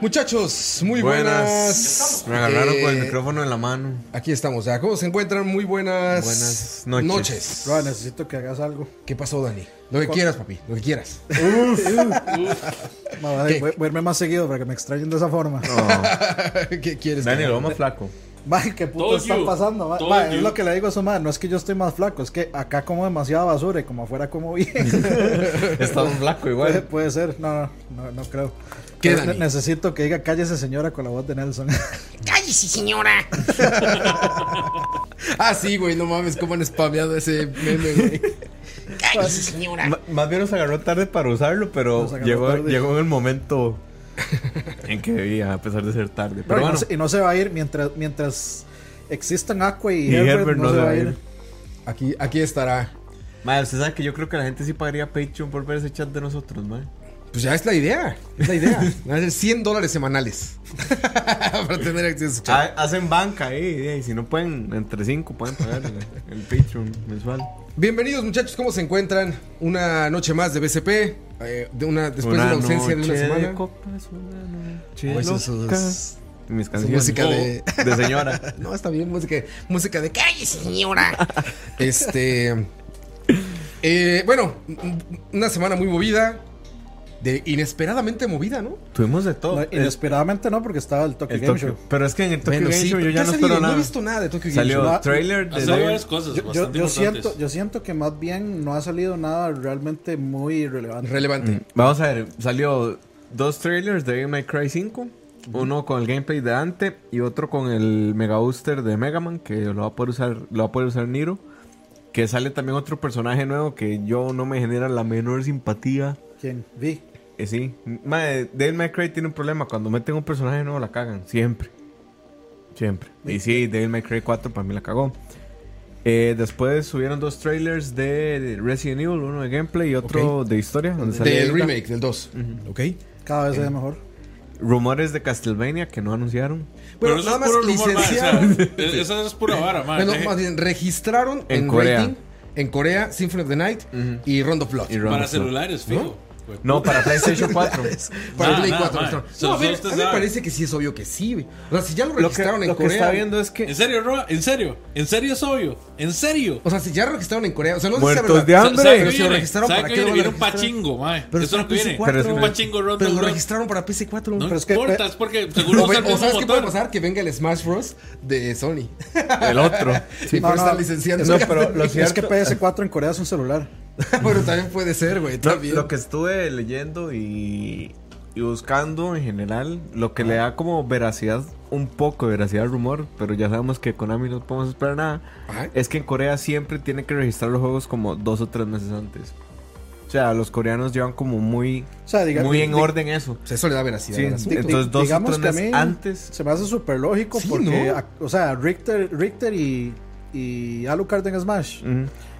Muchachos, muy buenas. Me agarraron con el Eh, micrófono en la mano. Aquí estamos, ya. ¿Cómo se encuentran? Muy buenas, Buenas noches. Roa, necesito que hagas algo. ¿Qué pasó, Dani? Lo que quieras, papi, lo que quieras. Ma, ¿Qué? voy, voy a irme más seguido para que me extrañen de esa forma. ¿Qué quieres? Que- lo más flaco. Ma, ¿qué puto Told está you. pasando? es lo que le digo a su madre. No es que yo esté más flaco, es que acá como demasiada basura y como afuera como bien. Estamos flaco puede, igual. puede ser. No, no, no, no creo. ¿Qué, Ne- Dani? necesito que diga cállese señora con la voz de Nelson. ¡Cállese, señora! Ah, sí, güey, no mames, cómo han spameado ese meme, güey. ¡Cállese, señora! Ma- Más bien nos agarró tarde para usarlo, pero llegó, tarde. llegó en el momento en que debía, a pesar de ser tarde. Pero y, no bueno, se, y no se va a ir mientras, mientras existan Aqua y, Y Herbert, Herbert no, se va a ir. Aquí, aquí estará. madre, usted sabe que yo creo que la gente sí pagaría Patreon por ver ese chat de nosotros, madre. Pues ya es la idea. Es la idea. Van a ser 100 dólares semanales. Para tener acceso a su chat. Ah, hacen banca, eh, y si no pueden, entre cinco pueden pagar el, el Patreon mensual. Bienvenidos, muchachos, ¿cómo se encuentran? Una noche más de BCP. eh, de una, después Una de una ausencia de una semana. copas, una noche Mis canciones. música de. de señora. No, está bien, música, música de. ¡Cállese, señora! Este. eh, bueno, una semana muy movida. De inesperadamente movida, ¿no? Tuvimos de todo. No, inesperadamente no, porque estaba el Tokyo el Game Tokyo. Show. Pero es que en el Tokyo Bueno, Game sí, Show yo ¿qué ya ha no salido? espero No he nada. visto nada de Tokyo Game Salió Show. Ah, trailer de varias cosas Yo, siento, yo siento que más bien no ha salido nada realmente muy relevante. Relevante. Vamos a ver, salió dos trailers de May Cry 5. Uno con el gameplay de Dante y otro con el Mega Booster de Mega Man, que lo va a poder usar, lo va a poder usar Niro. Que sale también otro personaje nuevo que yo no me genera la menor simpatía. ¿Quién? Vi. Eh, sí, Devil May Cry tiene un problema. Cuando meten un personaje nuevo la cagan. Siempre. Siempre. Y sí, Devil May Cry 4 para mí la cagó. Eh, después subieron dos trailers de Resident Evil, uno de gameplay y otro de historia. Donde sale Del Elga. remake, del 2. Ok. Cada vez se ve mejor. Rumores de Castlevania que no anunciaron. Pero nada es más rumor, ma, o sea, licenciaron. es- Esa es pura vara, man. Bueno, más bien, registraron En en, Corea. rating en Corea Symphony of the Night y Rondo of Blood. Y Para celulares, fijo. Pues, No, para PlayStation 4. Para Nah, Play nah, 4. man. registraron. So- No, a ver, a mí me parece que sí es obvio que sí. O sea, si ya lo lo que, registraron en lo que Corea. está viendo es ¿En que. serio, Roa? ¿En serio? ¿En serio es obvio? ¿En serio? O sea, si ya lo registraron en Corea. O sea, no sé Muertos si es de verdad. hambre. ¿Sabe Pero si lo registraron, ¿Sabe ¿para qué qué lo viene? un pachingo, mae. Pero Eso es lo que viene. PS4. Pero es Un pachingo. Pero lo registraron para PS4. No Pero es que- importa, es porque seguro O, usa el o mismo sabes qué puede pasar? Que venga el Smash Bros. de Sony. El otro. Sí, No, por no, estar licenciando. no, pero lo Es que cierto- PS4 en Corea es un celular. Bueno, también puede ser, güey. Lo, También. lo que estuve leyendo y, y buscando en general, lo que le da como veracidad, un poco de veracidad al rumor, pero ya sabemos que Konami no podemos esperar nada, Ajá. es que en Corea siempre tiene que registrar los juegos como dos o tres meses antes. O sea, los coreanos llevan como muy, O sea, muy en orden eso. O sea, eso le da veracidad. Sí, entonces dos o digamos tres que a meses antes. Se me hace súper lógico Sí, porque, o sea, Richter, Richter y, y Alucard en Smash.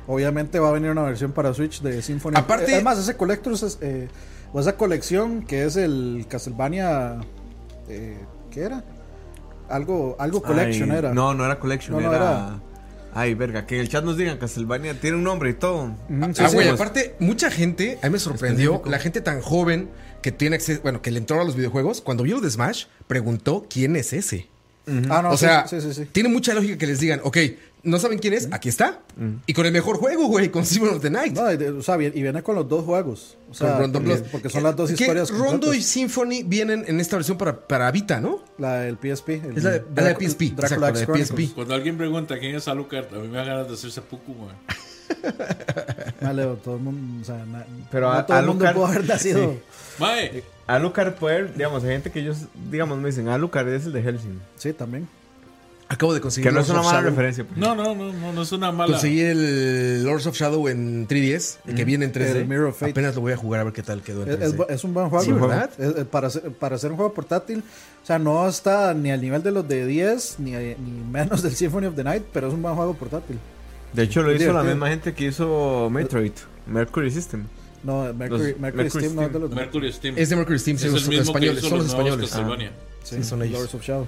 Obviamente va a venir una versión para Switch de Symphony. Aparte- además, ese Collector's eh, o esa colección que es el Castlevania. Eh, ¿Qué era? Algo, algo Collection Ay, era. No, no era Collection, No, no, era... era- Ay, verga, que en el chat nos digan Castlevania tiene un nombre y todo. Sí, ah, sí. güey, aparte, mucha gente, a mí me sorprendió, la gente tan joven que tiene acceso, bueno, que le entró a los videojuegos, cuando vio de Smash, preguntó quién es ese. Ah, no, o sí, sea, sí, sí, sí. tiene mucha lógica que les digan, ok, no saben quién es, aquí está. Y con el mejor juego, güey, con Symphony of the Night. No, o sea, y viene con los dos juegos. O sea, Con Rondo porque, Blood. porque son las dos historias. Rondo y. Symphony vienen en esta versión para, para Vita, ¿no? La del PSP. el Es la de- la de Dracu- PSP, Dracula exacto, la X de Chronicles. PSP. Cuando alguien pregunta quién es Alucard, a mí me da ganas de hacer seppuku, man. Ah, Leo, todo el mundo. O sea, na- Pero no a- todo el mundo Alucard- pudo haber nacido. Sí. Mae, Alucard poder, digamos, hay gente que ellos, digamos, me dicen, Alucard es el de Helsing. Sí, también. Acabo de conseguir Que no es una of mala Shadow. referencia. pues. no, no, no, no, no es una mala. Conseguí el Lords of Shadow en 3DS, el que viene en 3D. El Mirror of Fate. Apenas lo voy a jugar a ver qué tal quedó en Es, 3D. es bu- es un buen juego. Sí, ¿verdad? Es- es para, hacer, para hacer un juego portátil. O sea, no está ni al nivel de los de 10, ni, ni menos del Symphony of the Night, pero es un buen juego portátil. De hecho, lo hizo la divertido. misma gente que hizo Metroid, Mercury System. No, Mercury, Los- Mercury, Mercury Steam no es de Steam. los Mercury Steam. Es de Mercury Steam, es sí, el los españoles, son los los nuevos españoles. Castlevania. Sí, son ellos. Lords of Shadow.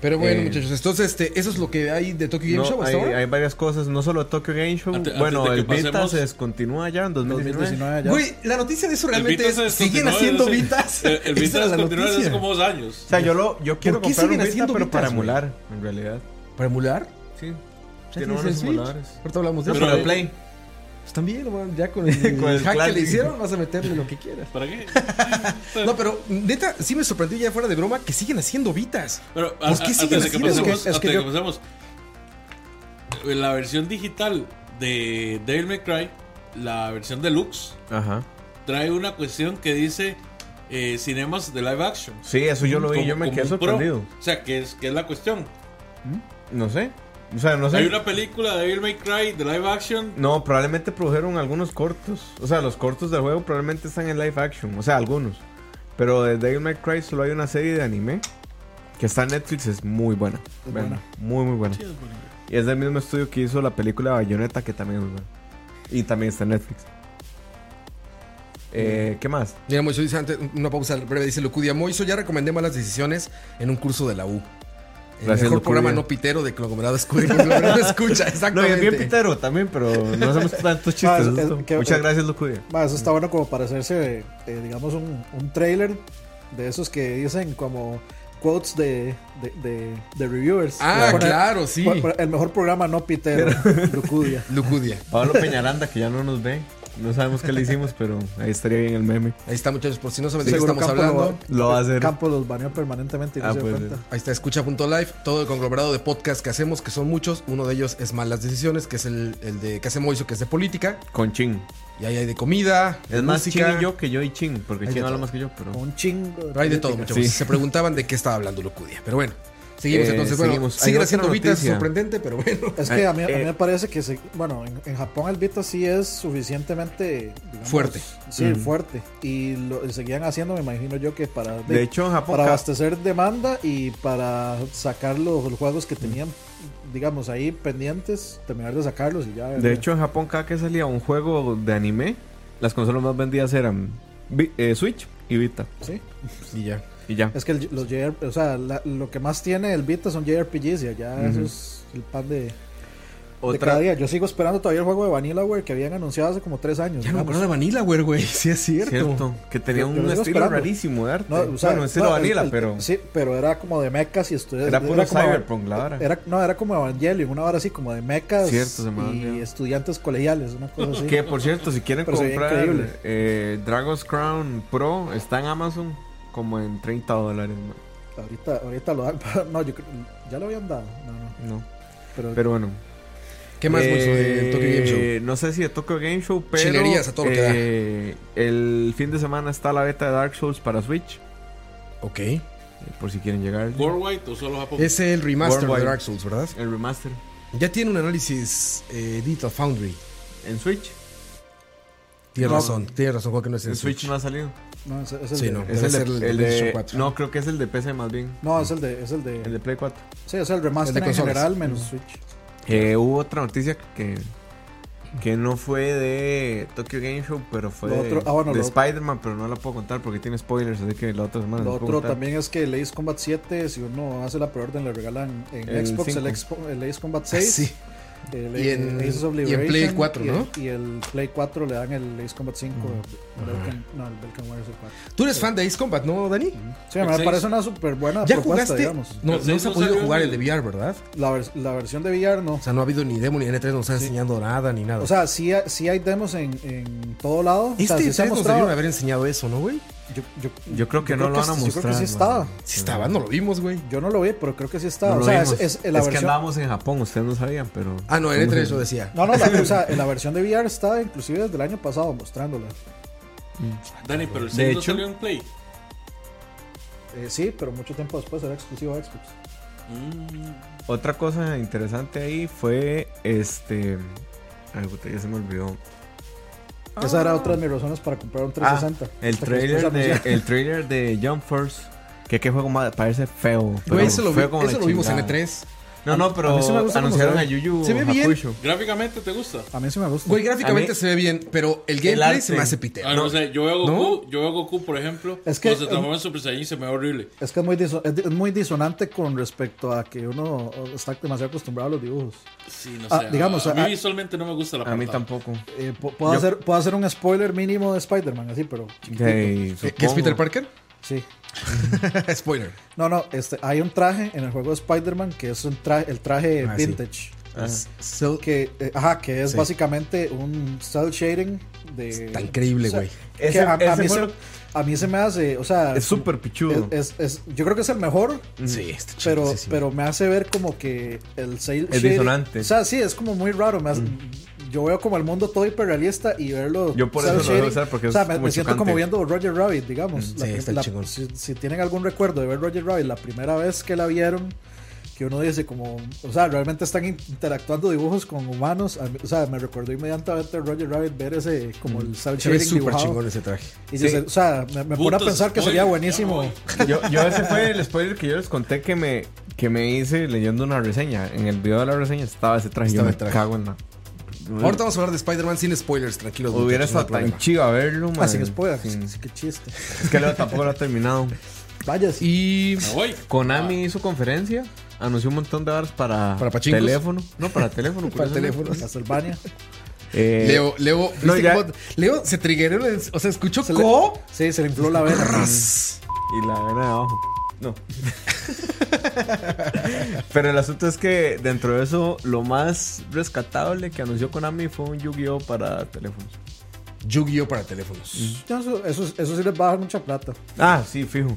Pero bueno, Eh, muchachos, entonces este, eso es lo que hay de Tokyo Game No, Show hasta hay, ahora. hay varias cosas, no solo Tokyo Game Show. Bueno, el Vita se descontinúa ya en 2019. 2019 ya. Güey, la noticia de eso El realmente es siguen haciendo desde- Vitas. El, el Vita descontinuó desde hace como dos años. O sea, yo, lo, yo quiero qué comprar un siguen Vita, haciendo pero Vitas, para emular, en realidad. ¿Para emular? Sí. Tiene Switch. emuladores. Ahorita hablamos de No, eso. pero Pero- de Play. Pues también, man, ya con el, Con el hack que le hicieron vas a meterle lo que quieras. ¿Para qué? No, pero neta, sí me sorprendió ya fuera de broma que siguen haciendo Vitas. Pero ¿Por a- qué a- siguen que haciendo eso? pasemos, Es que- es antes que yo- que pasemos, la versión digital de Devil May Cry, la versión deluxe, Ajá. trae una cuestión que dice eh, cinemas de live action. Sí, eso yo lo vi, Como- yo me quedé un pro. sorprendido. O sea, que es, que es la cuestión. No sé. O sea, no sé. Hay una película de Devil May Cry de live action. No, probablemente produjeron algunos cortos. O sea, los cortos del juego probablemente están en live action. O sea, algunos. Pero de Devil May Cry solo hay una serie de anime que está en Netflix. Es muy buena. Es buena. Muy, muy buena. Sí, es bonito. Y es del mismo estudio que hizo la película Bayonetta, que también es muy buena. Y también está en Netflix. Eh, ¿Qué más? Mira, Moiso dice antes, una pausa breve, dice Lucudia. Moiso, ya recomendé malas decisiones en un curso de la U. El Gracias, mejor programa no pitero de conglomerado escucha, conglomerado escucha, No, exactamente. es bien pitero también, pero no hacemos tantos chistes. Ah, es- eso. es que- Muchas eh, gracias, Lucudia. Eso está bueno como para hacerse, eh, digamos, un, un trailer de esos que dicen como quotes de, de, de, de reviewers. Ah, Poner- claro, sí. El mejor programa no pitero, Lucudia. Lucudia. Pablo Peñaranda, que ya no nos ve. No sabemos qué le hicimos, pero ahí estaría bien el meme. Ahí está, muchachos, por si no saben de qué Seguro estamos Campo hablando. Lo va a hacer. Campo los baneó permanentemente y no Ah, se pues, cuenta. Ahí está, escucha.live, todo el conglomerado de podcast que hacemos, que son muchos. Uno de ellos es Malas Decisiones, que es el, el de que hace Moiso, que es de política. Con Chin. Y ahí hay de comida, de Es más música. Chin y yo que yo y Chin, porque Hay Chin habla más que yo, pero... Un chingo. Pero hay de todo, muchachos. Sí. Se preguntaban de qué estaba hablando Lucudia. Pero bueno, seguimos Eh, entonces. Bueno, seguimos. Siguen haciendo Vitas, noticia. sorprendente, pero bueno. Es que a mí, a mí Eh, me parece que, se- bueno, en, en Japón el Vita sí es suficientemente digamos, Fuerte. Sí, fuerte. Y lo y seguían haciendo, me imagino yo, que para, De hecho, en Japón... para abastecer demanda y para sacar los, los juegos que tenían, digamos, ahí pendientes, terminar de sacarlos y ya. De hecho, en Japón cada que salía un juego de anime, las consolas más vendidas eran eh, Switch y Vita. sí. Y ya. Y ya. Es que el- los JR, o sea, la- lo que más tiene el Vita son JRPGs y allá eso es el pan de, de cada Otra, día. Yo sigo esperando todavía el juego de Vanillaware que habían anunciado hace como tres años. Ya no me acuerdo de Vanillaware, güey. Sí, es cierto. cierto, que tenía Yo- yo un estilo esperando. rarísimo de arte. No, o sea, bueno, estilo no, el- vanilla, el- pero... Sí, pero era como de mechas y estudiantes. Era puro como- cyberpunk, la vara. Era, no, era como Evangelion, una hora así como de mechas Cierto, se me y estudiantes colegiales, una cosa así. Que por cierto, si quieren Pero comprar eh, Dragon's Crown Pro, está en Amazon como en 30 dólares. man. Ahorita, ahorita lo dan. No, yo creo, ya lo habían dado. No, no. No. Pero, Pero bueno. ¿Qué más, de Eh, Tokyo Game Show? No sé si de Tokyo Game Show, pero. Chilerías a todo lo que da. eh, El fin de semana está la beta de Dark Souls para Switch. Ok. eh, Por si quieren llegar. Worldwide o solo Japón. Es el remaster de. Dark Souls, ¿verdad? El remaster. Ya tiene un análisis eh, Digital Foundry. En Switch. Tienes No. razón, tienes razón, que no es en En Switch Switch. no ha salido. No, es, es el Sí, de, no. Es Debe el ser de, el de el PlayStation de- 4. No, creo que es el de PC más bien. No, es el de. Es el de, El de Play 4. sí, es el remaster El de en general menos Switch. Eh, hubo otra noticia que, que no fue de Tokyo Game Show, pero fue Lo de, otro- ah, bueno, de lo- Spider-Man, pero no la puedo contar porque tiene spoilers, así que la otra semana Lo otro también es que el Ace Combat 7, si uno hace la preorden, le regalan en El Xbox el. Expo- el Ace Combat Ah, 6. sí. El- Y en- y en Play 4, y el- ¿no? Y el Play 4 le dan el Ace Combat 5. Belkan- no, el Belkan Warriors el 4. Tú eres fan de Ace Combat, ¿no, Dani? Sí, a mí El me parece una súper buena ¿Ya propuesta, jugaste? digamos. No, no se ha no podido salió jugar el de VR, ¿verdad? La, vers- la versión de VR no. O sea, no ha habido ni demo ni N3, no está enseñando nada ni nada. O sea, sí, ha- sí hay demos en, en todo lado. o sea, este sí se ha E3 nos mostrado. debieron haber enseñado eso, ¿no, güey? Yo, yo, Yo creo que no lo que van a mostrar. Yo creo que sí man. estaba. Sí estaba, no lo vimos, güey. Yo no lo vi, pero creo que sí estaba. No o lo sea, vimos. es, es Es, la que versión. andábamos en Japón, ustedes no sabían, pero... Ah, no, en E3 lo decía. No, no, la, o sea, la versión de VR está inclusive desde el año pasado mostrándola. Dani, pero el De 6 no hecho- salió en Play. Eh, sí, pero mucho tiempo después era exclusivo a Xbox. Otra cosa interesante ahí fue este... Ay, puta, ya se me olvidó. Esa era otra de mis razones para comprar un Ah, 360. el Hasta que después trailer de, el trailer de Jump Force. Que qué juego más parece feo. Güey, eso lo, vi- feo como eso lo vimos en chingada. E3. No, no, a pero mí sí me gusta anunciaron a. Yuyu Se ve bien. Hakusho. Gráficamente te gusta. A mí sí me gusta. Güey, gráficamente A mí- se ve bien, pero el gameplay arte. se me hace pitero. Ah, no, sé, yo veo a Goku, ¿No? yo veo a Goku, por ejemplo, Es que- cuando se transforma en Super Saiyan se me ve horrible. Es que es muy, diso- es muy disonante con respecto a que uno está demasiado acostumbrado a los dibujos. Sí, no Ah, sé. digamos, a, a mí ah, visualmente no me gusta la A mí portada. tampoco. Eh, pu- puedo, Yo- hacer, puedo hacer un spoiler mínimo de Spider-Man, así, pero. Okay, ¿Qué es. Peter Parker? Sí. Spoiler. No, no, este, hay un traje en el juego de Spider-Man que es un traje, el traje Ah, vintage. Ah. So- Que, eh, ajá, que es Sí. básicamente un cell shading de. Está increíble, o sea, güey. que Ese- a, a a mí se me hace, o sea. Es súper pichudo. es- es- es- yo creo que es el mejor, Sí, está pero, pero me hace ver como que el cel Es shading- disonante. O sea, sí, es como muy raro. me hace- Yo veo como el mundo todo hiperrealista y verlo. Yo por cel eso lo debo shading, usar, porque o sea, es me, como me siento como viendo Roger Rabbit, digamos. Mm, La sí, está la- chingón. si, si tienen algún recuerdo de ver Roger Rabbit la primera vez que la vieron, que uno dice como, o sea, realmente están in- interactuando dibujos con humanos. a mí- O sea, me recordó inmediatamente a Roger Rabbit ver ese, como el cel Mm. Se ve shading súper chingón ese traje. Y Sí. o sea, me, me pone a pensar que sería buenísimo. Yo, yo ese fue el spoiler que yo les conté que me, que me hice leyendo una reseña. En el video de la reseña estaba ese traje. Estaba yo el me traje. cago en la... Ahorita vamos a hablar de Spider-Man sin spoilers, tranquilos. Hubiera no estado tan problema. chido verlo, Ah, man. sin spoilers. Sin- Sí, Qué chiste. Es que luego tampoco lo ha terminado. Vaya. Y Me voy. Konami hizo conferencia, anunció un montón de horas para, ¿Para pachincos? teléfono. No, para teléfono. para teléfonos. Castlevania. Eh, Leo, Leo, no, ¿viste ya- cómo- Leo se triggeró, o sea, escuchó Se le- co Sí, se le infló la vena. Y la vena de abajo. No. Pero el asunto es que dentro de eso, lo más rescatable que anunció Konami fue un Yu-Gi-Oh! para teléfonos. Yu-Gi-Oh para teléfonos. No, Eso, eso, eso sí les va a dar mucha plata. Ah, sí, fijo.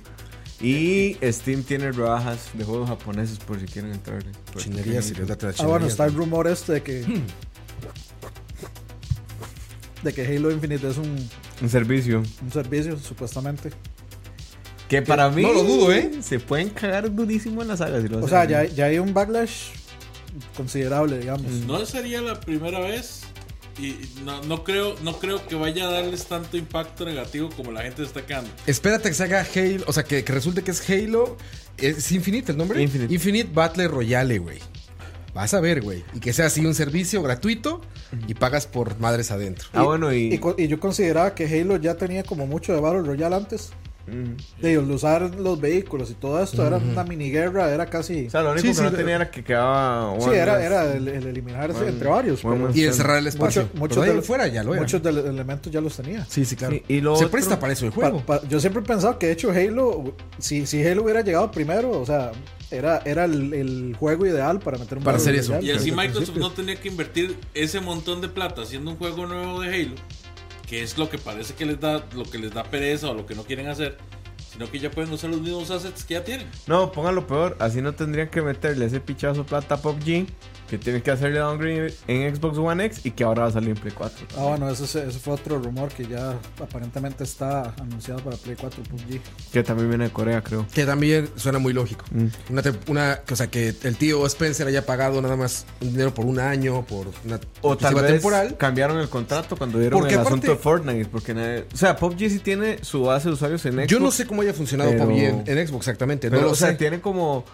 Y Steam tiene rebajas de juegos japoneses por si quieren si Chinería, quieren- seriedad de la Ah, bueno, está el rumor este de que. de que Halo Infinite es un, Un servicio. un servicio, supuestamente. Que para mí. no lo dudo, ¿eh? Se pueden cagar durísimo en la saga. Si lo O sea, ya, ya hay un backlash considerable, digamos. No sería la primera vez y no, no creo no creo que vaya a darles tanto impacto negativo como la gente está quedando. Espérate que se haga Halo, o sea, que, que resulte que es Halo. ¿Es Infinite el nombre? Infinite. Battle Royale, güey. Vas a ver, güey. Y que sea así un servicio gratuito y pagas por madres adentro. Ah, bueno, y. Y, y yo consideraba que Halo ya tenía como mucho de Battle Royale antes. De el usar los vehículos y todo esto, era una mini guerra, era casi. O sea, lo único Sí, que sí, no de- tenía era que quedaba. sí, era, era el, el eliminarse Bueno, entre varios. bueno, pero Y encerrar el espacio. mucho- muchos de fuera ya lo era. muchos de los elementos ya los tenía. Sí, sí, claro. Sí, y lo se otro- presta para eso el Pa- juego. pa- yo siempre he pensado que de hecho Halo, si, si Halo hubiera llegado primero, o sea, era, era el, el juego ideal para meter un Para hacer eso. Royale Y así el Microsoft principio. no tenía que invertir ese montón de plata haciendo un juego nuevo de Halo, que es lo que parece que les da lo que les da pereza o lo que no quieren hacer, sino que ya pueden usar los mismos assets que ya tienen. No, pónganlo peor. Así no tendrían que meterle ese pichazo plata a PUBG. Que tienen que hacerle downgrade en Xbox One X. Y que ahora va a salir en Play 4. Ah, bueno, ese, ese fue otro rumor que ya aparentemente está anunciado para Play 4 PUBG. Que también viene de Corea, creo. Que también suena muy lógico. Mm. Una, una, o sea, que el tío Spencer haya pagado nada más un dinero por un año, por una O tal vez temporal. cambiaron el contrato cuando dieron Porque el aparte- asunto de Fortnite. Porque nadie- o sea, PUBG sí tiene su base de usuarios en Xbox. Yo no sé cómo haya funcionado pero- PUBG en, en Xbox exactamente. Pero, no lo o sea, sé. tiene como.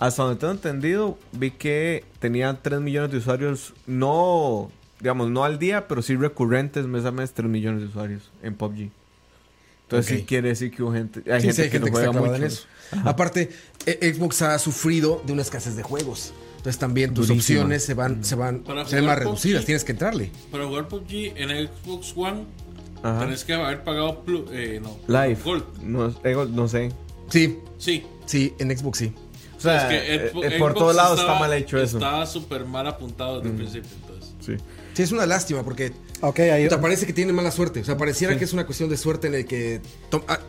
Hasta donde tengo entendido, vi que tenía 3 millones de usuarios. No, digamos, no al día, pero sí recurrentes mes a mes, 3 millones de usuarios en PUBG. Entonces Ok. sí quiere decir que hubo gente. Hay Sí, gente, sí, hay que, gente no juega mucho. en eso. Aparte, eh, Xbox ha sufrido de una escasez de juegos. Entonces también tus Durísima. opciones se van, se van, Para se ven más reducidas. Tienes que entrarle. Para jugar PUBG en Xbox One Ajá. tenés que haber pagado eh, no, Live. Gold. No, eh, no sé. Sí, Sí. sí, en Xbox sí. O sea, Es que eh, eh, por todos lados estaba- está mal hecho eso. Mm. Está súper mal apuntado desde el principio, entonces. Sí. Sí, es una lástima porque Ok, ahí te parece que tienen mala suerte. O sea, pareciera que es una cuestión de suerte en el que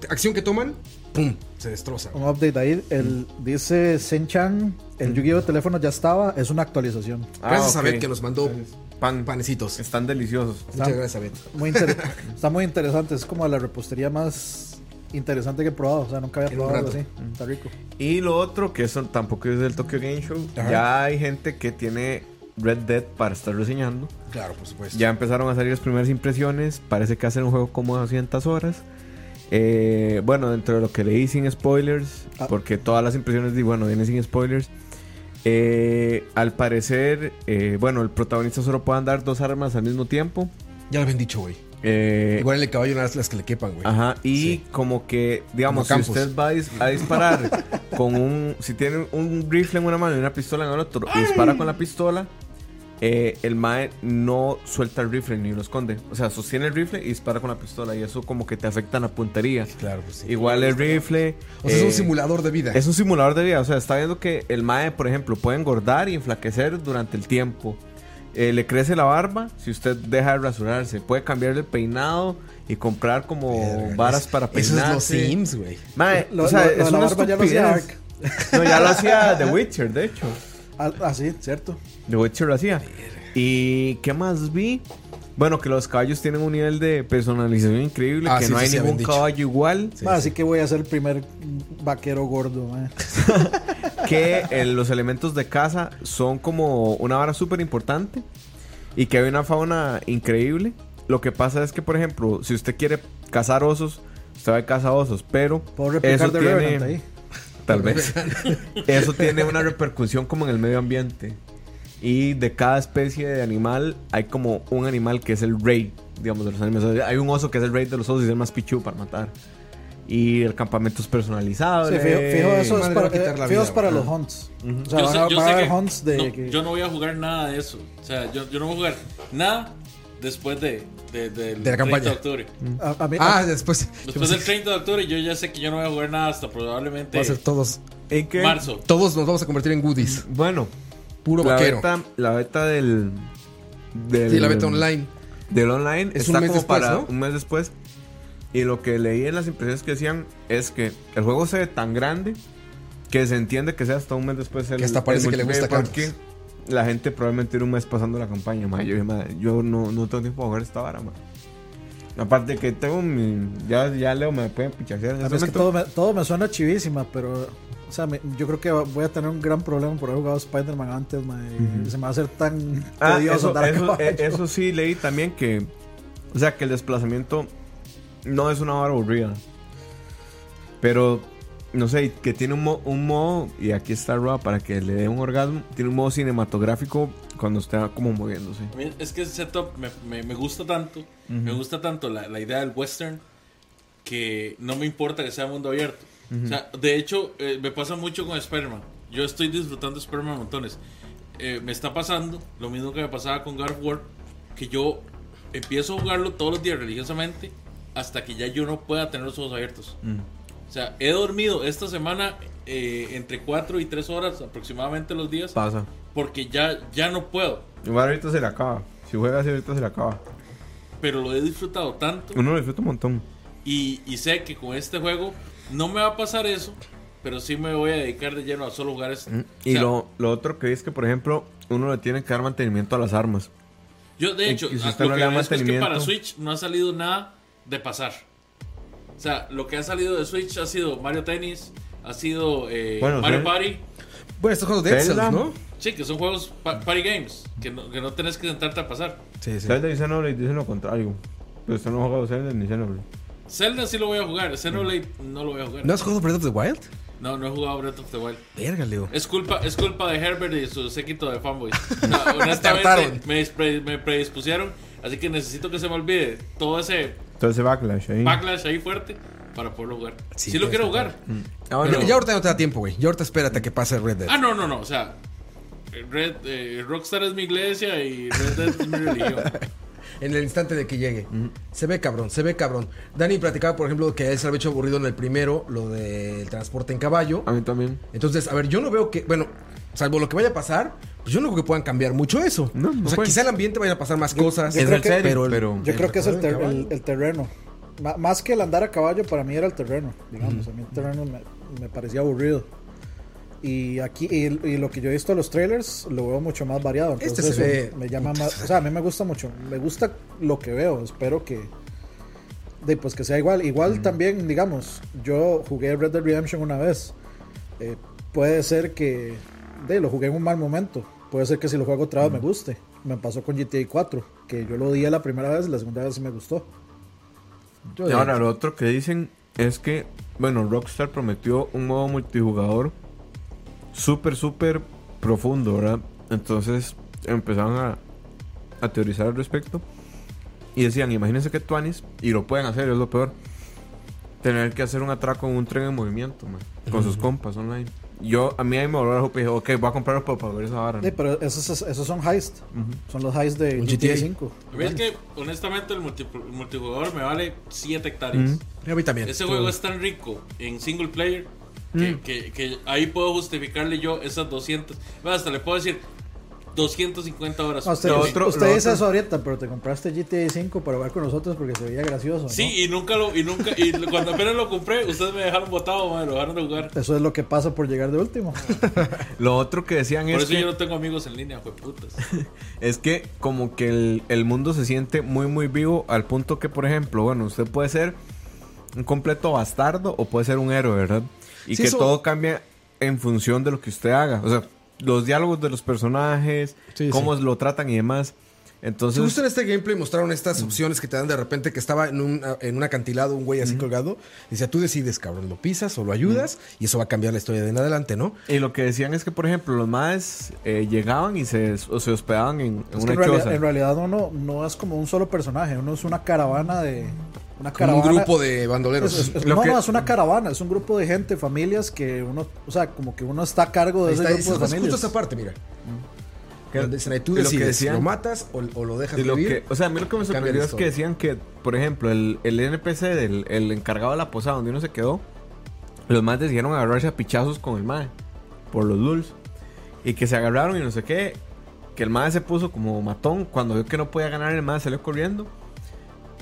acción que toman, ¡pum! Se destroza. un update ahí. El, dice Senchan, el Yu-Gi-Oh! de teléfono ya estaba, es una actualización. Gracias a. Bet que nos mandó Pan, panecitos. Están deliciosos. Muchas gracias a Bet. Muy inter- está muy interesante, es como la repostería más interesante que he probado. O sea, nunca había probado algo así. Está rico. Y lo otro, que eso tampoco es del Tokyo Game Show, Ajá. ya hay gente que tiene Red Dead para estar reseñando. Claro, por supuesto. Ya empezaron a salir las primeras impresiones. Parece que hacen un juego como 200 horas. Eh, bueno, dentro de lo que leí sin spoilers, Ah. porque todas las impresiones, di, bueno, vienen sin spoilers. Eh, al parecer, eh, bueno, el protagonista solo puede andar dos armas al mismo tiempo. Ya lo habían dicho, güey. Eh, Igual en el caballo más las que le quepan, güey. Ajá, y Sí. como que, digamos, Como si usted va a, dis- a disparar con un. Si tiene un rifle en una mano y una pistola en el otro, y dispara con la pistola, eh, el Mae no suelta el rifle ni lo esconde. O sea, sostiene el rifle y dispara con la pistola, y eso como que te afecta en la puntería. Claro, pues sí. Igual el rifle. O sea, es un eh, simulador de vida. Es un simulador de vida. O sea, está viendo que el Mae, por ejemplo, puede engordar y enflaquecer durante el tiempo. Eh, le crece la barba si usted deja de rasurarse. Puede cambiar el peinado y comprar como varas para Eso es peinarse. los Sims, güey. O sea, lo- lo es de la una barba ya lo hacía. No, ya lo hacía The Witcher, de hecho. Ah, ah, sí, cierto. The Witcher lo hacía. ¿Y qué más vi? Bueno, que los caballos tienen un nivel de personalización increíble, Ah, que sí, no sí, hay sí, ningún caballo igual. Sí, sí. Así que voy a ser el primer vaquero gordo. ma. que eh, los elementos de caza son como una vara súper importante y que hay una fauna increíble. Lo que pasa es que, por ejemplo, si usted quiere cazar osos, usted va a cazar osos, pero eso Revenant ahí. tiene, tal vez, eso tiene una repercusión como en el medio ambiente. Y de cada especie de animal hay como un animal que es el rey, digamos, de los animales. O sea, Hay un oso que es el rey de los osos y es el más pichu para matar. Y el campamento es personalizado. Sí, fijo, fijo eso es para, quitar la fijo vida, para los hunts. O Yo sea, van sé- a, yo van sé que hunts de. no, que- yo no voy a jugar nada de eso. O sea, yo, yo no voy a jugar nada después de, de, del De la 30 campaña. de octubre. a, a mí, Ah, después. Después del 30 de octubre yo ya sé que yo no voy a jugar nada hasta probablemente Va a ser todos. ¿En qué? marzo. Todos nos vamos a convertir en goodies. Bueno, Puro la vaquero. beta, la beta del, del. Sí, la beta online. Del online Es está un mes como después, para ¿no? un mes después. Y lo que leí en las impresiones que decían es que el juego se ve tan grande que se entiende que sea hasta un mes después. El, Que hasta parece que le gusta porque la gente probablemente tiene un mes pasando la campaña. ma. Yo, ma, yo no, no tengo tiempo para jugar esta vara. ma. Aparte que tengo mi. Ya, ya Leo me puede pichasear. mí es que todo me, todo me suena chivísima, pero. O sea, me- yo creo que voy a tener un gran problema por haber jugado Spider-Man antes, ma, y se me va a hacer tan Ah, tedioso eso, eso, eh, eso sí leí también que. O sea, que el desplazamiento no es una hora aburrida. Pero, no sé, que tiene un, mo- un modo, y aquí está Roa para que le dé un orgasmo, tiene un modo cinematográfico cuando está como moviéndose. Es que ese setup me, me, me gusta tanto, me gusta tanto la, la idea del western que no me importa que sea mundo abierto. O sea, de hecho, eh, me pasa mucho con Spider-Man. Yo estoy disfrutando de Spider-Man montones. Eh, me está pasando lo mismo que me pasaba con God of War, que yo empiezo a jugarlo todos los días religiosamente hasta que ya yo no pueda tener los ojos abiertos. O sea, he dormido esta semana eh, entre 4 y 3 horas aproximadamente los días Pasa. porque ya, ya no puedo. Igual ahorita se le acaba. Si juega así, ahorita se le acaba. Pero lo he disfrutado tanto Uno lo disfruta un montón. y, y sé que con este juego no me va a pasar eso, pero sí me voy a dedicar de lleno a solo jugar esto. Y O sea, lo, lo otro que es que, por ejemplo, uno le tiene que dar mantenimiento a las armas. Yo, de hecho, y si a- usted lo no que le da agradezco es que para mantenimiento- Switch no ha salido nada de pasar. O sea, lo que ha salido de Switch ha sido Mario Tennis, ha sido eh, Bueno, Mario sí. Party. Bueno, estos juegos de Excel. ¿no? Sí, que son juegos pa- party games, que no, que no tenés que sentarte a pasar. Sí, sí. Zelda y Xenoblade dicen lo contrario. Pero usted no ha jugado Zelda ni Xenoblade. Zelda sí lo voy a jugar, Xenoblade no lo voy a jugar. ¿No has jugado Breath of the Wild? No, no he jugado Breath of the Wild. Verga, Leo. Es culpa, es culpa de Herbert y su séquito de fanboys. No, honestamente, me, me predispusieron, así que necesito que se me olvide todo ese Entonces ese backlash ahí. backlash ahí fuerte para poderlo jugar. Sí, Sí, lo quiero jugar. Ah, bueno. Ya, ya ahorita no te da tiempo, güey. Ya ahorita espérate a que pase Red Dead. Ah, no, no, no, o sea, Red, eh, Rockstar es mi iglesia y Red Dead es mi religión. En el instante de que llegue. Se ve cabrón, se ve cabrón. Dani platicaba, por ejemplo, que a él se le había hecho aburrido en el primero lo del transporte en caballo. A mí también. Entonces, a ver, yo no veo que, bueno, salvo lo que vaya a pasar, pues yo no creo que puedan cambiar mucho eso. No, no o sea, pueden. quizá el ambiente vaya a pasar más cosas. yo creo que- pero, el- pero- Yo creo que es el, ter- el- el terreno. Más que el andar a caballo, para mí era el terreno. Digamos, a mí el terreno me, me parecía aburrido. Y aquí, y, y lo que yo he visto en los trailers, lo veo mucho más variado. Este Entonces, se eso ve- me llama más. O sea, a mí me gusta mucho. Me gusta lo que veo. Espero que. De, pues que sea igual. Igual también, digamos, yo jugué Red Dead Redemption una vez. Eh, puede ser que. De, lo jugué en un mal momento. Puede ser que si lo juego otra vez me guste. Me pasó con GTA 4. Que yo lo di la primera vez, la segunda vez sí me gustó. yo- Y ahora lo otro que dicen es que, bueno, Rockstar prometió un modo multijugador súper, súper profundo, ¿verdad? Entonces empezaron a, a teorizar al respecto. Y decían, imagínense que Tuanis, y lo pueden hacer, es lo peor, tener que hacer un atraco en un tren en movimiento, man, con sus compas online. Yo, a mí ahí me volvió la jupa y dije, ok, voy a comprarlo para, para ver esa vara. ¿no? Sí, pero esos, esos son heist. Son los heist de Un GTA, GTA. 5. A mí es que, honestamente, el, multi- el multijugador me vale 7 hectáreas. A mí también. Ese juego es tan rico en single player que, que- que ahí puedo justificarle yo esas 200. Bueno, hasta le puedo decir 250 horas. No, usted Lo otro- usted lo dice otro- eso ahorita, pero te compraste GTA 5 para jugar con nosotros porque se veía gracioso. ¿no? Sí, y nunca lo. Y nunca y cuando apenas lo compré, ustedes me dejaron botado, madre, lo dejaron de jugar. Eso es lo que pasa por llegar de último. Lo otro que decían Por es eso que, yo no tengo amigos en línea, fue putas. es que como que el, el mundo se siente muy muy vivo al punto que, por ejemplo, bueno, usted puede ser un completo bastardo o puede ser un héroe, ¿verdad? Y Sí, que eso- todo cambia en función de lo que usted haga. O sea, los diálogos de los personajes, Sí, cómo sí. lo tratan y demás. Entonces, Si justo en este gameplay mostraron estas opciones que te dan de repente que estaba en un, en un acantilado un güey así colgado. Decía, tú decides, cabrón, lo pisas o lo ayudas y eso va a cambiar la historia de en adelante, ¿no? y lo que decían es que, por ejemplo, los maes eh, llegaban y se, o se hospedaban en, en Es que una en, realidad, choza. en realidad uno no es como un solo personaje, uno es una caravana de. Una Como un caravana. grupo de bandoleros. Es- no, que- no, es una caravana, es un grupo de gente, familias que uno, o sea, como que uno está a cargo de Ahí ese está, grupo de es justo familias. esta parte, mira. Que- y lo que decían- lo matas o, o lo dejas lo vivir. que, o sea, a mí lo que me sorprendió es que decían que, por ejemplo, el, el NPC del el encargado de la posada donde uno se quedó, los más decidieron agarrarse a pichazos con el mae por los lulz. Y que se agarraron y no sé qué. Que el mae se puso como matón. Cuando vio que no podía ganar, el mae salió corriendo.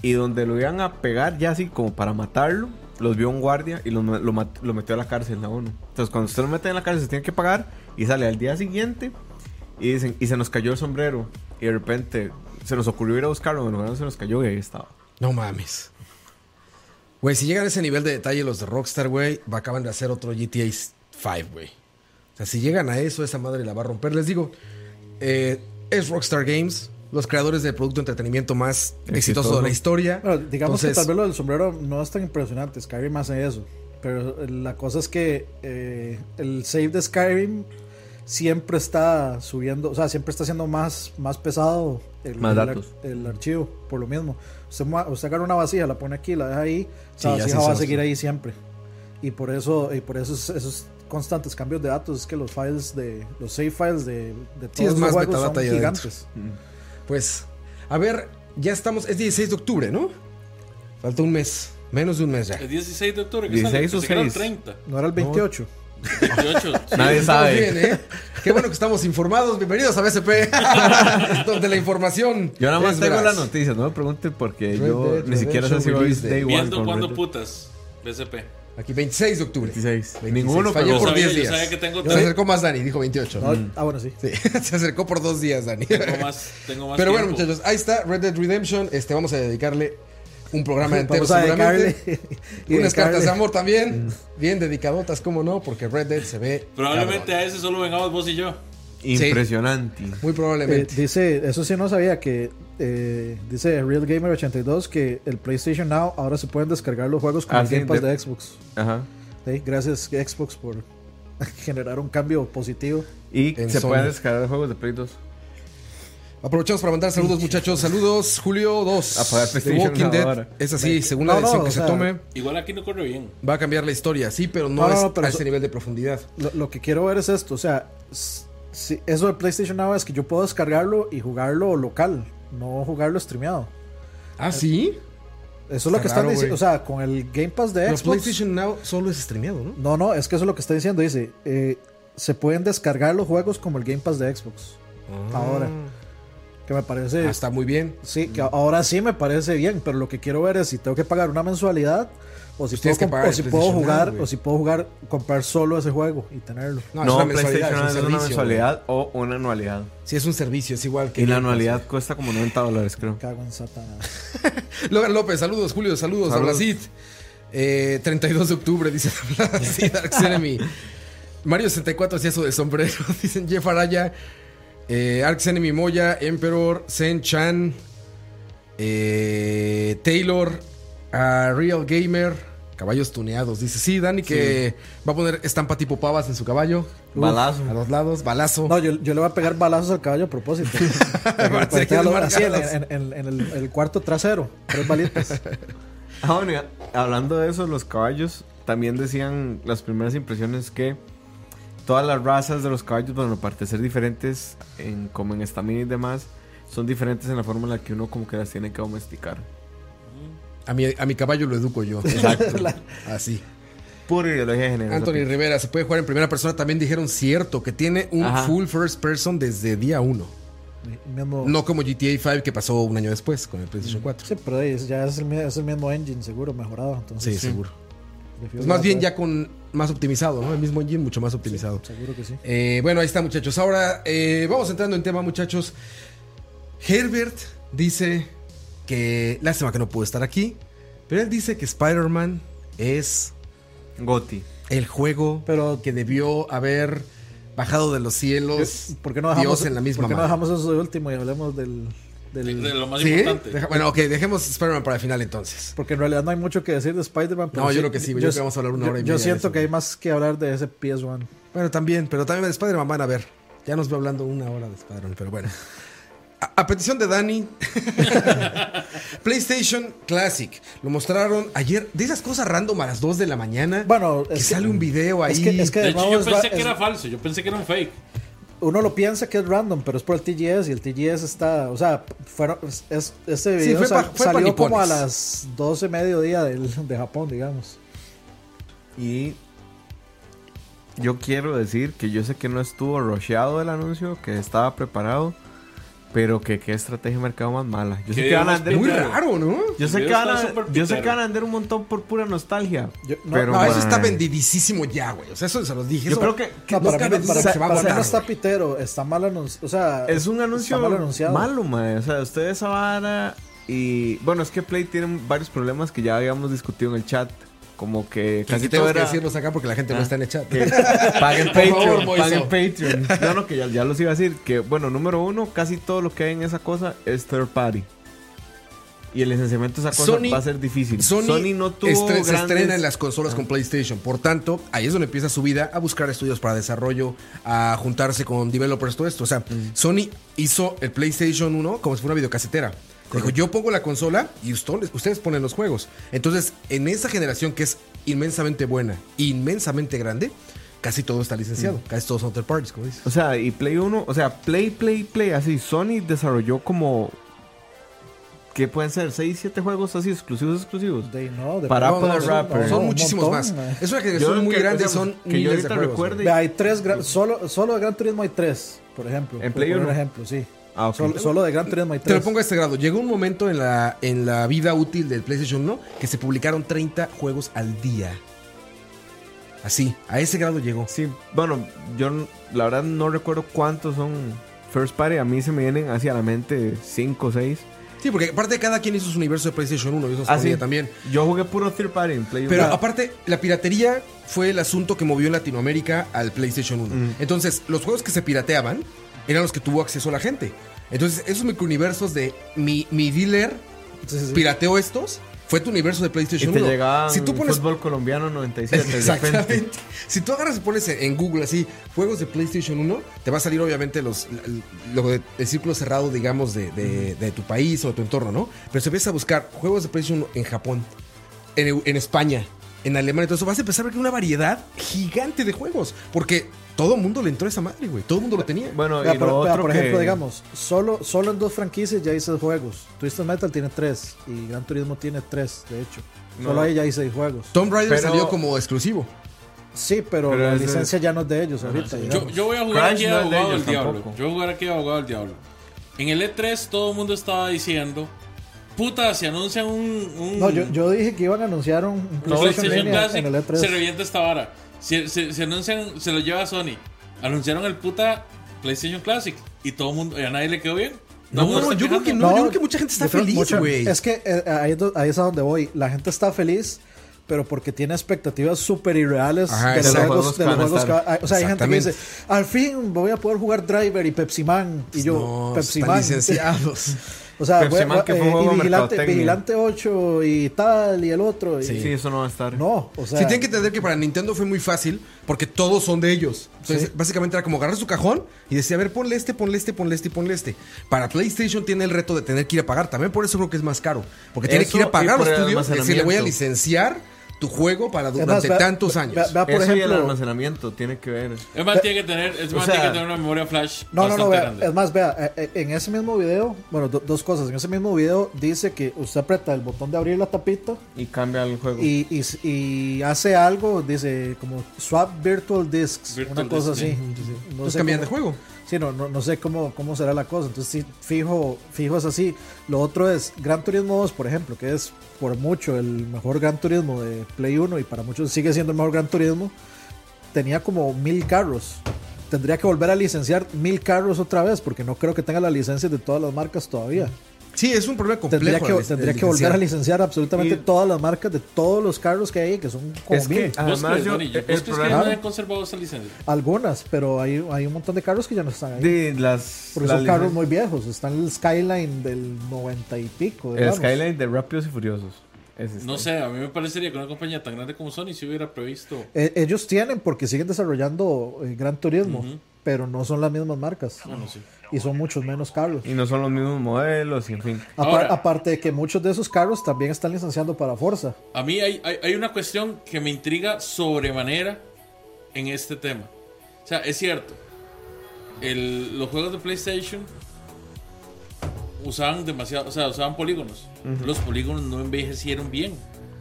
Y donde lo iban a pegar ya así como para matarlo, los vio un guardia y lo, lo, metió a la cárcel a uno. Entonces, cuando usted lo mete en la cárcel, se tiene que pagar. Y sale al día siguiente y dicen, y se nos cayó el sombrero. Y de repente se nos ocurrió ir a buscarlo. Bueno, no se nos cayó y ahí estaba. No mames. Güey, si llegan a ese nivel de detalle los de Rockstar, güey, acaban de hacer otro GTA 5, güey. O sea, si llegan a eso, esa madre la va a romper. Les digo, eh, es Rockstar Games, los creadores del producto de entretenimiento más exitoso, Exitoso. de la historia. Bueno, digamos Entonces, que tal vez lo del sombrero no es tan impresionante. Skyrim hace eso. Pero la cosa es que eh, el save de Skyrim siempre está subiendo, o sea, siempre está siendo más, más pesado el, Más el archivo, por lo mismo. Usted, usted agarra una vasija, la pone aquí, la deja ahí, Sí, la vasija va a seguir ahí siempre. Y por eso, y por eso es- esos constantes cambios de datos es que los files de los save files de, de todos Sí, es los más juegos son gigantes. Pues, a ver, ya estamos, es 16 de octubre, ¿no? Falta un mes, menos de un mes ya. El 16 de octubre, que 16 sale? o Pensé que era el 6. 30. No era el 28. 28. sí. Nadie sabe. bien, ¿eh? Qué bueno que estamos informados. Bienvenidos a BSP, donde la información. Yo nada más tengo veraz. las noticias, no me pregunten porque Red yo Dead ni siquiera sé si hoy es day. One. Viendo cuándo Red putas. BSP. Aquí 26 de octubre. 26. 26. Ninguno, Falló pero por Yo 10 sabía- yo días. sabía que tengo Se acercó más Dani, dijo 28. No, Ah, bueno, sí. Sí, se acercó por dos días, Dani. Tengo más, tengo más Pero bueno, tiempo. muchachos, ahí está Red Dead Redemption. Este, vamos a dedicarle un programa entero Vamos a seguramente. dedicarle. y Unas cartas de amor también. Bien dedicadotas, cómo no, porque Red Dead se ve. Probablemente cabrón. a ese solo vengamos vos y yo. Impresionante. Muy Eh, probablemente. dice, eso sí no sabía que eh, dice Real Gamer 82 que el PlayStation Now ahora se pueden descargar los juegos con Ah, el sí, Game Pass de- de Xbox. Ajá. Sí, gracias Xbox por generar un cambio positivo. Y se Sony. pueden descargar juegos de Play 2. Aprovechamos para mandar saludos, muchachos. Saludos, Julio 2. Apagar The PlayStation Walking Dead. Es así, según la No, no, decisión o que se tome, Igual aquí no corre bien. va a cambiar la historia. Sí, pero no, No, no, es no, pero a ese nivel de profundidad. Lo, lo que quiero ver es esto, o sea, eso de PlayStation Now es que yo puedo descargarlo y jugarlo local, no jugarlo streameado. Ah, sí. Eso es lo que están diciendo, o sea, con el Game Pass de Pero Xbox. PlayStation Now solo es streameado, ¿no? No, no, es que eso es lo que está diciendo, dice, eh, se pueden descargar los juegos como el Game Pass de Xbox. Ahora. Que me parece... Ah, está muy bien. Sí, que ahora sí me parece bien, pero lo que quiero ver es si tengo que pagar una mensualidad o si Pues puedo, que pagar o si puedo jugar güey. o si puedo jugar comprar solo ese juego y tenerlo. No, No, es una PlayStation es un es una servicio, mensualidad o una anualidad. Sí, es un servicio, es igual que. Y la anualidad cuesta como 90 dólares, creo. Cago en Satanás. Logan López, saludos, Julio, saludos. Saludos. Saludos. Eh, 32 de octubre, dice sí, Dark Enemy. Mario 64 hacía eso de sombrero. Dicen Jeff Araya. Eh, Arx Enemy Moya, Emperor, Zen Chan, eh, Taylor, a Real Gamer, Caballos tuneados. Dice, sí, Dani que va a poner estampa tipo pavas en su caballo. Balazo. A los lados, balazo. No, yo, yo le voy a pegar balazos al caballo a propósito. Así, en, en- en- en el, el cuarto trasero. Tres balitas. Ah, bueno, hablando de eso, los caballos también decían las primeras impresiones que todas las razas de los caballos, bueno, aparte de ser diferentes en, como en estamina y demás, son diferentes en la forma en la que uno como que las tiene que domesticar. A mi, a mi caballo lo educo yo. Exacto. Así. Pura ideología de género. Anthony Rivera, se puede jugar en primera persona. También dijeron cierto que tiene un Ajá. full first person desde día uno. Mismo- No como GTA 5 que pasó un año después con el PlayStation 4. Sí, pero ya es el, es el mismo engine, seguro, mejorado. Entonces, Sí, seguro. Pues más bien ya con más optimizado, ¿no? El mismo engine mucho más optimizado. Seguro que sí. Eh, bueno, ahí está, muchachos. Ahora eh, vamos entrando en tema, muchachos. Herbert dice que lástima que no pudo estar aquí, pero él dice que Spider-Man es Goti. el juego Pero- que debió haber bajado de los cielos. ¿Por qué no dejamos, Dios en la misma ¿por qué no dejamos eso de último y hablemos del... De, del de lo más ¿Sí? importante. Deja- bueno, ok, dejemos Spider-Man para el final entonces. Porque en realidad no hay mucho que decir de Spider-Man. No, yo creo que sí, yo creo que vamos a hablar una yo- hora y Yo media de siento eso. que hay más que hablar de ese PS1. Bueno, también, pero también de Spider-Man van a ver. Ya nos veo hablando una hora de Spider-Man, pero bueno. A, a petición de Dani, PlayStation Classic. Lo mostraron ayer. De esas cosas random a las 2 de la mañana. Bueno, que es que- sale un video ahí. es que- es que- De hecho, yo pensé que es- era falso. Yo pensé que era un fake. Uno lo piensa que es random, pero es por el TGS y el TGS está, o sea, fueron, es, este Sí, video fue sal- pa- fue pa' salió como a las 12 mediodía del, de Japón, digamos. Y yo quiero decir que yo sé que no estuvo rusheado el anuncio, que estaba preparado, pero que qué estrategia de mercado más mala. Yo sé que van a vender Muy raro, ¿no? Yo sé, que van a, yo sé que van a vender un montón por pura nostalgia. Yo- no, pero, No, eso está vendidísimo ya, güey. O sea, eso se los dije. Yo Eso- creo que, que No, para, mí, para, se va a no está pitero, está mal anunciado. O sea, es un anuncio está mal anunciado. malo, mae. O sea, ustedes esa vara y... Bueno, es que Play tiene varios problemas que ya habíamos discutido en el chat. Como que Casi casi tengo todo que era... decirlos acá porque la gente no Ah. está en el chat. que paguen favor, Patreon, paguen Patreon. No, no, que ya, ya los iba a decir. Que, bueno, número uno, casi todo lo que hay en esa cosa es third party. Y el licenciamiento de esa cosa Sony- va a ser difícil. Sony, no tuvo estre- se grandes- estrena en las consolas con PlayStation. Por tanto, ahí es donde empieza su vida a buscar estudios para desarrollo, a juntarse con developers, todo esto. O sea, Sony hizo el PlayStation 1 como si fuera una videocasetera. Dijo, yo pongo la consola y ustedes, ustedes ponen los juegos. Entonces, en esa generación que es inmensamente buena, inmensamente grande, casi todo está licenciado. Casi todos son third parties, como dices. O sea, y Play 1, o sea, Play, Play, Play, así. Sony desarrolló como. ¿Qué pueden ser? ¿6, 7 juegos así exclusivos, exclusivos? De, no, de Para pronto, Apple son- Rapper. no, son muchísimos montón, más. Es una generación muy que- grande, o sea, son que yo de juegos. recuerde. Hay tres, solo, solo de Gran Turismo hay tres, por ejemplo. ¿En por Play poner uno? un ejemplo, sí. Ah. Solo, solo de Gran Turismo hay Te tres. lo pongo a este grado. Llegó un momento en la, en la vida útil del PlayStation 1 que se publicaron 30 juegos al día. Así, a ese grado llegó. Sí, bueno, yo la verdad no recuerdo cuántos son first party. A mí se me vienen hacia la mente 5 o 6. Sí, porque aparte cada quien hizo su universo de PlayStation 1 y eso Ah, sí. también. Yo jugué puro third party en Play Pero 1. aparte, la piratería fue el asunto que movió en Latinoamérica al PlayStation 1. Mm. Entonces, los juegos que se pirateaban eran los que tuvo acceso la gente. Entonces, esos microuniversos de mi, mi dealer sí. pirateó estos, fue tu universo de y PlayStation te 1. llegaban si tú pones fútbol colombiano 97. de Exactamente. Si tú agarras y pones en Google así juegos de PlayStation 1, te va a salir obviamente los lo de- el círculo cerrado, digamos, de, de- de tu país o de tu entorno, ¿no? Pero si empiezas a buscar juegos de PlayStation 1 en Japón, en, en España, en Alemania, eso, vas a empezar a ver que una variedad gigante de juegos. Porque todo el mundo le entró a esa madre, güey. Todo el mundo lo tenía. Bueno, Vea, y por, lo vea, otro por que... ejemplo, digamos, solo, solo en dos franquicias ya hice juegos. Twisted Metal tiene tres y Gran Turismo tiene tres, de hecho. Solo ahí ya hice juegos. Tomb Raider Pero- salió como exclusivo. Sí, pero, Pero la ese- licencia ya no es de ellos ahorita. Yo, voy a jugar Crash aquí no de abogado ellos del diablo. tampoco. Yo voy a jugar aquí de abogado del diablo. En el E3 todo el mundo estaba diciendo, puta, si anuncian un... un- No, yo, yo dije que iban a anunciar un un PlayStation PlayStation Classic, en el E3. se revienta esta vara. Si, se, se anuncian, se lo lleva Sony. Anunciaron el puta PlayStation Classic y todo el mundo, y a nadie le quedó bien. No, mundo está yo creo que quejando. no. yo creo que mucha gente está feliz, güey. Es que eh, ahí, ahí es a donde voy. La gente está feliz, pero porque tiene expectativas súper irreales Ajá, de, los juegos, de los juegos que va- O sea, hay gente que dice, al fin voy a poder jugar Driver y Pepsi Man. Y yo, no, Pepsi están Man. licenciados. O sea, Pepsi we- Man, que fue un eh, y Vigilante. Vigilante 8 y tal, y el otro. y- Sí, eso no va a estar. No, o sea. Sí, tienen que entender que para Nintendo fue muy fácil porque todos son de ellos. Entonces, Sí. básicamente era como agarrar su cajón y decía, a ver, ponle este, ponle este, ponle este y ponle este. Para PlayStation tiene el reto de tener que ir a pagar. También por eso creo que es más caro. Porque tiene que ir a pagar los estudios y decirle, voy a licenciar tu juego para durante tantos años. vea, por Eso y el ejemplo. almacenamiento tiene que ver. Es más, tiene que tener, es O más, sea- tiene que tener una memoria flash No, no, bastante no, vea, grande. es más, vea, eh, eh, en ese mismo video, bueno, do- dos cosas. En ese mismo video dice que usted aprieta el botón de abrir la tapita Y cambia el juego. y, y, y hace algo, dice como swap virtual discs, Virtual una cosa disc, así. sí. No Entonces cambian cómo- de juego. Sí, no, no, sé cómo, cómo será la cosa. Entonces, sí, fijo, fijo es así. Lo otro es Gran Turismo 2, por ejemplo, que es por mucho el mejor Gran Turismo de Play 1 y para muchos sigue siendo el mejor Gran Turismo. Tenía como mil carros. Tendría que volver a licenciar mil carros otra vez porque no creo que tenga la licencia de todas las marcas todavía. Sí, es un problema complejo. Tendría que, tendría que volver a licenciar. absolutamente Y- todas las marcas de todos los carros que hay, que son como Es mil. que ¿Vos además crees, yo, Dani? el ¿Vos crees que problema no han conservado esa licencia? Algunas, pero hay, hay un montón de carros que ya no están ahí. de las, Porque las son carros muy viejos. Está el Skyline del 90 y pico. El digamos. Skyline de Rápidos y Furiosos. No está. sé, a mí me parecería que una compañía tan grande como Sony si hubiera previsto. Eh, ellos tienen porque siguen desarrollando eh, Gran Turismo, pero no son las mismas marcas. Bueno, sí. Y son muchos menos carros. Y no son los mismos modelos, y en fin. Apar- Ahora- aparte de que muchos de esos carros también están licenciando para Forza. A mí hay, hay, hay una cuestión que me intriga sobremanera en este tema. O sea, es cierto, el- los juegos de PlayStation usaban demasiado, o sea, usaban polígonos. Los polígonos no envejecieron bien.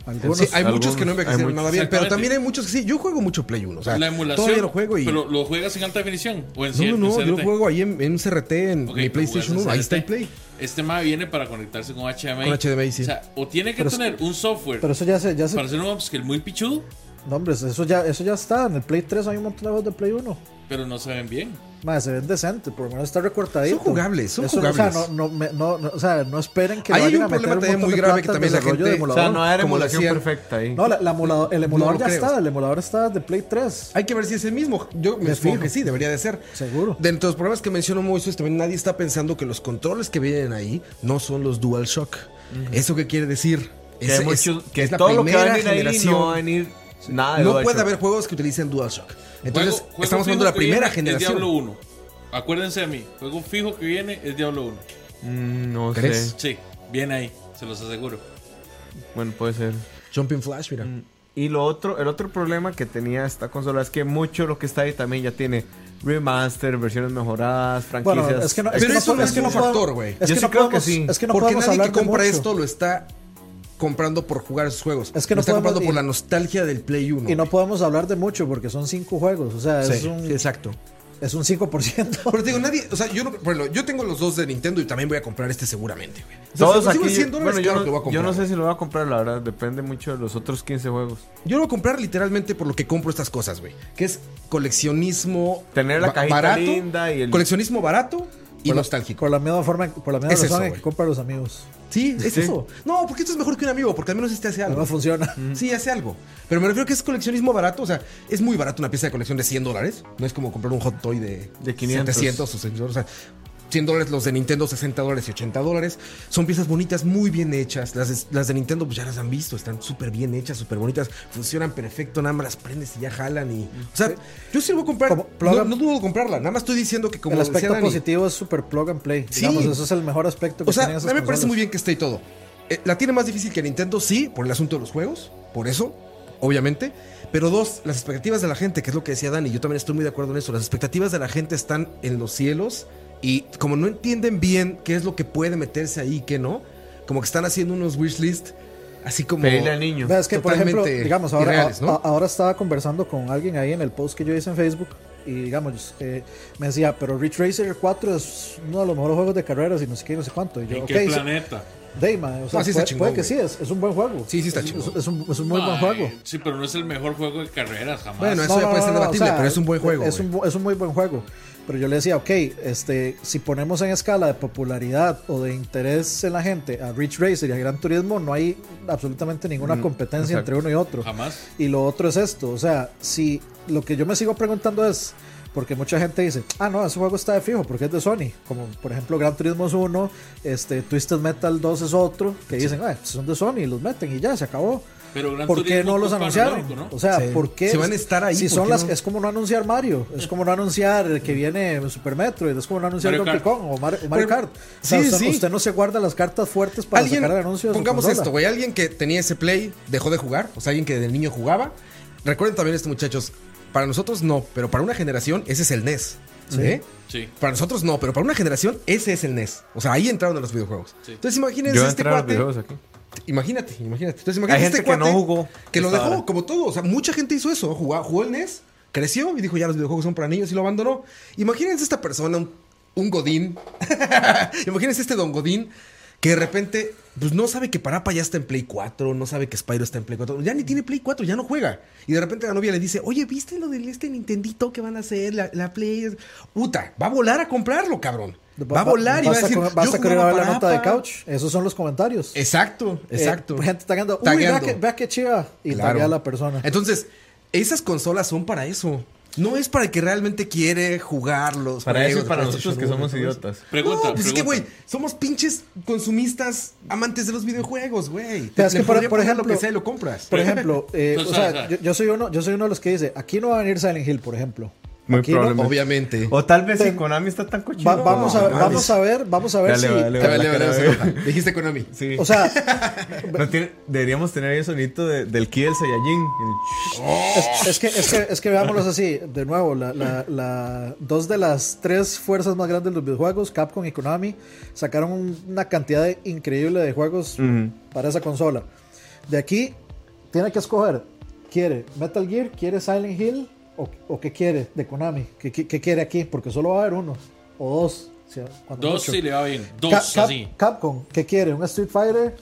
Algunos. Sí, hay muchos que no envejecieron hay nada bien, pero también hay muchos que sí. Yo juego mucho Play 1. O sea, la emulación, todavía lo juego y. pero lo juegas en alta definición o en no, no, no, en yo lo juego ahí en, en un CRT, en mi PlayStation juegas 1. en Ahí está el. Play. Este MA viene para conectarse con HDMI. Con HDMI, sí. O sea, o tiene que Pero- tener un software Pero eso ya se. Ya se para hacer un upscale muy pichudo, no, hombre, eso ya, eso ya está. En el Play 3 hay un montón de juegos de Play 1. Pero no se ven bien. Madre, se ven decentes, por lo menos está recortadito. Son jugables, son Eso, jugables. O sea, no, no, me- no, no, o sea, no esperen que Ahí le hay vayan un a meter problema un también muy de grave que también la gente- de O sea, no era emulación decían- perfecta ahí. No, la, la emulador- el emulador ya creo. está, el emulador está de Play 3. Hay que ver si es el mismo. Yo me supongo fijo. que sí, debería de ser. Seguro. Dentro de los problemas que mencionó Moises, también nadie está pensando que los controles que vienen ahí no son los DualShock. ¿Eso qué quiere decir? Que, Es- hay es- muchos- que es la todo lo que va a primera venir ahí no va a venir nada de No DualShock. puede haber juegos que utilicen DualShock. Entonces, Juego- juego estamos hablando de la primera viene generación. Es Diablo 1. Acuérdense de mí. Juego fijo que viene es Diablo 1. Mm, no ¿Crees? sé. Sí, viene ahí, se los aseguro. Bueno, puede ser. Jumping Flash, mira. Y lo otro, el otro problema que tenía esta consola es que mucho lo que está ahí también ya tiene remaster, versiones mejoradas, franquicias. Bueno, es que no, es Pero que no eso no es es que no factor, güey. Es Yo que sí no creo que sí. es que no Porque nadie que compra mucho. esto lo está comprando por jugar esos juegos. Es que no está podemos- comprando por y- la nostalgia del Play 1. Y no güey. podemos hablar de mucho porque son cinco juegos. O sea, es, un, exacto. es un 5%. Pero te digo, nadie, o sea, yo no, por ejemplo, yo tengo los dos de Nintendo y también voy a comprar este seguramente, güey. O sea, Todos si aquí. en 100 dólares, bueno, claro yo, que lo voy a no, comprar. yo no sé si lo voy a comprar, la verdad. Depende mucho de los otros 15 juegos. Yo lo voy a comprar literalmente por lo que compro estas cosas, güey. Que es coleccionismo. Tener la cajita barato, linda y el- Coleccionismo barato y Por la- nostálgico. Por la misma forma, por la misma Es razón eso, que compra los amigos. Sí, es Sí. eso. No, porque esto es mejor que un amigo, porque al menos este hace algo. Además funciona. Sí, hace algo. Pero me refiero que es coleccionismo barato. O sea, es muy barato una pieza de colección de 100 dólares. No es como comprar un hot toy de, De 500. 700 o 600 O sea, 100 dólares los de Nintendo, 60 dólares y 80 dólares. Son piezas bonitas, muy bien hechas. Las de, las de Nintendo, pues ya las han visto. Están súper bien hechas, súper bonitas. Funcionan perfecto. Nada más las prendes y ya jalan. Y, o sea, yo sí lo voy a comprar. Como No, no dudo comprarla. Nada más estoy diciendo que como el aspecto Dani, positivo es super plug and play. Sí. Digamos, eso es el mejor aspecto que O sea, a mí me parece muy bien que esté y todo. Eh, la tiene más difícil que Nintendo, sí, por el asunto de los juegos, por eso, obviamente. Pero dos, las expectativas de la gente, que es lo que decía Dani, yo también estoy muy de acuerdo en eso. Las expectativas de la gente están en los cielos y como no entienden bien qué es lo que puede meterse ahí y qué no, como que están haciendo unos wish list así como... Pedirle al niño. Es que, por ejemplo, digamos, ahora, irreales, ¿no? a- ahora estaba conversando con alguien ahí en el post que yo hice en Facebook y, digamos, eh, me decía, pero Ridge Racer 4 es uno de los mejores juegos de carreras y no sé qué, no sé cuánto. Y yo, ¿En ok, qué planeta? Dayma, o sea, No, sí puede, chingón, puede que sí, es, es un buen juego. Sí, sí está Es-. Es, es un, es un muy buen juego. Sí, pero no es el mejor juego de carreras jamás. Bueno, eso ya puede ser debatible, pero es un buen juego, Es un, es un muy buen juego. Pero yo le decía, ok, este, si ponemos en escala de popularidad o de interés en la gente a Ridge Racer y a Gran Turismo, no hay absolutamente ninguna competencia exacto. entre uno y otro. Jamás. Y lo otro es esto, o sea, si lo que yo me sigo preguntando es, porque mucha gente dice, ah, no, ese juego está de fijo, porque es de Sony. Como por ejemplo Gran Turismo es uno, este, Twisted Metal 2 es otro, que dicen, ah, son de Sony, los meten y ya, se acabó. Pero Gran ¿Por qué Turismo no los anunciaron? ¿no? O sea, Sí. ¿por qué? Si van a estar ahí, Si ¿por son las, no? es como no anunciar Mario, es como no anunciar que viene Super Metroid, es como no anunciar Mario Donkey Kart. Kong o Mario, o Mario Pero- Kart. O sea, sí, usted, sí. usted no se guarda las cartas fuertes para Alguien, sacar el anuncio de su pongamos esto, güey. Alguien que tenía ese play dejó de jugar. O sea, alguien que de niño jugaba. Recuerden también esto, muchachos. Para nosotros no, pero para una generación ese es el NES. ¿eh? Sí. Para nosotros no, pero para una generación ese es el NES. O sea, ahí entraron en los videojuegos. Sí. Entonces imagínense Yo este entré a los cuate. videojuegos aquí. Imagínate, imagínate. Entonces imagínate Hay este gente que no cuate jugó Que lo dejó como todo. O sea, mucha gente hizo eso. Jugó, jugó el NES, creció y dijo ya los videojuegos son para niños y lo abandonó. Imagínense esta persona, un, un Godín. imagínense este Don Godín que de repente pues no sabe que Parapa ya está en Play 4, no sabe que Spyro está en Play 4, ya ni tiene Play 4, ya no juega. Y de repente la novia le dice, oye, ¿viste lo del este Nintendito que van a hacer? La, la Play... Puta, va a volar a comprarlo, cabrón. Va a volar y va a decir, yo ir a la nota de. Couch. Esos son los comentarios. Exacto, exacto. Eh, gente tagueando. Uy, vea que, vea que chiva. Y Claro. a la persona. Entonces, esas consolas son para eso. No es para el que realmente quiere jugar los Para eso juegos de para nosotros que 1, somos idiotas. Pregunta, no, pues es que, pregunta. güey, somos pinches consumistas amantes de los videojuegos, güey. Pero es que, por- por ejemplo- lo que sea y lo compras. Por ejemplo, eh, o sea, yo, yo soy uno, yo soy uno de los que dice, aquí no va a venir Silent Hill, por ejemplo. Muy Aquí no- probablemente. Obviamente. O tal vez si Konami está tan cochino. Va- vamos, a, no, vamos a ver, vamos a ver Dale, si. vale, vale. Dijiste Konami. Sí. O sea, No tiene- deberíamos tener ahí el sonito de- del Ki del Saiyajin. es, es que, es, que, es que veámoslos así, de nuevo, la, la- la- dos de las tres fuerzas más grandes de los videojuegos, Capcom y Konami, sacaron un- una cantidad de- increíble de juegos Ujú. para esa consola. De aquí, tiene que escoger, ¿quiere Metal Gear? ¿Quiere Silent Hill? ¿O, o qué quiere de Konami? ¿Qué, qué- qué quiere aquí? Porque solo va a haber uno o dos. o sea, cuando Dos mucho. sí le va bien. Dos Cap- así. Capcom, ¿qué quiere? ¿Un Street Fighter?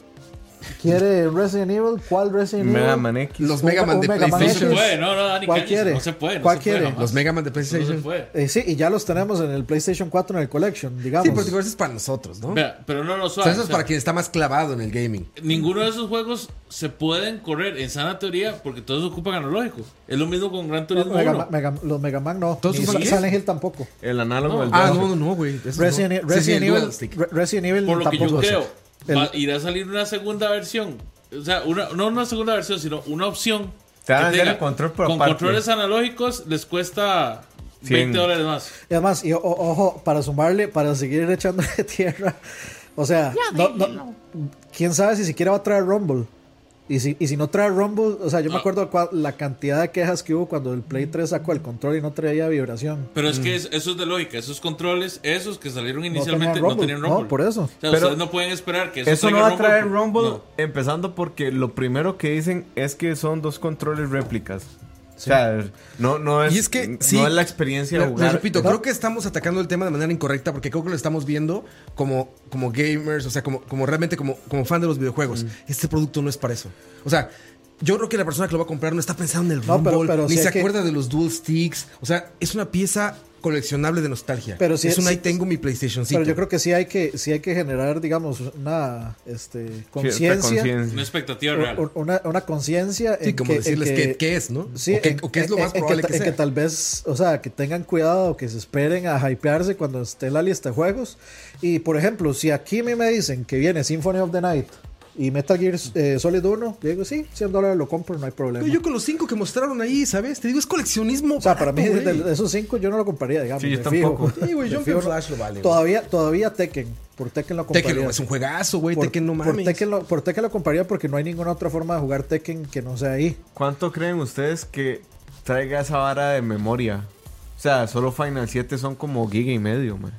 ¿Quiere Resident Evil? ¿Cuál Resident Evil? Mega Man X. Los Mega Man de Mega Man No se PlayStation. Puede, no, no, Dani, ¿Cuál quiere? No se puede. no ¿Cuál se puede quiere? Los Mega Man de No se PlayStation. puede. Eh, sí, y ya los tenemos en el PlayStation 4 en el Collection, digamos. Sí, pero digo, eso es para nosotros, ¿no? Vea, pero no lo O sea, suave. eso es para quien está más clavado en el gaming. Ninguno de esos juegos se pueden correr en sana teoría porque todos ocupan analógico. Es lo mismo con Gran Turismo Mega, 1. Ma- Mega- los Mega Man no. ¿Todos Ni usan Silent? Hill tampoco. El análogo No. del Ah, no, no, no, güey. Resident, no. Sí, sí, Resident Evil, Resident Evil Por lo que yo creo, El- va- irá a salir una segunda versión. O sea, una, no una segunda versión, sino una opción. Te van a hacer el control por Con controles analógicos les cuesta 100. 20 dólares más. Y además, y o- ojo, para sumarle, para seguir echándole tierra. O sea, no, no- quién sabe si siquiera va a traer Rumble. Y si, y si no trae Rumble, o sea, yo me acuerdo cua- la cantidad de quejas que hubo cuando el Play 3 sacó el control y no traía vibración. Pero es que es- eso es de lógica. Esos controles, esos que salieron No inicialmente, no Rumble. tenían Rumble. No, por eso. O sea, Pero ustedes no pueden esperar que eso, Eso no traiga va a traer Rumble, no. empezando porque lo primero que dicen es que son dos controles réplicas. O sea, no, no es, Y es que, no sí, es la experiencia de jugar. Les repito, ¿no? creo que estamos atacando el tema de manera incorrecta porque creo que lo estamos viendo como, como gamers, o sea, como, como realmente como, como fan de los videojuegos. Mm. Este producto no es para eso. O sea, yo creo que la persona que lo va a comprar no está pensando en el No, pero- Rumble, pero ni se que- acuerda de los dual sticks. O sea, es una pieza coleccionable de nostalgia. Pero sí- es un sí- ahí tengo mi PlayStation 5. Pero yo creo que sí hay que, sí hay que generar, digamos, una este, conciencia. Una expectativa real. Una, una conciencia Sí, en como que- en decirles que- qué, es, ¿no? Sí, o, qué, en- o qué es lo en- más en probable que, que, en sea. que tal vez, o sea, que tengan cuidado, que se esperen a hypearse cuando esté la lista de juegos. Y por ejemplo, si aquí me me dicen que viene Symphony of the Night y Metal Gear eh, Solid 1, yo digo, sí, 100 dólares lo compro, no hay problema. Pero yo con los cinco que mostraron ahí, ¿sabes? Te digo, es coleccionismo. o sea, para mí, barato, de, de esos 5 yo no lo compraría, digamos. Sí, yo de fijo. tampoco. Sí, güey, Jump fijo. Flash lo vale. Todavía, todavía Tekken. Por Tekken lo compraría. Tekken es un juegazo, güey. por, Tekken no por mames. Tekken lo, por Tekken lo compraría porque no hay ninguna otra forma de jugar Tekken que no sea ahí. ¿Cuánto creen ustedes que traiga esa vara de memoria? O sea, solo Final 7 son como giga y medio, man.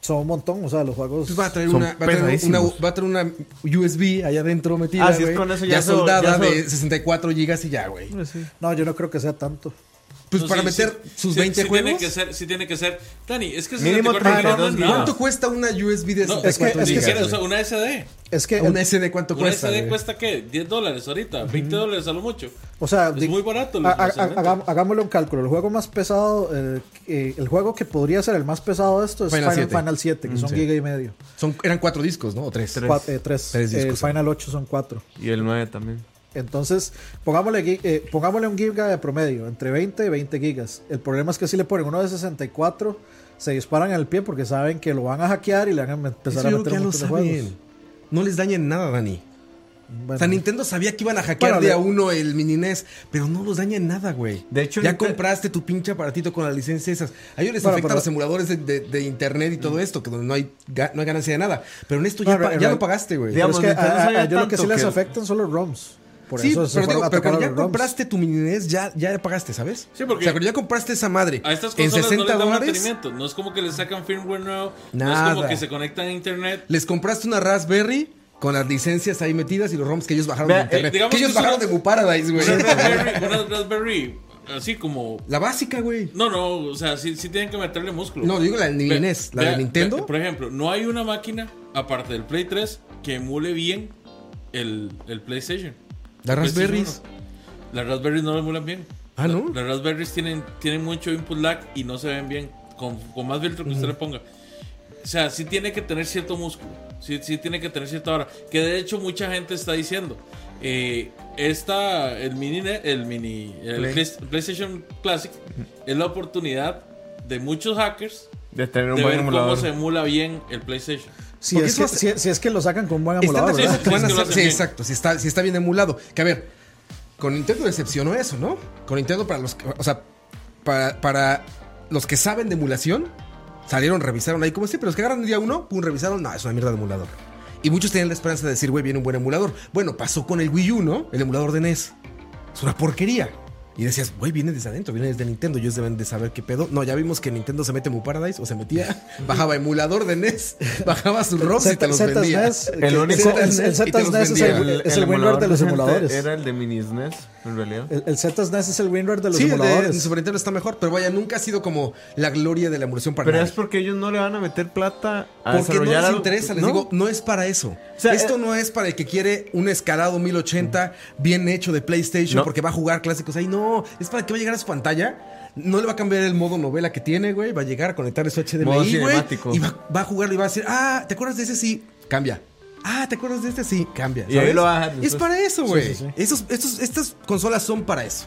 Son un montón, o sea, los juegos... Pues va a traer Son una, va a traer una, pesadísimos. va a traer una USB allá adentro metida, Ah, si es güey. con eso ya, ya so- soldada ya so- de 64 gigas y ya, güey. No, yo no creo que sea tanto. Pues No, para sí, meter sí, sus sí, 20 sí juegos. Tiene que ser, sí tiene que ser. Dani, es que Mínimo 64 gigas 32 no nada. ¿Cuánto cuesta una USB de No, 64 es que- es que- o sea, una SD. Es que... ¿Una SD cuánto Una cuesta? SD güey? cuesta qué? 10 dólares ahorita, 20 dólares a lo mucho. O sea, Es di- muy barato. ha- ha- los ha- elementos. hagam- hagámosle un cálculo. El juego más pesado, eh, eh, el juego que podría ser el más pesado de esto es Final Final, 7. Final 7, que son sí. giga y medio. Son, eran cuatro discos, ¿no? O tres. Tres. Cua- eh, tres. Tres Eh, discos, el Final 8 son cuatro. Y el 9 también. Entonces, pongámosle, eh, pongámosle un giga de promedio, entre 20 y 20 gigas. El problema es que si le ponen uno de 64, se disparan el pie porque saben que lo van a hackear y le van a empezar Eso a yo meter un montón de juegos. No les dañen nada, Dani. Bueno, O sea, Nintendo sabía que iban a hackear Bueno, de a uno el mini NES, pero no los daña en nada, güey. De hecho, ya Nintendo- compraste tu pinche aparatito con las licencias esas. A ellos les Bueno, afectan pero- los emuladores de, de- de internet y todo esto, que donde no hay, ga- no hay ganancia de nada. Pero en esto ya, pa- lo pagaste, güey. pero digamos, es que Nintendo a, a- sabía a ellos lo que sí les que- afectan son los ROMs. Por sí, eso pero, digo, cuando ya compraste tu mini NES, ya, ya pagaste, ¿sabes? Sí, porque- o sea, cuando ya compraste esa madre A estas en consolas no 60 les da dólares, mantenimiento. No es como que le sacan firmware nuevo. No es Nada. como que se conectan a internet. les compraste una Raspberry con las licencias ahí metidas y los ROMs que ellos bajaron Vea, de internet. eh, digamos que ellos que bajaron de Mu Paradise, güey. Una Raspberry, una Raspberry así como. La básica, güey. No, no, o sea, sí, sí tienen que meterle músculo. No, digo la del Ve- NES, la vea, de Nintendo. ve- por ejemplo, no hay una máquina, aparte del Play 3, que emule bien el, el PlayStation. Las PlayStation Raspberries. 1. Las Raspberries no emulan bien. Ah, ¿no? La- Las Raspberries tienen, tienen mucho input lag y no se ven bien. Con, con más filtro que usted le ponga. O sea, sí tiene que tener cierto músculo. Sí, sí tiene que tener cierta hora. Que de hecho mucha gente está diciendo. Eh, esta, el mini, el mini, el Play. Play- PlayStation Classic es la oportunidad de muchos hackers De tener un de buen ver cómo emulador. se emula bien el PlayStation. Si es, que, si, si es que lo sacan con buen emulador, ¿verdad? que van a hacer- sí, exacto. Si está, si está bien emulado. Que a ver, con Nintendo decepcionó eso, ¿no? Con Nintendo para los que, o sea, para, para los que saben de emulación, salieron, revisaron ahí como siempre. Los que agarran el día uno, pum, revisaron, no, es una mierda de emulador. Y muchos tenían la esperanza de decir, güey, viene un buen emulador. Bueno, pasó con el Wii U, ¿no? El emulador de NES. Es una porquería. Y decías, güey, viene desde adentro, viene desde Nintendo. Ellos deben de saber qué pedo. No, ya vimos que Nintendo se mete en Mu Paradise o se metía, bajaba emulador de NES, bajaba sus ROMs y te los vendía. ZSNES, El único- el, el los ZSNES es el, es el de los decente emuladores. Era el de mini SNES, en realidad. El, el ZSNES es el WinRAR de los Sí, el emuladores. Super Nintendo está mejor, pero vaya, nunca ha sido como la gloria de la emulación para Pero nadie. es porque ellos no le van a meter plata a Porque no les algo- interesa, les ¿no? digo, no es para eso. O sea, Esto eh, no es para el que quiere un escalado 1080 bien hecho de PlayStation No. porque va a jugar clásicos ahí. No, es para que va a llegar a su pantalla. No le va a cambiar el modo novela que tiene, güey. Va a llegar a conectar su HDMI, güey. cinemático. Y va, va a jugarlo y va a decir, ah, ¿te acuerdas de ese? Sí, cambia. Ah, ¿te acuerdas de este? Sí, cambia. Y ahí ¿sabes? lo dejar Es para eso, güey. sí, estos- estas consolas son para eso.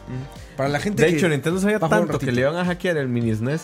Para la gente De que hecho, Nintendo sabía tanto que le iban a hackear el mini SNES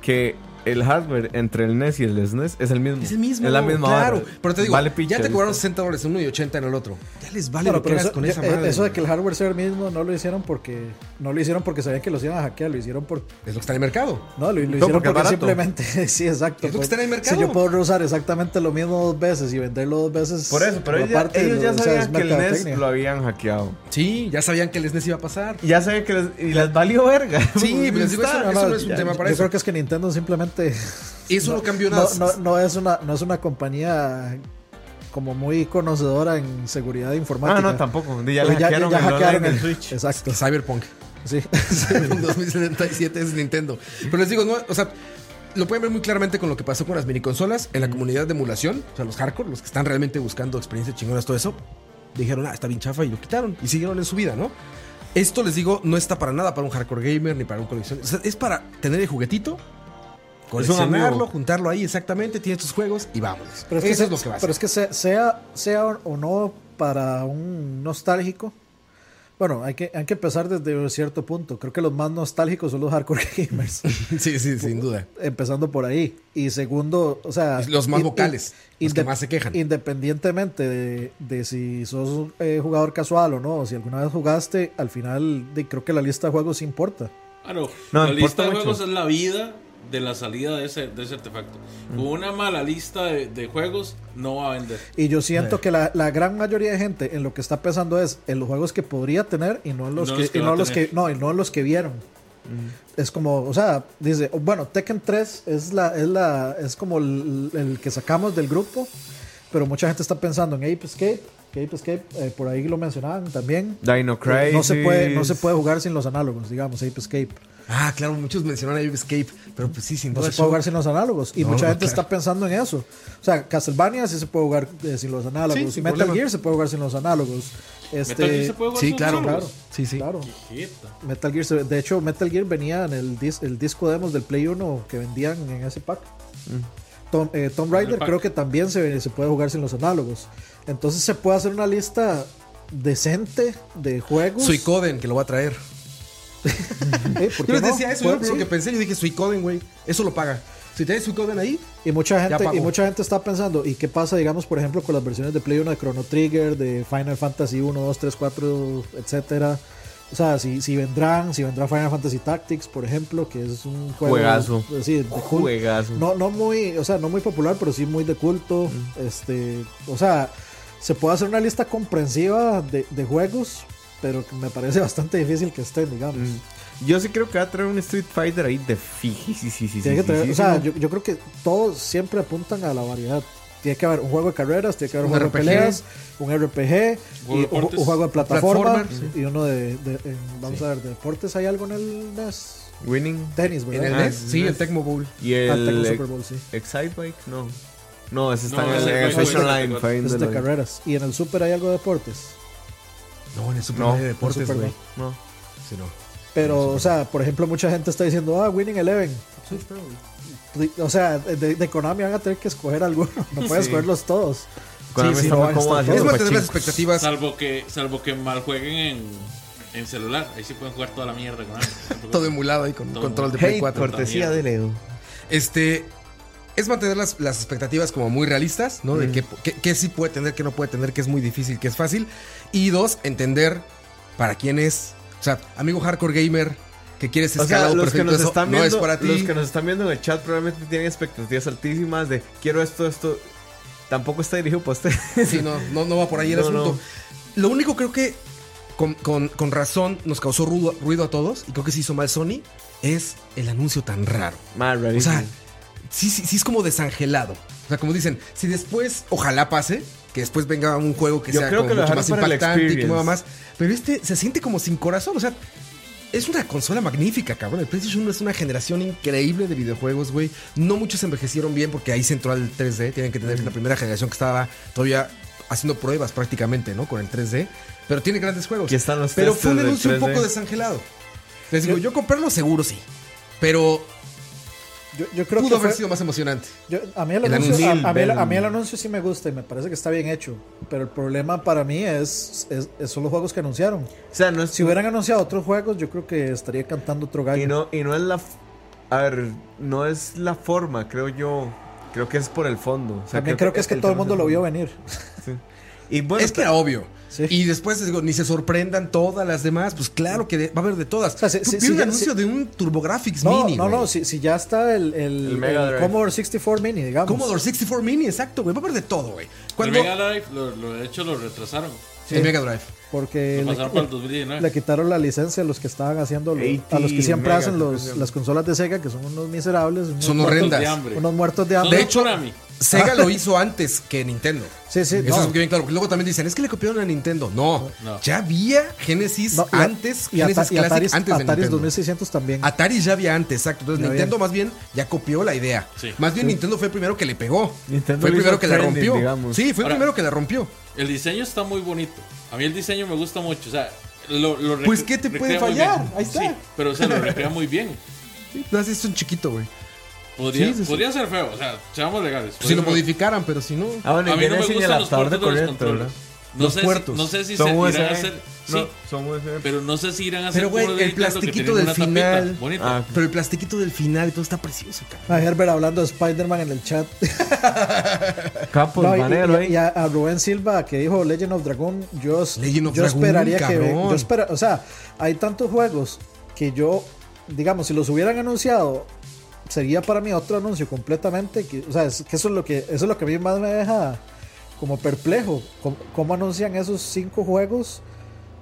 que el hardware entre el NES y el SNES es el mismo. Es el mismo. Es la misma Claro. Pero te digo, Vale ya picha, te cobraron ¿viste? 60 dólares en uno y 80 en el otro. Ya les vale Bueno, lo que pero hagas eso, con ya- esa eh, madre. eso de que el hardware sea el mismo no lo hicieron porque no lo hicieron porque sabían que los iban a hackear, lo hicieron por Es lo que está en el mercado. no, lo, lo No, hicieron porque es porque, barato. simplemente sí, exacto. Es lo que pues, está en el mercado. Si yo puedo reusar exactamente lo mismo dos veces y venderlo dos veces Por eso, pero ellos ya, aparte, ellos ya o sea, es sabían que el NES mercadotecnia. lo habían hackeado. Sí, ya sabían que el SNES iba a pasar. Y ya sabían que les, y les valió verga. Sí, pero les digo, eso, no es un Ya, tema para yo eso. creo que es que Nintendo simplemente Eso no, cambió no, nada. no, no es una no es una compañía como muy conocedora en seguridad informática. Ah, no, tampoco. Ya, Pues le hackearon, el online del el- Switch. Exacto. Cyberpunk. Sí. en 2077 es Nintendo. Pero les digo, no, o sea, lo pueden ver muy claramente con lo que pasó con las mini consolas en la comunidad de emulación. O sea, los hardcore, los que están realmente buscando experiencias chingonas, todo eso, dijeron, ah, está bien chafa y lo quitaron y siguieron en su vida, ¿no? Esto les digo, no está para nada para un hardcore gamer ni para un coleccionista. O sea, es para tener el juguetito, coleccionarlo, juntarlo ahí exactamente, tienes tus juegos y vámonos. Pero es que, Eso es lo que va a pero hacer. es que se- sea, sea o no para un nostálgico. Bueno, hay que, hay que empezar desde un cierto punto. Creo que los más nostálgicos son los hardcore gamers. Sí, sí, sin duda. empezando por ahí. Y segundo, o sea... Los más in- vocales, in- los que más se quejan. Independientemente de, de si sos eh, jugador casual o no, o si alguna vez jugaste, al final de- creo que la lista de juegos importa. Claro, No, la importa lista de mucho. juegos es la vida de la salida de ese, de ese artefacto. Con una mala lista de, de juegos no va a vender. Y yo siento que la, la gran mayoría de gente en lo que está pensando es en los juegos que podría tener y no en los No que, los que y no los que no, y no en los que vieron. Es como, o sea, dice, bueno, Tekken 3 es la es la es como el, el que sacamos del grupo, pero mucha gente está pensando en Ape Escape, que Ape Escape eh, por ahí lo mencionaban también. Dino Crisis. No se puede no se puede jugar sin los análogos, digamos, Ape Escape. Ah, claro, muchos mencionan a Ape Escape, pero pues sí, sin No duda. se puede jugar sin los análogos. Y No, mucha no, gente claro. está pensando en eso. O sea, Castlevania sí se puede jugar eh, sin los análogos. Sí, sin Metal problema. Gear se puede jugar sin los análogos. Este, Metal Gear se puede jugar sí, claro? Claro, Sí, sí. claro. Metal Gear, se- de hecho, Metal Gear venía en el, dis- el disco demos del Play 1 que vendían en ese pack. Tom, eh, pack. creo que también se, se puede jugar sin los análogos. Entonces se puede hacer una lista decente de juegos. Suicoden, que lo va a traer. Eh, ¿por Yo les no? decía eso, Bueno, yo lo sí. que pensé, yo dije Suicoden, güey. Eso lo paga. Si tienes Suicoden ahí, Y mucha gente, y mucha gente está pensando, ¿y qué pasa, digamos, por ejemplo, con las versiones de Play 1 de Chrono Trigger, de Final Fantasy 1, 2, 3, 4, etcétera? O sea, si, si vendrán, si vendrá Final Fantasy Tactics, por ejemplo, que es un juego Juegazo. sí, de culto. Juegazo. No, no muy, o sea, no muy popular, pero sí muy de culto. Este, o sea, se puede hacer una lista comprensiva de, de juegos, pero me parece bastante difícil que estén, digamos. Yo sí creo que va a traer un Street Fighter ahí de fiji, sí, sí, sí, Tiene que sí, traer- sí, o sea, sí. yo, yo creo que todos siempre apuntan a la variedad. Tiene que haber un juego de carreras, tiene que haber un, Un juego RPG, de peleas, un RPG, un, juego de plataforma y uno de, de- en- vamos a ver, de deportes hay algo en el NES, Winning. tenis, en ¿verdad? el Ah, NES, sí, el Tecmo Bowl. Y Ah, el Tecmo ex- Super Bowl, sí. Excite Bike, no. No, ese está No, en el, en el Switch fue- Online. fue Es de carreras. Y en el Super hay algo de deportes. No, en el Super No, de deportes, güey. No. Sí, no. Pero, o sea, por ejemplo, mucha gente está diciendo, ah, Winning Eleven. O sea, de, de Konami van a tener que escoger alguno. No pueden Sí. escogerlos todos. Me sí, está no estar Es mantener las expectativas. Salvo que, salvo que mal jueguen en, en celular. Ahí sí pueden jugar toda la mierda con. Todo emulado ahí con un control de. Play Hey, 4. cortesía de Leo. Este. Es mantener las, las expectativas como muy realistas, ¿no? De qué, qué- qué sí puede tener, qué no puede tener, qué es muy difícil, qué es fácil. Y dos, entender para quién es. O sea, amigo hardcore gamer que quieres O sea, escalado los que nos están no viendo, es para ti. los que nos están viendo en el chat probablemente tienen expectativas altísimas de quiero esto, esto. Tampoco está dirigido para usted. Sí, no, no, no va por ahí el No, asunto. no. Lo único creo que con, con- con razón nos causó ruido, ruido a todos, y creo que se hizo mal Sony, es el anuncio tan raro. Más O sea, sí, sí, sí es como desangelado. O sea, como dicen, si después, ojalá pase, que después venga un juego que Yo sea creo como que lo mucho más impactante y que mueva más. Pero este se siente como sin corazón. O sea, es una consola magnífica, cabrón. El PlayStation 1 es una generación increíble de videojuegos, güey. No muchos envejecieron bien porque ahí se entró al 3D. Tienen que tener la primera generación que estaba todavía haciendo pruebas prácticamente, ¿no? Con el 3D. Pero tiene grandes juegos. Están los Pero fue un anuncio un 3D. poco desangelado. Les digo, yo comprarlo seguro sí. Pero Yo, yo creo pudo que haber fue- sido más emocionante. yo- a, mí el el anuncio, anuncio. a, a mí el, Ven. a mí el anuncio sí me gusta y me parece que está bien hecho. Pero el problema para mí es, es- es- son los juegos que anunciaron. O sea, no es. Si hubieran anunciado otros juegos, yo creo que estaría cantando otro gallo. y, no, y no es la. A ver, no es la forma, creo yo. Creo que es por el fondo. O sea, También creo que es que todo el mundo lo vio venir. Sí. Y bueno, es que era obvio. Sí. Y después digo, ni se sorprendan todas las demás. Pues claro que de- va a haber de todas. O sea, si- Tú si- vi si un ya- anuncio si- de un TurboGraphics No, Mini. no, no, si, si ya está el, el, El Mega el. Commodore 64 Mini, digamos. Commodore 64 Mini, exacto, güey. Va a haber de todo, güey. El Cuando Mega Drive, lo, lo- de hecho, lo retrasaron. el Mega Drive. Porque le, pasaron para el le- 2019. le quitaron la licencia a los que estaban haciendo, lo- a los que 80 siempre hacen los, las consolas de Sega, que son unos miserables. Unos Son muertos- horrendas. de hambre. Unos muertos de hambre. De hecho. Sega lo hizo antes que Nintendo. Sí, sí, Eso no. es bien claro. Porque luego también dicen, es que le copiaron a Nintendo. No, No. ya había Genesis No, y- antes, y, Genesis Ata- y Classic Ataris, antes de Nintendo. 2600 también. Atari ya había antes, exacto. Entonces Ya Nintendo había. más bien ya copió la idea. Sí. Más bien Nintendo fue el primero que le pegó. Nintendo fue el primero que la rompió. digamos. Sí, fue el Ahora- primero que la rompió. El diseño está muy bonito. A mí el diseño me gusta mucho. O sea, lo, lo Pues, ¿qué te puede fallar? Ahí está. Sí, pero o sea, lo recrea muy bien. No, así es un chiquito, güey. Podría, Sí, sí, sí. podría ser feo. O sea, seamos legales. Si lo ser modificaran, pero si no. Ah, bueno, A mí no me gustan los adaptador de puertos de los controles. ¿verdad? No Los sé puertos. Si, no sé si se a hacer. Sí, No, son USB. pero no sé si irán a hacer. Pero, güey, el que plastiquito del final. Ah, Pero el plastiquito del final y todo está precioso, cabrón. A Herbert hablando de Spider-Man en el chat. Campos, No, y- manero y, y a, a Rubén Silva que dijo Legend of Dragon, yo, Legend of yo Dragon, esperaría que cabrón. yo espera, o sea, hay tantos juegos que yo, digamos, si los hubieran anunciado, sería para mí otro anuncio completamente, que, o sea, es, que eso es lo que eso es lo que a mí más me deja como perplejo, cómo, cómo anuncian esos cinco juegos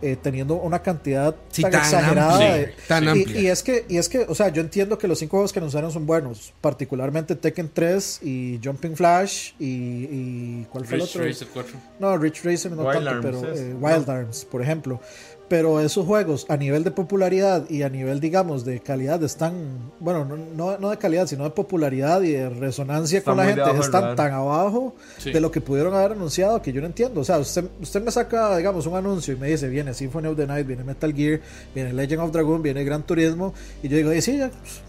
eh, teniendo una cantidad Sí, tan, tan exagerada amplia, de- tan y- amplia. y es que y es que, o sea, yo entiendo que los cinco juegos que anunciaron son buenos, particularmente Tekken 3 y Jumping Flash y, y ¿cuál fue el otro? Racer 4. No, Rich Racer no Wild tanto, Arms pero eh, ¿no? Wild Arms, por ejemplo. Pero esos juegos a nivel de popularidad y a nivel, digamos, de calidad están, bueno, no, no, no de calidad, sino de popularidad y de resonancia con la gente, están tan abajo Sí. de lo que pudieron haber anunciado que yo no entiendo. O sea, usted, usted me saca, digamos, un anuncio y me dice, viene Symphony of the Night, viene Metal Gear, viene Legend of Dragon, viene Gran Turismo, y yo digo, "Eh, sí, ya, pues,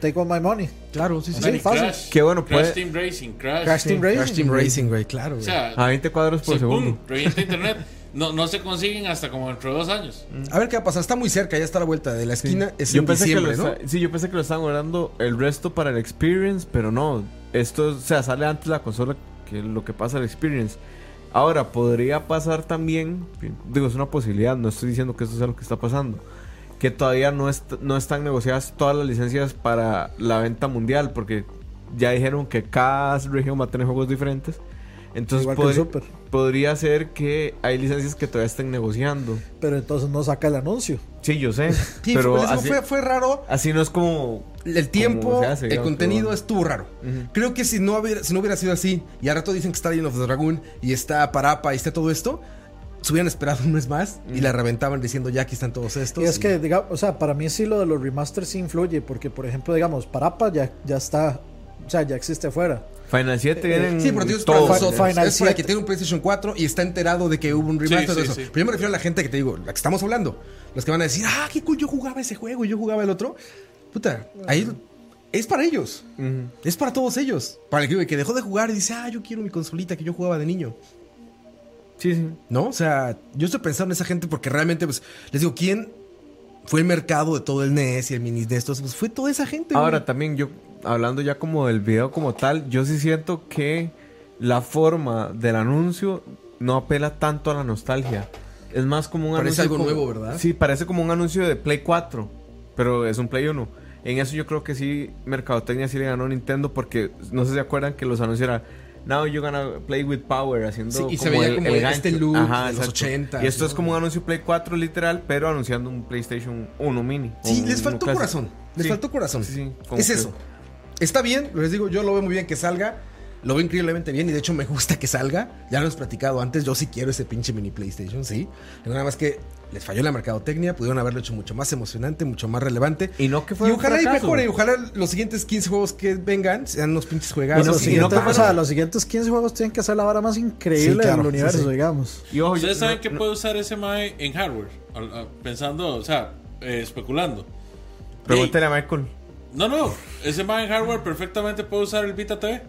take all my money. Claro, sí, sí. Sí, Y fácil. Crash, Qué bueno, Crash puede- Team Racing, Crash. Crash Team Racing. Crash Team Racing, güey, claro. O sea, A 20 cuadros por sí, segundo. pum, revienta internet. no, no se consiguen hasta como dentro de dos años. A ver qué va a pasar. Está muy cerca, ya está a la vuelta de la esquina. Es yo en pensé diciembre, que lo ¿no? Sí, yo pensé que lo estaban guardando el resto para el Experience, pero no. Esto, o sea, sale antes la consola que lo que pasa el Experience. Ahora, podría pasar también, digo, es una posibilidad, no estoy diciendo que esto sea lo que está pasando, que todavía no, est- no están negociadas todas las licencias para la venta mundial, porque ya dijeron que cada región va a tener juegos diferentes. Entonces Igual que el Super. Podría ser que hay licencias que todavía estén negociando. Pero entonces no saca el anuncio. Sí, yo sé. Sí, pero fue, así, fue, fue raro. así no es como El tiempo, se hace, el digamos, contenido pero- estuvo raro. Ujú. Creo que si no, hubiera, si no hubiera sido así, y al rato dicen que está Legend of the Dragoon y está Parapa y está todo esto, se hubieran esperado un mes más y la reventaban diciendo ya aquí están todos estos. Y es que, digamos, o sea, para mí sí lo de los remasters sí influye, porque por ejemplo, digamos, Parapa ya, ya está, o sea, ya existe afuera. Final 7 vienen Sí, pero tío, es para todos. nosotros. Final es para 7. que tiene un PlayStation 4 y está enterado de que hubo un remaster Sí, de sí, eso. sí. Pero yo me refiero a la gente que te digo, la que estamos hablando. Los que van a decir, ah, qué cool, yo jugaba ese juego y yo jugaba el otro. Puta, ahí es para ellos. Es para todos ellos. Para el que, que dejó de jugar y dice, ah, yo quiero mi consolita que yo jugaba de niño. Sí, sí. ¿No? O sea, yo estoy pensando en esa gente porque realmente, pues, les digo, ¿quién fue el mercado de todo el NES y el mini de estos? Pues fue toda esa gente. güey. Ahora también yo, hablando ya como del video como tal, yo sí siento que la forma del anuncio no apela tanto a la nostalgia. Es más como un Parece anuncio. algo como- nuevo, ¿verdad? Sí, parece como un anuncio de Play 4, pero es un Play 1. En eso yo creo que sí, Mercadotecnia sí le ganó Nintendo porque no sé si se acuerdan que los anuncios eran Now you're gonna play with power, haciendo Sí, y se veía como este look de los exacto. 80s, Y esto es ¿no? como un anuncio Play 4 literal, pero anunciando un PlayStation 1 mini. Sí, O les un- faltó corazón. Les Sí. faltó corazón. Sí, sí, como es que- eso. Está bien, les digo, yo lo veo muy bien que salga. Lo veo increíblemente bien y de hecho me gusta que salga. Ya lo hemos platicado antes, yo sí quiero ese pinche mini PlayStation, sí. Pero nada más que les falló la mercadotecnia, pudieron haberlo hecho mucho más emocionante, mucho más relevante. Y no que Y fue un ojalá y mejore, y ojalá los siguientes 15 juegos que vengan sean unos pinches juegazos. Y no- los, y siguientes, que- o sea, los siguientes 15 juegos tienen que ser la vara más increíble Sí, claro, del universo, sí. digamos. Y ojo, ¿Ustedes yo- saben no- que no- puede usar ese MAE en hardware? Pensando, o sea, eh, especulando. Pregúntale a Michael. No, no, ese MAE en hardware perfectamente puede usar el Vita TV.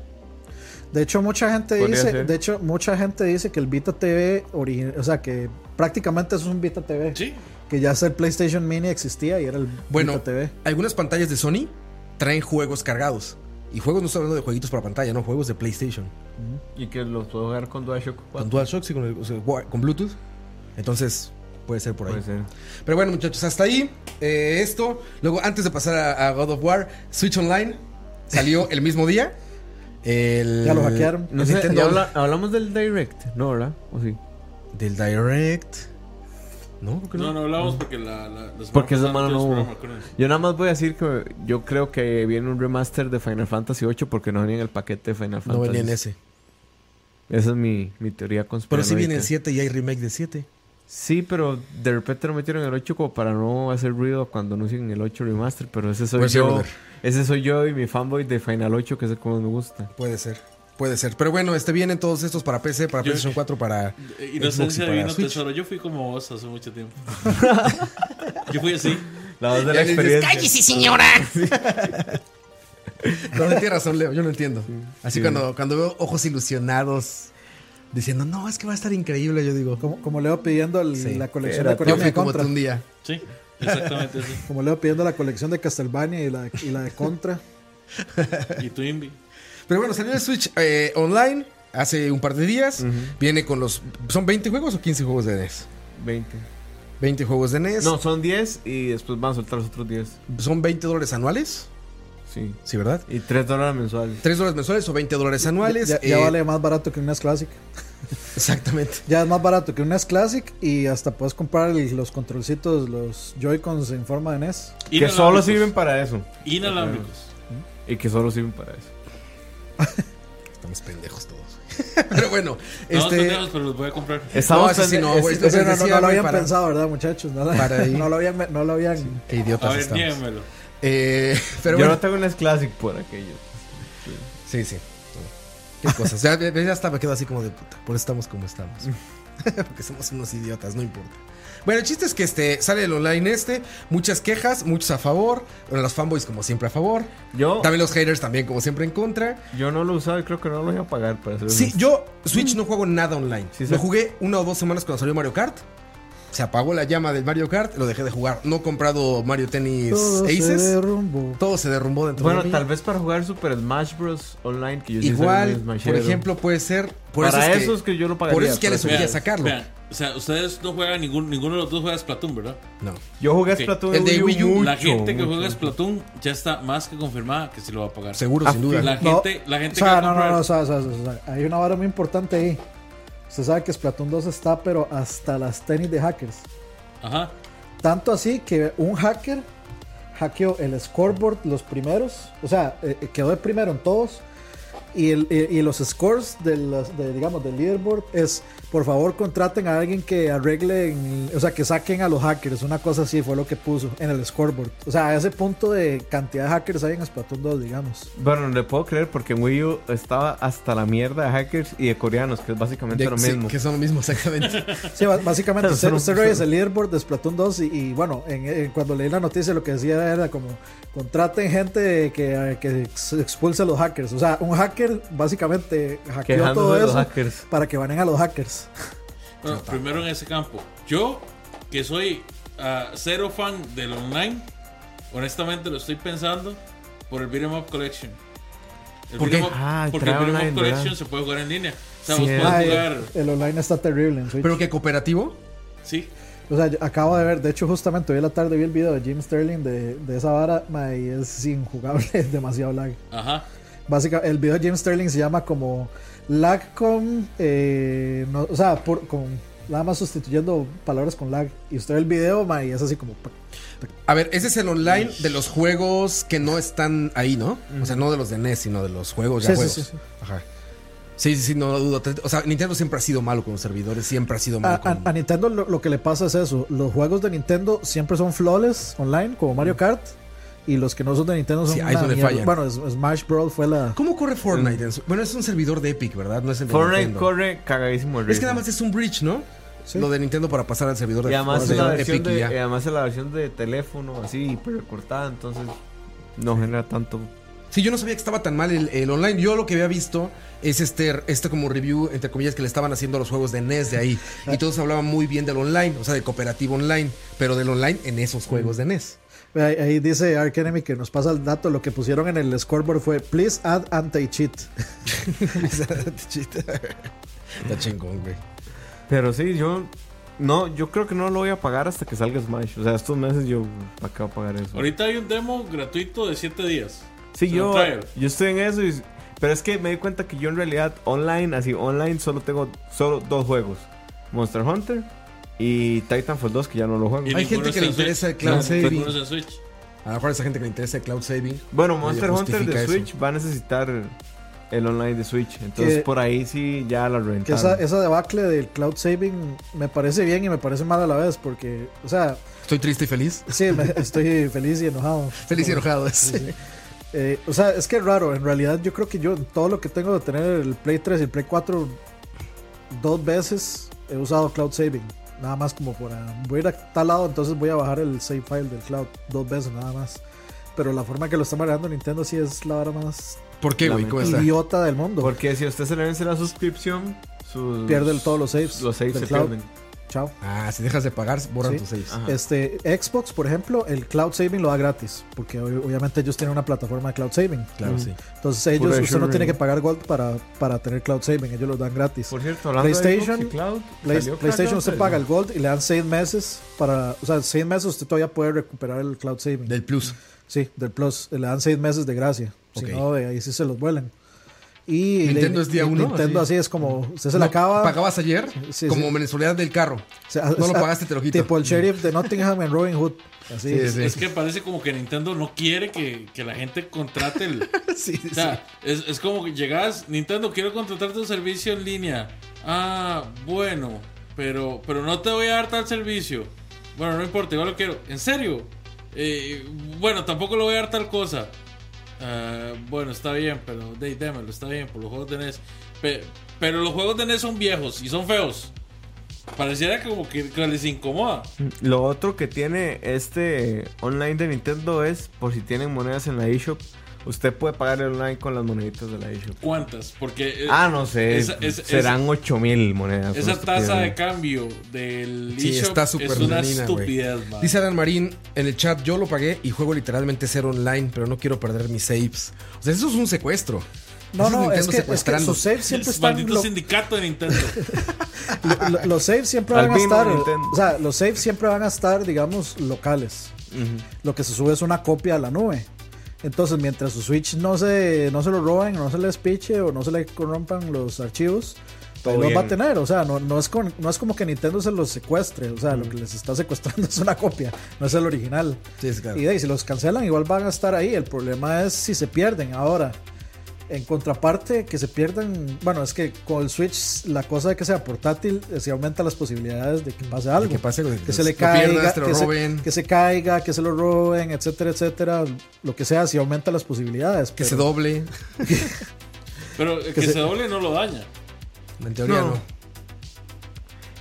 De hecho, mucha gente Podría dice, ser. de hecho, mucha gente dice que el Vita TV o sea, que prácticamente eso es un Vita TV. Sí. Que ya el PlayStation Mini existía y era el Bueno, Vita TV. algunas pantallas de Sony traen juegos cargados. Y juegos no estoy hablando de jueguitos para pantalla, no, juegos de PlayStation. Y que los puedo jugar con DualShock 4. Con DualShock y con, el- o sea, wa- con Bluetooth. Entonces, puede ser por ahí. Puede ser. Pero bueno, muchachos, hasta ahí. eh, esto. Luego, antes de pasar a, a God of War, Switch Online salió el mismo día. El, Ya lo hackearon. No el sé, Nintendo ya habla- hablamos del Direct, ¿no, verdad? ¿O sí? Del Direct. No, ¿por qué no? No, no hablamos porque la, la, la Porque esa semana mano no hubo. Yo nada más voy a decir que yo creo que viene un remaster de Final Fantasy 8 porque no venía en el paquete de Final No Fantasy. venía en ese. Esa es mi, mi teoría Pero conspiranoica. sí viene el 7 y hay remake de 7. Sí, pero de repente lo metieron en el 8 como para no hacer ruido cuando anuncien el 8 remaster, pero ese soy Puede yo. Ese soy yo y mi fanboy de Final 8 que es el que más me gusta. Puede ser. Puede ser. Pero bueno, este vienen todos estos para PC, para Yo- PlayStation 4, para. Eh, Xbox y Inocencia Switch. tesoro. Yo fui como vos hace mucho tiempo. Yo fui así. La voz de la dices, experiencia. Cállese, señora. No, no tiene razón, Leo, yo no entiendo. Así Sí. cuando, cuando veo ojos ilusionados diciendo, no, es que va a estar increíble, yo digo, Como, como Leo pidiendo el- Sí. la colección de Espérate. yo Konami fui de como tú Contra. un día. Sí, exactamente así. Como Leo pidiendo la colección de Castlevania y la, y la de Contra. Y Twinbee. Pero bueno, salió el Switch eh, online hace un par de días. Viene con los. ¿Son 20 juegos o 15 juegos de NES? 20. 20 juegos de NES. No, son 10 y después van a soltar los otros 10. Son 20 dólares anuales. Sí. Sí, ¿verdad? Y 3 dólares mensuales. 3 dólares mensuales o 20 dólares anuales. Ya, ya Eh, vale más barato que un NES Classic. Exactamente. Ya es más barato que un NES Classic y hasta puedes comprar el- los controlcitos, los Joy-Cons en forma de NES. Que solo sirven para eso. Inalámbricos. Y que solo sirven para eso. Estamos pendejos todos. Pero bueno, No, este. pendejos, pero los voy a comprar. Estamos sí no, es- güey. es- Ese Ese no, no, lo habían para- pensado, ¿verdad, muchachos? No, lo- Para ahí. no lo habían, no lo habían Qué A idiotas ver, estamos. Eh, pero Yo bueno. no tengo un Classic por aquello. Sí, sí. Qué cosas. Ya, ya hasta me quedo así como de puta. Por eso estamos como estamos. Porque somos unos idiotas, no importa. Bueno, el chiste es que este sale el online este, muchas quejas, muchos a favor, bueno, los fanboys como siempre a favor, Yo, también los haters también como siempre en contra. yo no lo he usado y creo que no lo voy a pagar para Sí, honesto. yo Switch no juego nada online. Sí, lo jugué una o dos semanas cuando salió Mario Kart. Se apagó la llama del Mario Kart, lo dejé de jugar. No he comprado Mario Tennis Todo se Aces. derrumbó. Todo se derrumbó dentro Bueno, de mí. tal vez para jugar Super Smash Bros. online, que yo Igual, por ejemplo, puede ser. Por para eso es eso es que yo lo pagaría. Por eso es que les urgía Vean, sacarlo. vean, o sea, ustedes no juegan ningún, ninguno de los dos juega Splatoon, ¿verdad? No. Yo jugué Ok. Splatoon El de en Wii U, mucho, la gente que mucho. juega Splatoon ya está más que confirmada que sí lo va a pagar. Seguro, Ah, sin duda. La No, gente, la gente o sea, que va a no, no, no, o sea, o sea, o sea, hay una vara muy importante ahí. Usted sabe que Splatoon 2 está, pero hasta las tenis de hackers. Ajá. Tanto así que un hacker hackeó el scoreboard los primeros, o sea, eh, eh, quedó de primero en todos. Y, el, y, y los scores de los, de, digamos, del leaderboard es, por favor, contraten a alguien que arreglen, o sea, que saquen a los hackers. Una cosa así fue lo que puso en el scoreboard. O sea, a ese punto de cantidad de hackers hay en Splatoon 2, digamos. Bueno, le puedo creer porque en Wii U estaba hasta la mierda de hackers y de coreanos, que es básicamente De- lo sí, mismo. que son lo mismo, exactamente. Sí, básicamente usted, usted revisa el leaderboard de Splatoon 2 y, y, bueno, en- en- cuando leí la noticia lo que decía era como contraten gente que, que ex- expulse a los hackers. O sea, un hacker básicamente hackeó Quejándose todo eso hackers. para que banen a los hackers. Bueno, primero en ese campo. Yo, que soy ah, cero fan del online, honestamente lo estoy pensando por el Beat'em Up Collection. El ¿Por qué? Beat'em Up- Ah, porque el Beat'em Up Collection ¿verdad? se puede jugar en línea. O sea, Sí, vos puedes Ay, jugar. el online está terrible en Switch. Pero que cooperativo. Sí. O sea, yo acabo de ver, de hecho justamente hoy en la tarde vi el video de Jim Sterling de, de esa vara ma, y es injugable, es demasiado lag. Ajá. Básicamente, el video de Jim Sterling se llama como lag con, eh, no, o sea, por, con nada más sustituyendo palabras con lag. Y usted ve el video, ma, y es así como... A ver, ese es el online de los juegos que no están ahí, ¿no? O sea, no de los de NES, sino de los juegos ya Sí, sí, juegos. sí, sí. Ajá. Sí, sí, sí, no dudo. O sea, Nintendo siempre ha sido malo con los servidores, siempre ha sido malo a- con... a Nintendo lo, lo que le pasa es eso. Los juegos de Nintendo siempre son flawless online, como Mario Kart. Y los que no son de Nintendo son Sí, ahí una es donde mierda. fallan. Bueno, Smash Bros. fue la... ¿Cómo corre Fortnite? Bueno, es un servidor de Epic, ¿verdad? No es el de Fortnite Nintendo. corre cagadísimo el Es que nada más es un bridge, ¿no? Sí. Lo de Nintendo para pasar al servidor de, Y además, de es la versión Epic y de, ya. y además es la versión de teléfono así, recortada, entonces no genera tanto. Sí, yo no sabía que estaba tan mal el, el online. Yo lo que había visto es este, este como review, entre comillas, que le estaban haciendo a los juegos de NES de ahí. Y todos hablaban muy bien del online, o sea, del cooperativo online, pero del online en esos juegos de NES. Ahí, ahí dice Ark Enemy que nos pasa el dato. Lo que pusieron en el scoreboard fue Please add anti-cheat. Está chingón, güey. Pero sí, yo no, yo creo que no lo voy a pagar hasta que salga Smash. O sea, estos meses yo ¿para qué voy a pagar eso? Ahorita hay un demo gratuito de 7 días. Sí, yo, yo estoy en eso, y- pero es que me di cuenta que yo en realidad online, así online, solo tengo solo dos juegos: Monster Hunter y Titanfall 2, que ya no lo juego. Hay gente que le interesa el cloud No, saving. A lo mejor esa gente que le interesa el cloud saving. Bueno, Monster Hunter de eso. Switch va a necesitar el online de Switch. Entonces Que- por ahí sí ya la Que rentaron. esa, esa debacle del cloud saving me parece bien y me parece mal a la vez. Porque, o sea, Estoy triste y feliz. sí, me- estoy feliz y enojado. Feliz y enojado. Sí, sí. Eh, o sea, es que es raro. En realidad, yo creo que yo, todo lo que tengo de tener el Play 3 y el Play 4, dos veces he usado Cloud Saving. Nada más como para. Voy a ir a tal lado, entonces voy a bajar el save file del cloud dos veces, nada más. Pero la forma que lo está manejando Nintendo sí es la hora más ¿Por idiota del mundo. Porque si usted se le vence la suscripción, sus, Pierde todos los saves Los saves del se cloud. pierden. Chao. Ah, si dejas de pagar, borran Sí. tus saves. Ajá. Este, Xbox, por ejemplo, el cloud saving lo da gratis. Porque ob- obviamente ellos tienen una plataforma de cloud saving. Claro, sí. Entonces ellos, usted no tiene que pagar Gold para, para tener cloud saving. Ellos lo dan gratis. Por cierto, hablando PlayStation- de Cloud, Play- PlayStation usted 3, paga el Gold y le dan 6 meses para, o sea, 6 meses usted todavía puede recuperar el cloud saving. Del plus. sí, del Plus, le dan 6 meses de gracia. Ok. Si no, de ahí sí se los vuelan. Y Nintendo le- es día y uno, Nintendo así. así es como usted se No, la acaba. ¿Pagabas ayer? Sí, como sí. mensualidad del carro. o sea, No o lo pagaste, te lo quito. Tipo el sheriff de Nottingham en Robin Hood. Así Sí, es. sí. Es que parece como que Nintendo no quiere que, que la gente contrate el. sí, O sea, es, es como que llegas, Nintendo, quiero contratar tu servicio en línea. Ah, bueno, pero, pero no te voy a dar tal servicio. Bueno, no importa, igual lo quiero. ¿En serio? Eh, bueno, tampoco le voy a dar tal cosa. Ah, bueno, está bien, pero de, démelo, está bien, por los juegos de NES. Pe- pero los juegos de NES son viejos y son feos. Pareciera como que, que les incomoda. Lo otro que tiene este online de Nintendo es, por si tienen monedas en la eShop, usted puede pagar el online con las moneditas de la eShop. ¿Cuántas? Porque eh, Ah, no sé. esa- serán 8000 monedas. esa una tasa de cambio del Sí, eShop está súper es una estupidez, man. Dice Alan Marín en el chat, yo lo pagué y juego literalmente cero online, pero no quiero perder mis saves. O sea, eso es un secuestro. No, no, es que, es que sus saves siempre El están. maldito lo- sindicato de Nintendo. lo- lo- los saves siempre van a estar. O sea, los saves siempre van a estar, digamos, locales. Lo que se sube es una copia a la nube. Entonces, mientras su Switch no se, no se lo roben, no se les piche o no se le corrompan los archivos, Todo ahí los va a tener. O sea, no, no, es con- no es como que Nintendo se los secuestre. O sea, lo que les está secuestrando es una copia, no es el original. Sí, claro. Y de ahí, si los cancelan, igual van a estar ahí. El problema es si se pierden. Ahora, en contraparte, que se pierdan. Bueno, es que con el Switch, la cosa de que sea portátil, eh, se aumenta las posibilidades de que pase algo. que pase, que se le caiga, pierdas, que, se, roben. que se caiga, que se lo roben, etcétera, etcétera. Lo que sea, si aumenta las posibilidades. Que pero- se doble. Pero que, se- se doble no lo daña. En teoría No. no.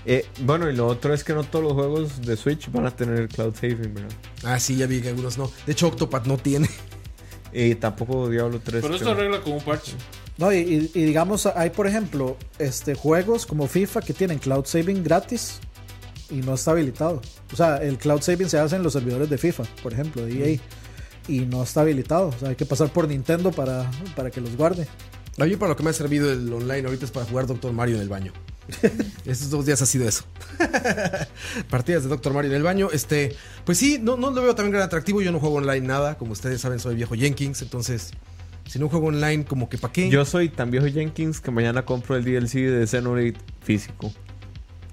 Eh, bueno, y lo otro es que no todos los juegos de Switch van a tener cloud saving, ¿verdad? Ah, sí, ya vi que algunos no. De hecho, Octopath no tiene. Y tampoco Diablo 3. Pero esto creo. arregla con un parche. No, y, y- y digamos, hay por ejemplo este juegos como FIFA que tienen cloud saving gratis y no está habilitado. O sea, el cloud saving se hace en los servidores de FIFA, por ejemplo, de EA, y no está habilitado. O sea, hay que pasar por Nintendo para, para que los guarde. A mí para lo que me ha servido el online ahorita es para jugar Doctor Mario en el baño. Estos dos días ha sido eso. Partidas de Doctor Mario en el baño. Este, pues sí, no, no lo veo también gran atractivo. Yo no juego online nada. Como ustedes saben, soy viejo Jenkins. Entonces, si no juego online, como que para qué. Yo soy tan viejo Jenkins que mañana compro el DLC de Xenoblade físico.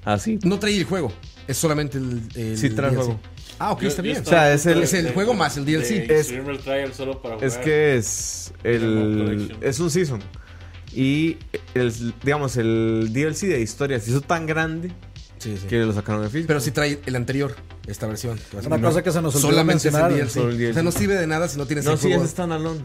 Así. No trae el juego. Es solamente el. el Sí trae el juego. Ah, ok, Yo- está yo bien. O sea, es el- de- es el de- juego más el DLC. de Es- solo para Es que es el es un season y el digamos el DLC de historia se hizo tan grande Sí, sí. que lo sacaron de físico. Pero sí trae el anterior, esta versión. Una un- cosa que se nos olvidó Solamente es mencionar, el DLC. O sea, no sirve de nada si no tienes no, el sí es standalone.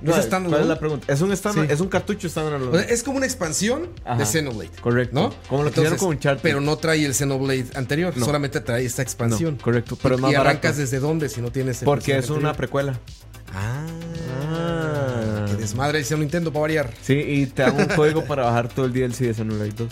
¿No es ¿Cuál standalone? es la pregunta? Es un stand- Sí. es un cartucho standalone. O sea, es como una expansión Ajá. de Xenoblade. Correcto. ¿No? Como lo hicieron con Uncharted. Pero no trae el Xenoblade anterior, No. solamente trae esta expansión. No, correcto, pero ¿Y, más y arrancas barato. desde dónde si no tienes el porque es una anterior? precuela. Ah, Ah. Desmadre hicieron Nintendo para variar. Sí, y te dan un código para bajar todo el DLC de Xenoblade 2.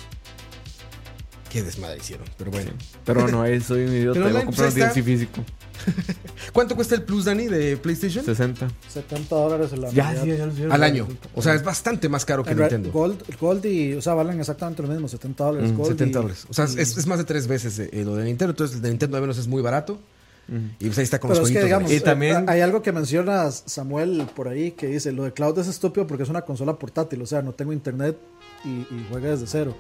Qué desmadre hicieron, pero bueno. Pero no, ahí soy un idiota. Voy a comprar un DLC físico. ¿Cuánto cuesta el Plus, Dani, de PlayStation? 60. 70 dólares en la Ya, unidad. sí, ya, ya, ya. Al año. O sea, es bastante más caro que Nintendo. Gold, Gold y, o sea, valen exactamente lo mismo, 70 dólares. Mm, Gold 70 y- dólares. O sea, es, es más de tres veces eh, lo de Nintendo. Entonces, el de Nintendo al menos es muy barato. Y pues ahí está con Pero los es que, digamos. Y también- hay algo que menciona Samuel por ahí que dice, lo de cloud es estúpido porque es una consola portátil, o sea, no tengo internet y, y juega desde cero.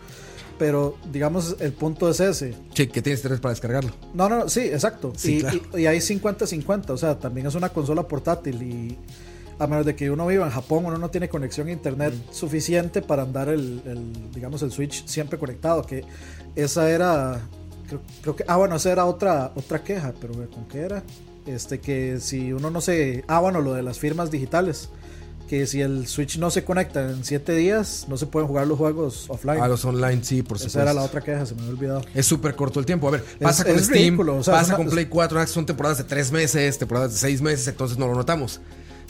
Pero, digamos, el punto es ese. Sí, que tienes tres para descargarlo. No, no, sí, exacto. Sí, y, claro. y- y hay 50-50, o sea, también es una consola portátil y a menos de que uno viva en Japón, uno no tiene conexión a internet suficiente para andar el, el, digamos, el Switch siempre conectado, que esa era, creo, creo que, ah, bueno, esa era otra, otra queja, pero ¿con qué era? Este, que si uno no se, ah, bueno, lo de las firmas digitales, que si el Switch no se conecta en 7 días, no se pueden jugar los juegos offline. A los online, sí, por supuesto. esa era la otra queja, se me había olvidado. Es súper corto el tiempo. A ver, pasa Es- con es Steam, ridículo, o sea, pasa una- con Play 4, ah, son temporadas de tres meses, temporadas de seis meses, entonces no lo notamos.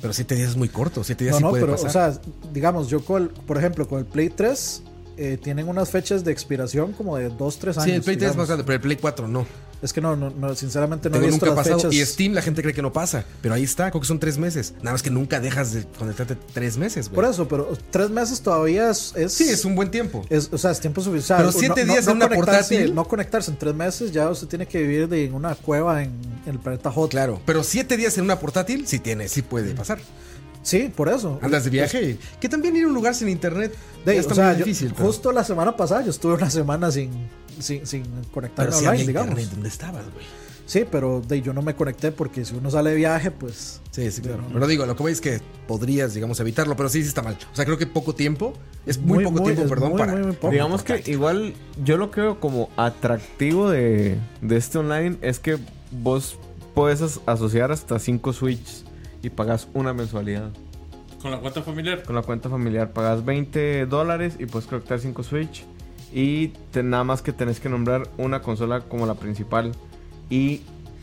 Pero siete días es muy corto, siete días No, sí no, puede pero, pasar. o sea, digamos, yo, con por ejemplo, con el Play 3, eh, tienen unas fechas de expiración como de 2, 3 años. sí, el Play 3 es más grande, pero el Play 4 no. Es que no, no, no, sinceramente no he visto nunca las pasado. fechas. Y Steam la gente cree que no pasa, pero ahí está, creo que son tres meses. Nada más que nunca dejas de conectarte tres meses, güey. Por eso, pero tres meses todavía es. es Sí, es un buen tiempo. es- o sea, es tiempo suficiente. Pero siete días en una portátil. No conectarse en tres meses, ya usted tiene que vivir de- en una cueva en, en el planeta Hot. Claro, pero siete días en una portátil sí tiene, sí puede pasar. Sí, por eso. Andas de viaje, que también ir a un lugar sin internet De- está o sea, muy yo- difícil. pero- justo la semana pasada yo estuve una semana sin, sin, sin conectarme pero online, había digamos. internet, ¿dónde estabas, güey? Sí, pero de, yo no me conecté porque si uno sale de viaje, pues Sí, sí, claro. Pero digo, lo que voy es que podrías, digamos, evitarlo, pero sí, sí está mal. O sea, creo que poco tiempo, es muy, poco tiempo, perdón, muy, para... muy, muy poco. Digamos que igual yo lo veo como atractivo de, de este online es que vos puedes as- asociar hasta 5 Switch y pagas una mensualidad. Con la cuenta familiar. Con la cuenta familiar pagas 20 dólares y puedes conectar 5 Switch Y te- nada más que tenés que nombrar una consola como la principal. Y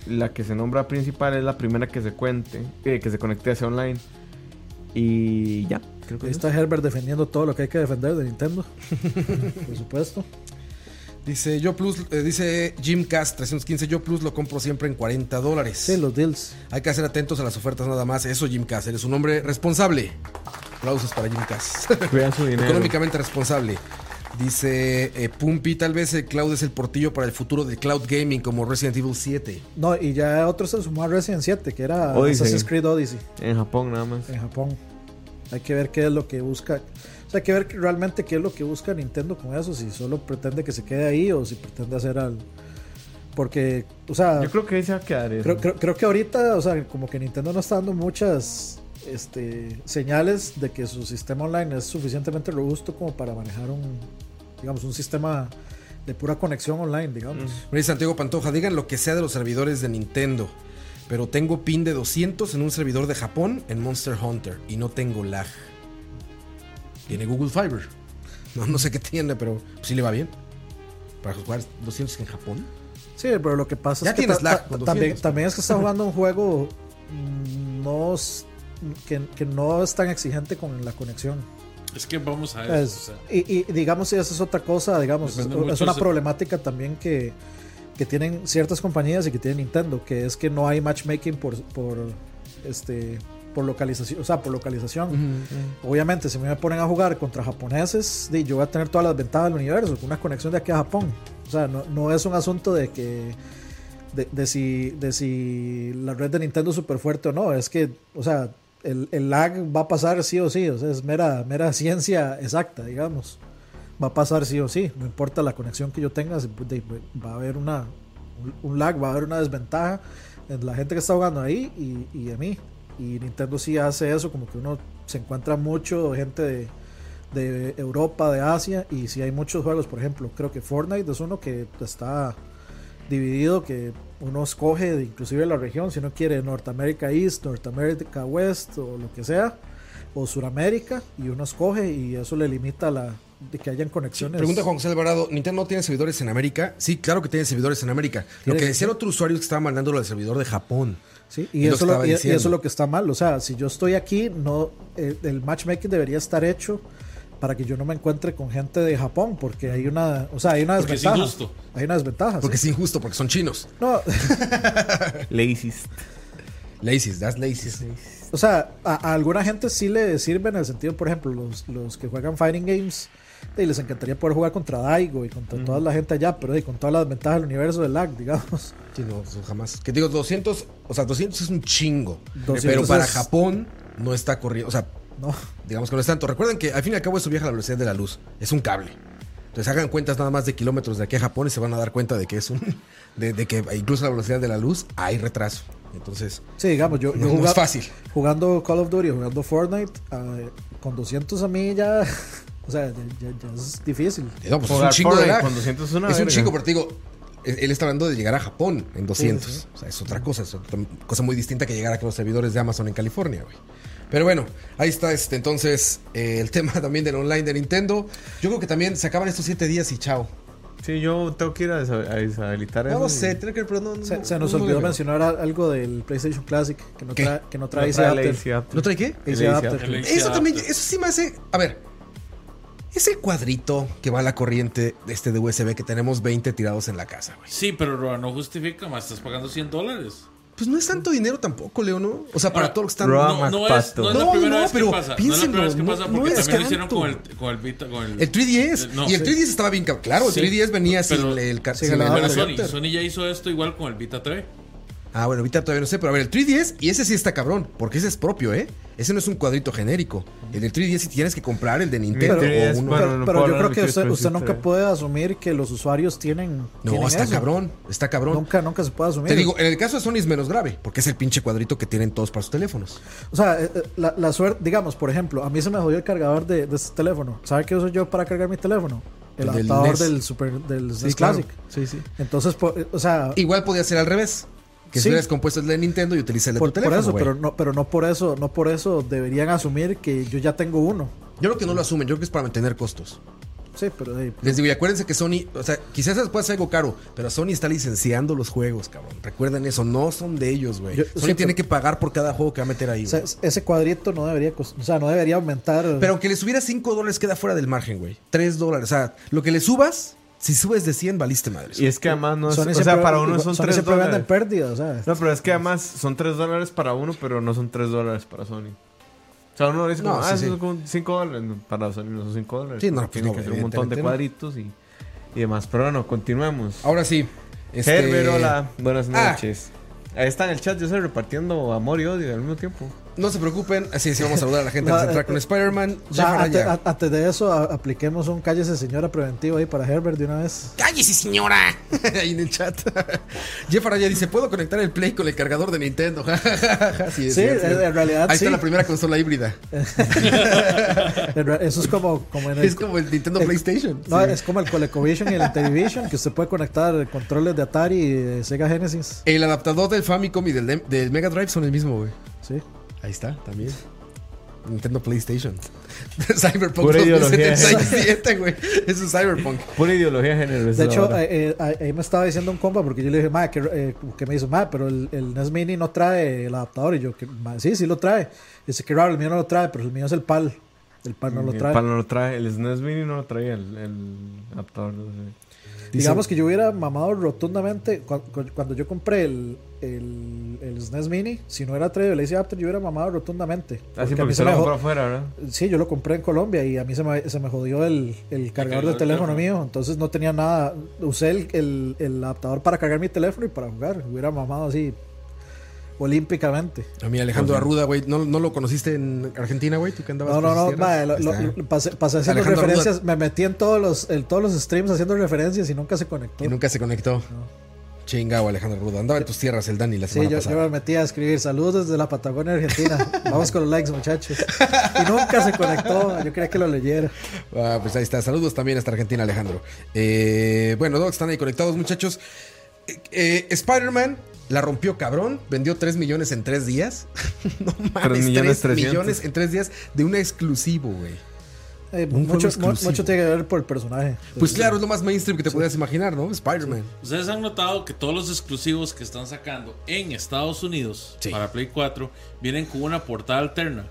la que se nombra principal es la primera que se cuente, eh, que se conecte hacia online. Y ya. Creo que Ahí es está Herbert defendiendo todo lo que hay que defender de Nintendo. Por supuesto. Dice Yo Plus, eh, dice Jimcast 315, Yo Plus lo compro siempre en 40 dólares. Sí, los deals. Hay que ser atentos a las ofertas nada más. Eso, Jimcast, eres un hombre responsable. Aplausos para Jimcast. Cuidan su dinero. Económicamente responsable. Dice eh, Pumpi, tal vez el cloud es el portillo para el futuro de cloud gaming como Resident Evil 7. No, y ya otro se sumó a Resident 7, que era Odyssey. Assassin's Creed Odyssey En Japón nada más. en Japón. Hay que ver qué es lo que busca. Hay que ver realmente qué es lo que busca Nintendo con eso. Si solo pretende que se quede ahí o si pretende hacer algo. Porque, o sea, Yo creo que ahí se va a quedar eso. creo, creo- creo que ahorita, o sea, como que Nintendo no está dando muchas este, señales de que su sistema online es suficientemente robusto como para manejar un, digamos, un sistema de pura conexión online, digamos. Me dice Santiago Pantoja, digan lo que sea de los servidores de Nintendo. Pero tengo pin de 200 en un servidor de Japón en Monster Hunter y no tengo lag. Tiene Google Fiber. No, no sé qué tiene, pero sí le va bien. Para jugar 200 en Japón. Sí, pero lo que pasa Ya es que tienes lag con también, 200, también es que está jugando un juego mm, no que, que no es tan exigente con la conexión. Es que vamos a eso. Es- o sea, y, y digamos, si esa es otra cosa, digamos, es, Depende mucho es una de- problemática también que, que tienen ciertas compañías y que tiene Nintendo, que es que no hay matchmaking por, por este por localización, o sea, por localización. Obviamente, si me ponen a jugar contra japoneses, yo voy a tener todas las ventajas del universo, con una conexión de aquí a Japón. O sea, no, no es un asunto de que de, de si, de si la red de Nintendo es súper fuerte o no, es que, o sea, el, el lag va a pasar sí o sí, o sea, es mera, mera ciencia exacta, digamos. Va a pasar sí o sí, no importa la conexión que yo tenga, va a haber una, un- un lag, va a haber una desventaja en la gente que está jugando ahí y, y a mí. Y Nintendo sí hace eso, como que uno se encuentra mucho gente de, de Europa, de Asia, y si hay muchos juegos, por ejemplo, creo que Fortnite es uno que está dividido, que uno escoge de inclusive la región, si uno quiere Norteamérica East, Norteamérica West o lo que sea, o Suramérica, y uno escoge y eso le limita la de que hayan conexiones. Pregunta Juan José Alvarado, ¿Nintendo no tiene servidores en América? Sí, claro que tiene servidores en América. Lo que que decía el ser. otro usuario es que estaba mandándolo al servidor de Japón. Sí, y, eso lo- y- eso es lo que está mal. O sea, si yo estoy aquí, no el, el matchmaking debería estar hecho para que yo no me encuentre con gente de Japón, porque hay una, o sea, hay una Porque es desventaja. injusto. Hay una desventaja. Porque sí. es injusto, porque son chinos. No, Laziest. Lazy, that's lazy. o sea, a, a alguna gente sí le sirve en el sentido, por ejemplo, los, los que juegan fighting games, y les encantaría poder jugar contra Daigo y contra toda la gente allá, pero y con todas las ventajas del universo del lag, digamos. Sí, no, jamás. Que digo, 200, o sea, 200 es un chingo. 200 pero para es- Japón no está corriendo. O sea, No. digamos que no es tanto. Recuerden que al fin y al cabo eso viaja a la velocidad de la luz. Es un cable. Entonces hagan cuentas nada más de kilómetros de aquí a Japón y se van a dar cuenta de que es un. de, de que incluso a la velocidad de la luz hay retraso. Entonces, Sí, digamos, yo, no, es fácil. jugando Call of Duty, jugando Fortnite, ah, con 200 a mí ya, o sea, ya, ya- ya es difícil. No, pues es un chingo de Fortnite lag. con 200 es una Es un verga. chingo, pero te digo, él está hablando de llegar a Japón en 200. Sí, sí, sí. O sea, es otra cosa, es otra cosa muy distinta que llegar a los servidores de Amazon en California, güey. Pero bueno, ahí está este entonces eh, el tema también del online de Nintendo. Yo creo que también se acaban estos 7 días y chao. Sí, yo tengo que ir a, deshabilitar eso. No, y- sé, tiene que ver, pero no, no- Se, se nos no olvidó mencionar algo del PlayStation Classic, que no, ¿Qué? trae, que no No trae ese trae adapter. ¿No trae qué? Ese Lazy adapter. adapter. El- Eso también, eso sí me hace. A ver, ese cuadrito que va a la corriente de este de USB que tenemos 20 tirados en la casa, güey. Sí, pero Roa, no justifica, más estás pagando 100 dólares. Pues no es tanto dinero tampoco, Leo, ¿no? O sea, para Ahora, todo lo que están. No, no es, no es la No, primera no, vez que pero pasa. No es la piénsenlo, primera vez que pasa no porque es también lo hicieron tanto. con el, con el Vita. Con el, El 3DS. Eh, no. y el Sí. 3DS estaba bien. Claro, el Sí. 3DS venía Pero- sin el, ca- sin el el Pero. Sony. Sony ya hizo esto igual con el Vita 3. Ah, bueno, ahorita todavía no sé, pero a ver, el 3DS, y ese sí está cabrón, porque ese es propio, ¿eh? Ese no es un cuadrito genérico. El del 3DS sí tienes que comprar el de Nintendo Pero- o uno. Bueno, pero no pero puedo yo creo que usted, 3DS, usted nunca pero- puede asumir que los usuarios tienen. No, tienen está eso. cabrón, está cabrón. Nunca, nunca se puede asumir. Te digo, en el caso de Sony es menos grave, porque es el pinche cuadrito que tienen todos para sus teléfonos. O sea, eh, eh, la, la suerte, digamos, por ejemplo, a mí se me jodió el cargador de, de este teléfono. ¿Sabe qué uso yo para cargar mi teléfono? El, El del adaptador NES. del Super del Sí, claro. Classic. Sí, sí. Entonces, eh, o sea, Igual podía ser al revés. Que Sí. hubieras compuesto el de Nintendo y utiliza el de por, tu por eso, pero no, pero no por eso, no por eso deberían asumir que yo ya tengo uno. Yo creo que no lo asumen, yo creo que es para mantener costos. Sí, pero eh, Les digo, y acuérdense que Sony, o sea, quizás pueda ser algo caro, pero Sony está licenciando los juegos, cabrón. Recuerden eso, no son de ellos, güey. Sony sí, tiene pero- que pagar por cada juego que va a meter ahí, o sea, ese cuadrito no debería, o sea, no debería aumentar. Pero aunque le subiera 5 dólares, queda fuera del margen, güey. 3 dólares. O sea, lo que le subas, si subes de 100, valiste madre. Y es que además no es. Sony O sea, para uno son Sony 3 siempre vende en dólares. pérdida, sea. No, pero es que además son 3 dólares para uno, pero no son 3 dólares para Sony. O sea, uno dice, como, No, ah, sí, eso sí. son 5 dólares. No, Para Sony no son 5 dólares. Sí, no, porque pues Tiene no, que ser un montón de cuadritos y, y demás. Pero bueno, continuemos. Ahora sí. Este... Herbert, hola. Buenas Ah. noches. Ahí está en el chat, yo estoy repartiendo amor y odio al mismo tiempo. No se preocupen. Así sí, vamos a saludar a la gente No, antes de entrar eh, con Spider-Man. Antes, Araya. a- antes de eso, a- apliquemos un cállese señora preventivo ahí para Herbert de una vez. Cállese, señora. Ahí en el chat. Jeff Araya dice: ¿Puedo conectar el Play con el cargador de Nintendo? sí, es Sí, en- en realidad Ahí sí. está la primera consola híbrida. Eso es como, como en el. Es como el Nintendo el- PlayStation. No, Sí. es como el ColecoVision y el Intellivision, que usted puede conectar controles de Atari y de Sega Genesis. El adaptador del Famicom y del, del Mega Drive son el mismo, güey. Sí. Ahí está, también. Nintendo PlayStation. Cyberpunk Pura ideología. 2077, güey. Es un Cyberpunk. Pura ideología generosa. De hecho, eh, eh, ahí me estaba diciendo un compa porque yo le dije, ma, que, eh, que me dijo, ma, pero el, el NES Mini no trae el adaptador. Y yo, que, "Ma, sí, sí lo trae. Dice que raro, el mío no lo trae, pero el mío es el PAL. El PAL no lo el trae. PAL no lo trae. El SNES Mini no lo traía. El, el adaptador. no sé. Digamos que yo hubiera mamado rotundamente cu- cu- cuando, yo compré el, el, el SNES Mini. Si no era traído el AC Adapter, yo hubiera mamado rotundamente. Ah, sí, a porque mí se lo me, compró afuera, ¿verdad? sí, yo lo compré en Colombia y a mí se me, se me jodió el, el cargador del teléfono teléfono. mío. Entonces no tenía nada. Usé el, el, el adaptador para cargar mi teléfono y para jugar. Hubiera mamado así olímpicamente. A mí, Alejandro Arruda, güey. ¿no, ¿No lo conociste en Argentina, güey? ¿Tú que andabas No, no, no, mae, lo- pasé, pasé haciendo Alejandro referencias, me metí en todos los, en todos los streams haciendo referencias y nunca se conectó. Y nunca se conectó. Chingado, Alejandro Arruda. Andaba en tus tierras el Dani la Sí, semana yo, yo pasada. me metí a escribir saludos desde la Patagonia Argentina. Vamos con los likes, muchachos. Y nunca se conectó. Yo quería que lo leyera. Ah, pues ahí está. Saludos también hasta Argentina, Alejandro. Eh, bueno, todos están ahí conectados, muchachos. Eh, eh, Spider-Man la rompió cabrón. Vendió 3 millones en 3 días. no mames, 3 millones 300. millones en 3 días de un exclusivo, güey. Eh, Un mucho, tiene que ver por el personaje. Pues claro, es lo más mainstream que te podías imaginar, ¿no? Spider-Man. Ustedes han notado que todos los exclusivos que están sacando en Estados Unidos Sí. para Play 4 vienen con una portada alterna.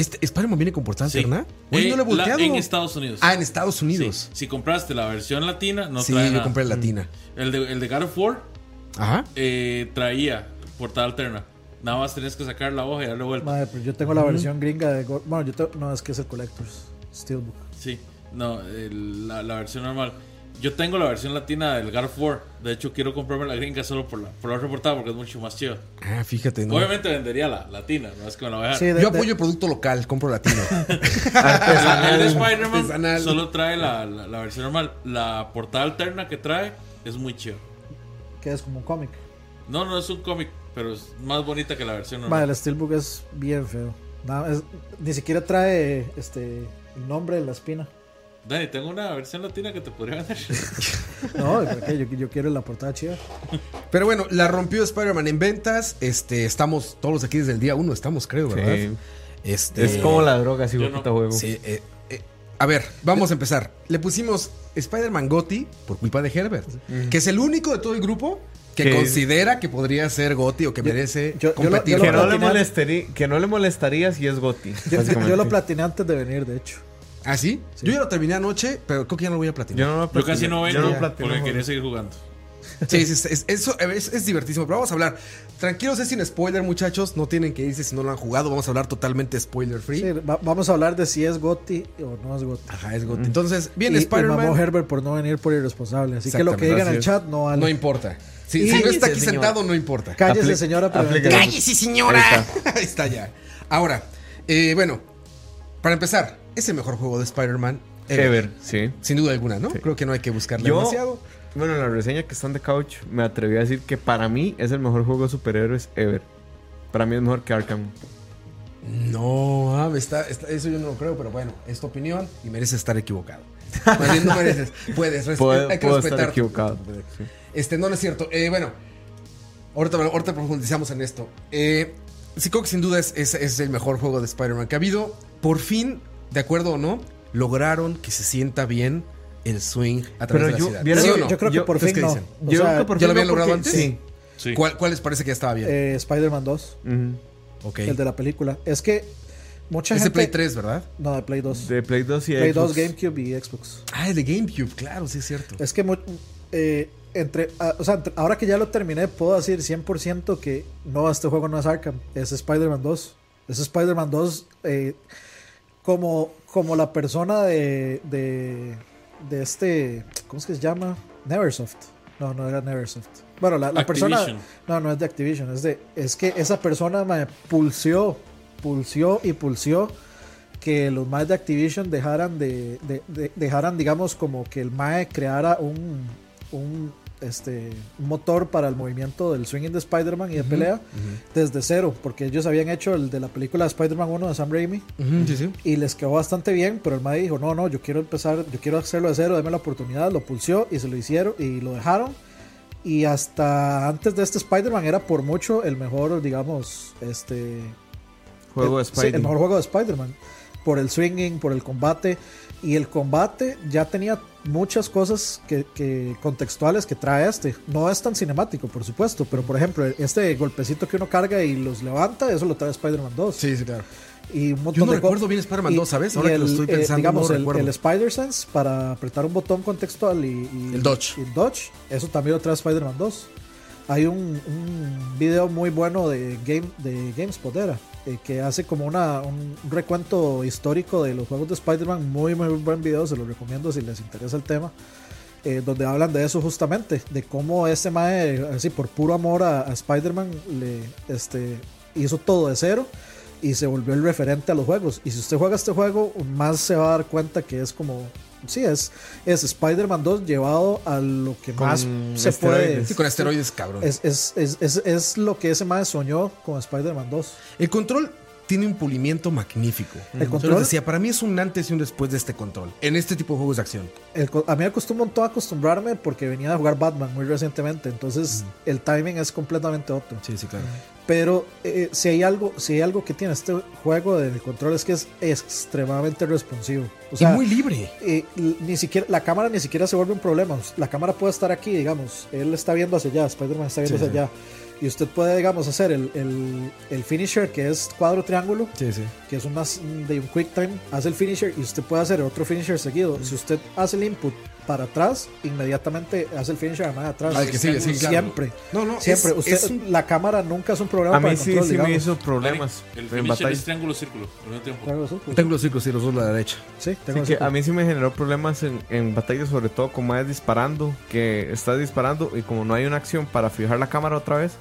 Este, ¿Spider-Man viene con portada Sí. alterna? Oye, Eh, no lo he la- volteado. en Estados Unidos. Ah, en Estados Sí. Unidos. Si compraste la versión latina, no Sí, trae yo nada. compré la latina. El de, el de God of War Ajá. eh, traía portada alterna. Nada más tenés que sacar la hoja y darle vuelta. Madre, pero yo tengo la versión gringa de. Go- Bueno, yo tengo- no, es que es el Collector's Steelbook. Sí, no, el- la, la versión normal. Yo tengo la versión latina del of War. De hecho, quiero comprarme la gringa solo por la, por la otra portada porque es mucho más chido. Ah, fíjate, ¿no? Obviamente vendería la latina, no es que me la voy a dejar. Sí, de- Yo de- apoyo producto local, compro latino. el de Spider-Man solo trae la, la- la versión normal. La portada alterna que trae es muy chido. que es como un cómic. No, no es un cómic, pero es más bonita que la versión normal. el Steelbook es bien feo. Nada, es- ni siquiera trae este el nombre de la espina. Dani, tengo una versión latina que te podría vender. No, ¿por qué? Yo, yo quiero la portada chida. Pero bueno, la rompió Spider-Man en ventas. Este, estamos todos aquí desde el día uno, estamos, creo, ¿verdad? Sí. Este, Es como la droga, puta no. juego. Sí, eh, eh, a ver, vamos a empezar. Le pusimos Spider-Man Gotti por culpa de Herbert, que es el único de todo el grupo que Que- considera que podría ser Gotti o que merece yo- competir. yo Que lo no, le molestaría, que no le molestaría si es Gotti. Yo, básicamente. yo lo platiné antes de venir, de hecho. ¿Ah, sí? Yo ya lo terminé anoche, pero creo que ya no lo voy a platinar. Yo no lo Yo casi no vengo platino porque quería seguir jugando. Sí, sí, es, eso es, es divertísimo. Pero vamos a hablar. Tranquilos, es sin spoiler, muchachos. No tienen que irse si no lo han jugado. Vamos a hablar totalmente spoiler free. Sí, va- vamos a hablar de si es Gotti o no es Gotti. Ajá, es Gotti. Entonces, bien, y, y mamó Spider-Man. Herbert por no venir por irresponsable. Así que lo que Exactamente, diga en así el es. chat no vale. No importa. Si, Y- si no está aquí sentado, no importa. Cállese, Apli- señora. Cállese, señora. Ahí está ya. Ahora, eh, bueno, para empezar, es el mejor juego de Spider-Man ever. Ever, sí. Sin duda alguna, ¿no? Creo que no hay que buscarle Yo, demasiado. bueno, en la reseña que están de Couch, me atreví a decir que para mí es el mejor juego de superhéroes ever. Para mí es mejor que Arkham. No, ah, está, está- eso yo no lo creo, pero bueno, es tu opinión y mereces estar equivocado. Más bien, no mereces. Puedes, res- Puedo, hay que puedo respetar. estar equivocado. sí. Este, no, no es cierto. Eh, bueno, ahorita, ahorita profundizamos en esto. Eh, sí, creo que sin duda es, es- es el mejor juego de Spider-Man que ha habido. Por fin, de acuerdo o no, lograron que se sienta bien el swing a través Pero de la yo- ciudad. ¿Sí o no? Yo creo que por ¿ustedes fin no. Yo sea, creo que por ¿Ya lo habían no, logrado antes? Sí. Sí. ¿Cuál, ¿Cuál les parece que ya estaba bien? eh, Spider-Man 2, Ujú. ok. el de la película. Es que mucha Es de gente. Play 3, ¿verdad? No, de Play 2. De Play 2 y Play 2, Xbox. GameCube y Xbox. Ah, el de GameCube, claro, sí es cierto. Es que eh, entre, ah, o sea, entre- ahora que ya lo terminé, puedo decir 100% que no, este juego no es Arkham, es Spider-Man 2. Es Spider-Man 2 eh, como, como la persona de, de, de este, ¿cómo es que se llama? Neversoft. No, no era Neversoft. Bueno, la, la persona... No, no es de Activision, es de... Es que esa persona me pulsió, pulsió y pulsió que los más de Activision dejaran de, de- de- dejaran digamos como que el MAE creara un, un este un motor para el movimiento del swinging de Spider-Man y de pelea desde cero, porque ellos habían hecho el de la película de Spider-Man 1 de Sam Raimi Ujú, sí, sí. y les quedó bastante bien, pero el MAE dijo, no, no, yo quiero empezar, yo quiero hacerlo de cero, dame la oportunidad, lo pulsió y se lo hicieron y lo dejaron. Y hasta antes de este Spider-Man era por mucho el mejor, digamos, este Juego de Sí, Spidey. el mejor juego de Spider-Man. Por el swinging, por el combate. Y el combate ya tenía muchas cosas que, que contextuales que trae este. No es tan cinemático, por supuesto. Pero por ejemplo, este golpecito que uno carga y los levanta, eso lo trae Spider-Man 2. Sí, sí, claro. Y un montón Yo no de recuerdo bien Spider-Man y- 2, ¿sabes? Ahora que lo el, estoy eh, pensando, digamos, no el, el Spider-Sense para apretar un botón contextual y, y- El dodge. y dodge, eso también lo trae Spider-Man 2. Hay un, un video muy bueno de, Game, de GameSpot, era, eh, que hace como una, un recuento histórico de los juegos de Spider-Man. Muy, muy buen video, se lo recomiendo si les interesa el tema. eh, donde hablan de eso justamente, de cómo este mae, así por puro amor a, a Spider-Man, le este, hizo todo de cero y se volvió el referente a los juegos. Y si usted juega este juego, más se va a dar cuenta que es como. Sí, es, es Spider-Man 2 llevado a lo que Con más se puede. Sí, con esteroides, cabrón. Es, es, es, es, es lo que ese mae soñó con Spider-Man 2. El control tiene un pulimiento magnífico. El Yo control- les decía, para mí es un antes y un después de este control. En este tipo de juegos de acción. El a mí me costó un montón acostumbrarme porque venía a jugar Batman muy recientemente. Entonces el timing es completamente otro. Sí, sí, claro. Pero eh, si hay algo, si hay algo que tiene este juego de control es que es extremadamente responsivo. O sea, y muy libre. eh, ni siquiera la cámara ni siquiera se vuelve un problema. La cámara puede estar aquí, digamos, él está viendo hacia allá, Spider-Man está viendo Sí, hacia allá. Y usted puede, digamos, hacer el, el, el finisher que es cuadro triángulo, Sí, sí. que es una, de un quick time, hace el finisher y usted puede hacer otro finisher seguido. Si usted hace el input para atrás, inmediatamente hace el finisher de atrás. Ah, el que sigue, sí, claro. Siempre. No, no, Siempre. es- usted, es un- La cámara nunca es un problema A para mí el sí, control, sí me digamos. hizo problemas El en finisher es triángulo círculo pues. Tengo los círculos y los dos a la derecha. Sí, Sí, tengo que a mí sí me generó problemas en, en batallas, sobre todo como es disparando, que estás disparando y como no hay una acción para fijar la cámara otra vez,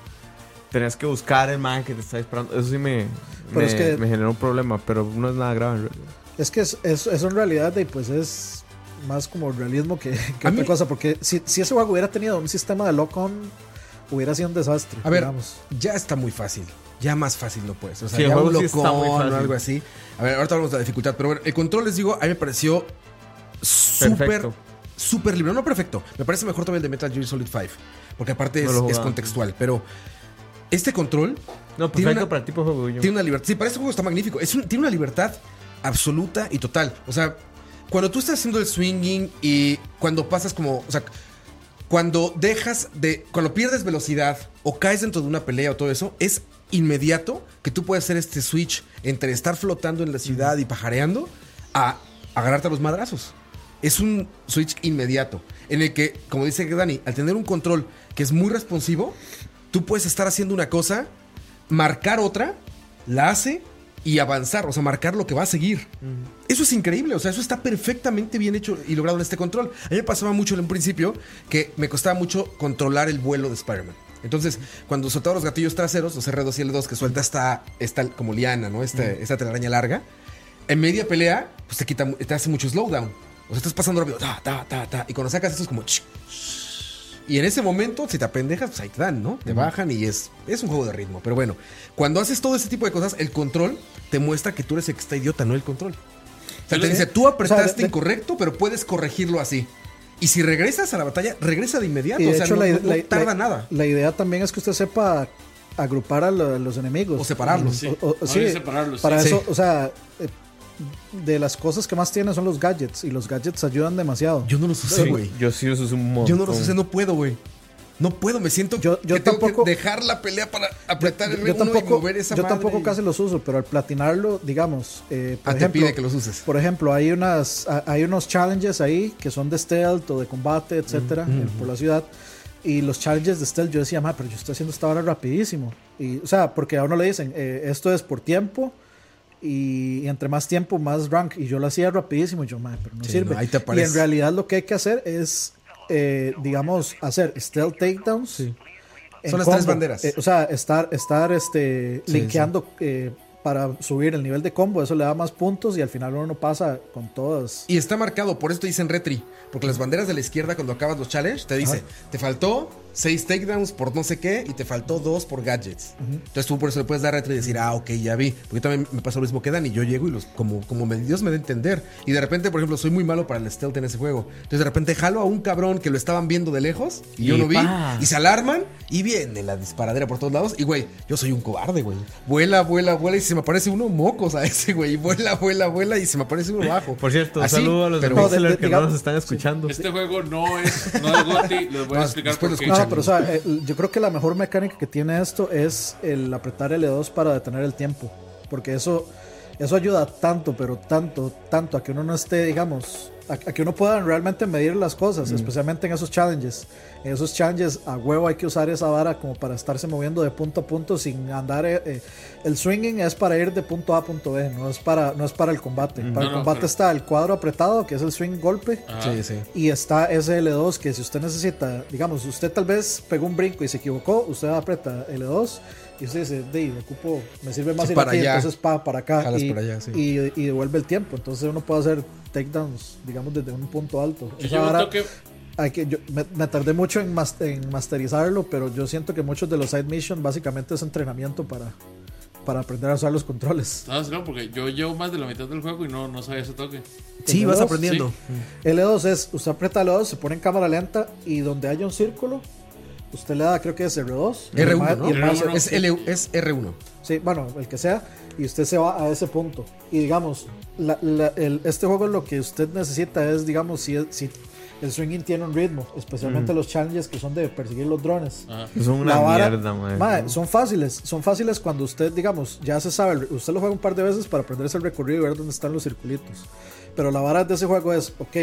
tenés que buscar el man que te está disparando. Eso sí me, me, es que- me generó un problema, pero no es nada grave en realidad. Es que es, es- eso en realidad y pues es más como realismo que, que otra mí- cosa, porque si, si ese juego hubiera tenido un sistema de lock-on, hubiera sido un desastre. A ver, digamos. ya está muy fácil. Ya más fácil no puedes. O sea, Sí, ya un sí locón o algo así. A ver, ahorita hablamos de la dificultad. Pero bueno, el control, les digo, a mí me pareció súper, Perfecto. súper libre. No perfecto. Me parece mejor también el de Metal Gear Solid 5. Porque aparte No es, lo contextual. Pero este control No, Tiene perfecto una- para el tipo de juego. yo. tiene una libertad. Sí, para este juego está magnífico. Es un- tiene una libertad absoluta y total. O sea, cuando tú estás haciendo el swinging y cuando pasas como. O sea, cuando dejas de. Cuando pierdes velocidad o caes dentro de una pelea o todo eso, es inmediato que tú puedes hacer este switch entre estar flotando en la ciudad y pajareando a agarrarte a los madrazos. Es un switch inmediato en el que, como dice Dani, al tener un control que es muy responsivo, tú puedes estar haciendo una cosa, marcar otra, la hace y avanzar, o sea, marcar lo que va a seguir. Eso es increíble, o sea, eso está perfectamente bien hecho y logrado en este control. A mí me pasaba mucho en un principio que me costaba mucho controlar el vuelo de Spider-Man. Entonces, cuando soltaba los gatillos traseros, los R2 y L2, que suelta esta, esta como liana, ¿no? Esta, esta telaraña larga, en media pelea, pues te quita, te hace mucho slowdown. O sea, estás pasando rápido, ta, ta, ta, ta, y cuando sacas esto es como... y en ese momento, si te apendejas, pues ahí te dan, ¿no? Te bajan y es, es un juego de ritmo. Pero bueno, cuando haces todo ese tipo de cosas, el control te muestra que tú eres el que está idiota, no el control. O sea, te dice, tú apretaste O sea, de- de- incorrecto, pero puedes corregirlo así. Y si regresas a la batalla, regresa de inmediato. Y de o sea, hecho, no, la, no- no la- tarda la- nada. La idea también es que usted sepa agrupar a lo- los enemigos. O separarlos. Sí. O- sí, separarlos, para sí. eso, Sí. o sea, eh, de las cosas que más tiene son los gadgets. Y los gadgets ayudan demasiado. Yo no los usé, Sí, güey. yo sí uso un montón. Yo no los usé, no puedo, güey. No puedo, me siento Yo- yo que tengo tampoco- que dejar la pelea para apretar el yo R1 tampoco, y mover esa yo madre tampoco y- casi los uso, pero al platinarlo, digamos, eh, por Ah, te ejemplo, pide que los uses. Por ejemplo, hay unas hay unos challenges ahí que son de stealth o de combate, etcétera, eh, por la ciudad. Y los challenges de stealth, yo decía, ma, pero yo estoy haciendo esta hora rapidísimo. Y, o sea, porque a uno le dicen, eh, esto es por tiempo. Y, y entre más tiempo, más rank. Y yo lo hacía rapidísimo. Y yo, ma, pero no Sí, sirve. no, ahí te y en realidad lo que hay que hacer es, eh, digamos, hacer stealth takedowns. Son las tres banderas. Eh, o sea, estar, estar este, Sí, linkeando eh, para subir el nivel de combo. Eso le da más puntos y al final uno pasa con todas. Y está marcado, por eso te dicen retri. Porque las banderas de la izquierda, cuando acabas los challenge, te dice: te faltó 6 takedowns por no sé qué y te faltó 2 por gadgets. Entonces tú por eso le puedes dar retri y decir: ah, ok, ya vi. Porque también me pasó lo mismo que Dan y yo llego y los, como, como me- Dios me da a entender. Y de repente, por ejemplo, soy muy malo para el stealth en ese juego. Entonces de repente jalo a un cabrón que lo estaban viendo de lejos y, yo no vi. pa. Y se alarman y viene la disparadera por todos lados. Y güey, yo soy un cobarde, güey. Vuela, vuela, vuela y se me aparece uno mocos a ese, güey. Vuela, vuela, vuela y se me aparece uno bajo. Por cierto, Así, saludo a los pero- de- que digamos- no nos están escuchando. Este juego no es, no es les voy a No, explicar por lo qué. No, pero o sea, eh, yo creo que la mejor mecánica que tiene esto es el apretar L2 para detener el tiempo. Porque eso, eso ayuda tanto, pero tanto, tanto a que uno no esté, digamos, a, a que uno pueda realmente medir las cosas, especialmente en esos challenges. En esos challenges a huevo hay que usar esa vara como para estarse moviendo de punto a punto sin andar. eh, eh, el swinging es para ir de punto A a punto B, no es para, no es para el combate. Para el No, no, combate pero- está el cuadro apretado, que es el swing golpe. Ajá. Sí, sí. Y está SL2 que si usted necesita, digamos, usted tal vez pegó un brinco y se equivocó, usted aprieta L2 y usted dice, de, ocupo, me sirve más Sí, ir para aquí, allá. entonces pa, para acá Jalas y, para allá, sí. y, y devuelve el tiempo. Entonces uno puede hacer takedowns, digamos, desde un punto alto. Yo Esa vara- hay que, yo, me, me tardé mucho en, mas- en masterizarlo, pero yo siento que muchos de los side mission básicamente es entrenamiento para, para aprender a usar los controles. ¿sabes qué? Porque yo llevo más de la mitad del juego y no, no sabía ese toque. Sí, L2, vas aprendiendo. L2 es, usted aprieta L2, se pone en cámara lenta y donde haya un círculo, usted le da, creo que es R2. y el ma- R1, ¿no? y el ma- R1. Es, L, es R1. Sí, bueno, el que sea, y usted se va a ese punto. Y digamos, la- la- el- este juego lo que usted necesita es, digamos, si, si el swinging tiene un ritmo, especialmente los challenges que son de perseguir los drones. Ajá. Son una vara- mierda, mae. Mae, son fáciles, son fáciles cuando usted, digamos, ya se sabe, usted lo juega un par de veces para aprenderse el recorrido y ver dónde están los circulitos. Pero la vara de ese juego es, ok,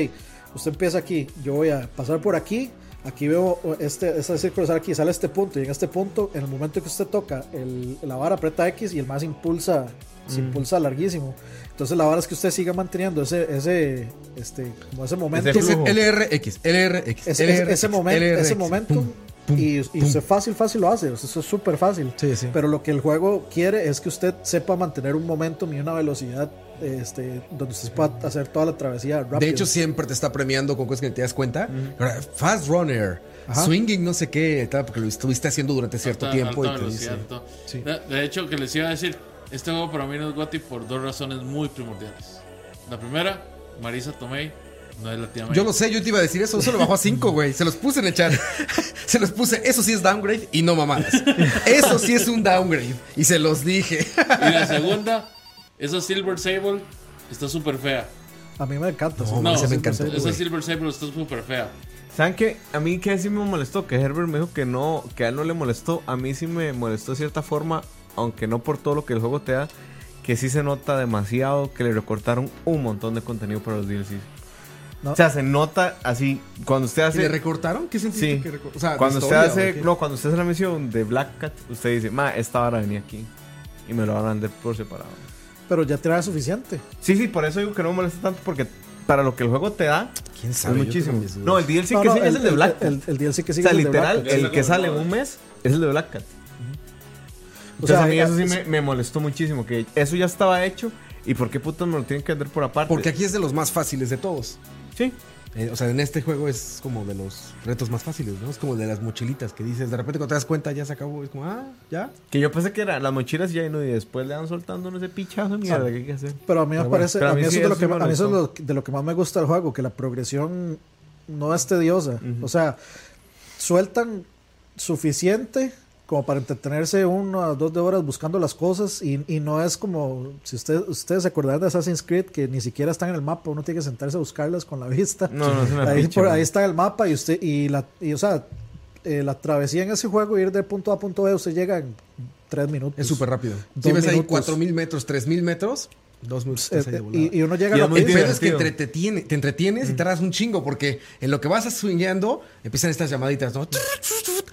usted empieza aquí, yo voy a pasar por aquí, aquí veo este, este círculo sale aquí, sale este punto, y en este punto, en el momento que usted toca, el, la vara aprieta X y el más impulsa, se impulsa larguísimo. Entonces la vara es que usted siga manteniendo ese, ese, este, como ese momento. Ese. LRX, LRX. Ese, ese- LRX, ese momento, LRX. ese momento Pum, pum, y, y pum. usted fácil, fácil lo hace. o sea, eso es súper fácil. Sí, sí. Pero lo que el juego quiere es que usted sepa mantener un momentum y una velocidad este, donde usted pueda hacer toda la travesía rápido. De hecho, siempre te está premiando con cosas que te das cuenta. Fast Runner, Ajá. swinging, no sé qué, tal, porque lo estuviste haciendo durante cierto Alta- tiempo. alta y te dice, velocidad, todo. Sí. De, de hecho, que les iba a decir, este juego para mí no es GOTY por dos razones muy primordiales. La primera, Marisa Tomei no es la tía. Yo lo sé, yo te iba a decir eso. Eso lo bajó a 5, güey. Se los puse en el chat. Se los puse. Eso sí es downgrade y no mamadas. Eso sí es un downgrade. Y se los dije. Y la segunda, esa Silver Sable está súper fea. a mí me encanta. No. No, ese me encantó. esa. Silver Sable está súper fea. ¿Saben qué? A mí que sí me molestó, que Herbert me dijo que no, que a él no le molestó. A mí sí me molestó de cierta forma, aunque no por todo lo que el juego te da, que sí se nota demasiado que le recortaron un montón de contenido para los DLCs. No. O sea, se nota así, cuando usted ¿Y le hace... recortaron? ¿Qué sentiste Sí. que recor- O sea, Cuando ¿de usted hace, no, cuando usted hace la misión de Black Cat, usted dice, ma, esta vara venía aquí. Y me lo van a vender por separado. Pero ya trae suficiente. Sí, sí, por eso digo que no me molesta tanto, porque para lo que el juego te da, ¿Quién es sabe? Yo muchísimo. No, el DLC No, que no, sigue es el de Black Cat. El, el DLC que O sigue sea, es el de literal, Black Cat. el que sale en un mes es el de Black Cat. O Entonces sea, a mí eso sí es- me, me molestó muchísimo, que eso ya estaba hecho y por qué putas me lo tienen que vender por aparte. Porque aquí es de los más fáciles de todos. Sí. Eh, o sea, en este juego es como de los retos más fáciles, ¿no? Es como de las mochilitas que dices, de repente cuando te das cuenta ya se acabó. Es como, ah, ya. Que yo pensé que era las mochilas y ya no, y después le van soltando ese pichazo mierda que hay que hacer. Pero a mí me Pero parece, a mí, eso sí es de lo eso que, me a mí eso es molestó. lo- de lo que más me gusta del juego, que la progresión no es tediosa. O sea, sueltan suficiente como para entretenerse uno a dos de horas buscando las cosas y, y no es como, si usted, ustedes se acordarán de Assassin's Creed, que ni siquiera están en el mapa, uno tiene que sentarse a buscarlas con la vista. No, no es una ahí, por- ahí está el mapa y usted, y la, y, o sea, eh, la travesía en ese juego, ir de punto A a punto B, usted llega en tres minutos. Es súper rápido. Si ves ahí minutos. 4000 metros, 3000 metros, dos minutos. Eh, de eh, volada. y, y uno llega Y a muy El pedo es que divertido. entretiene- te entretienes y tardas un chingo porque en lo que vas swingueando empiezan estas llamaditas, ¿no?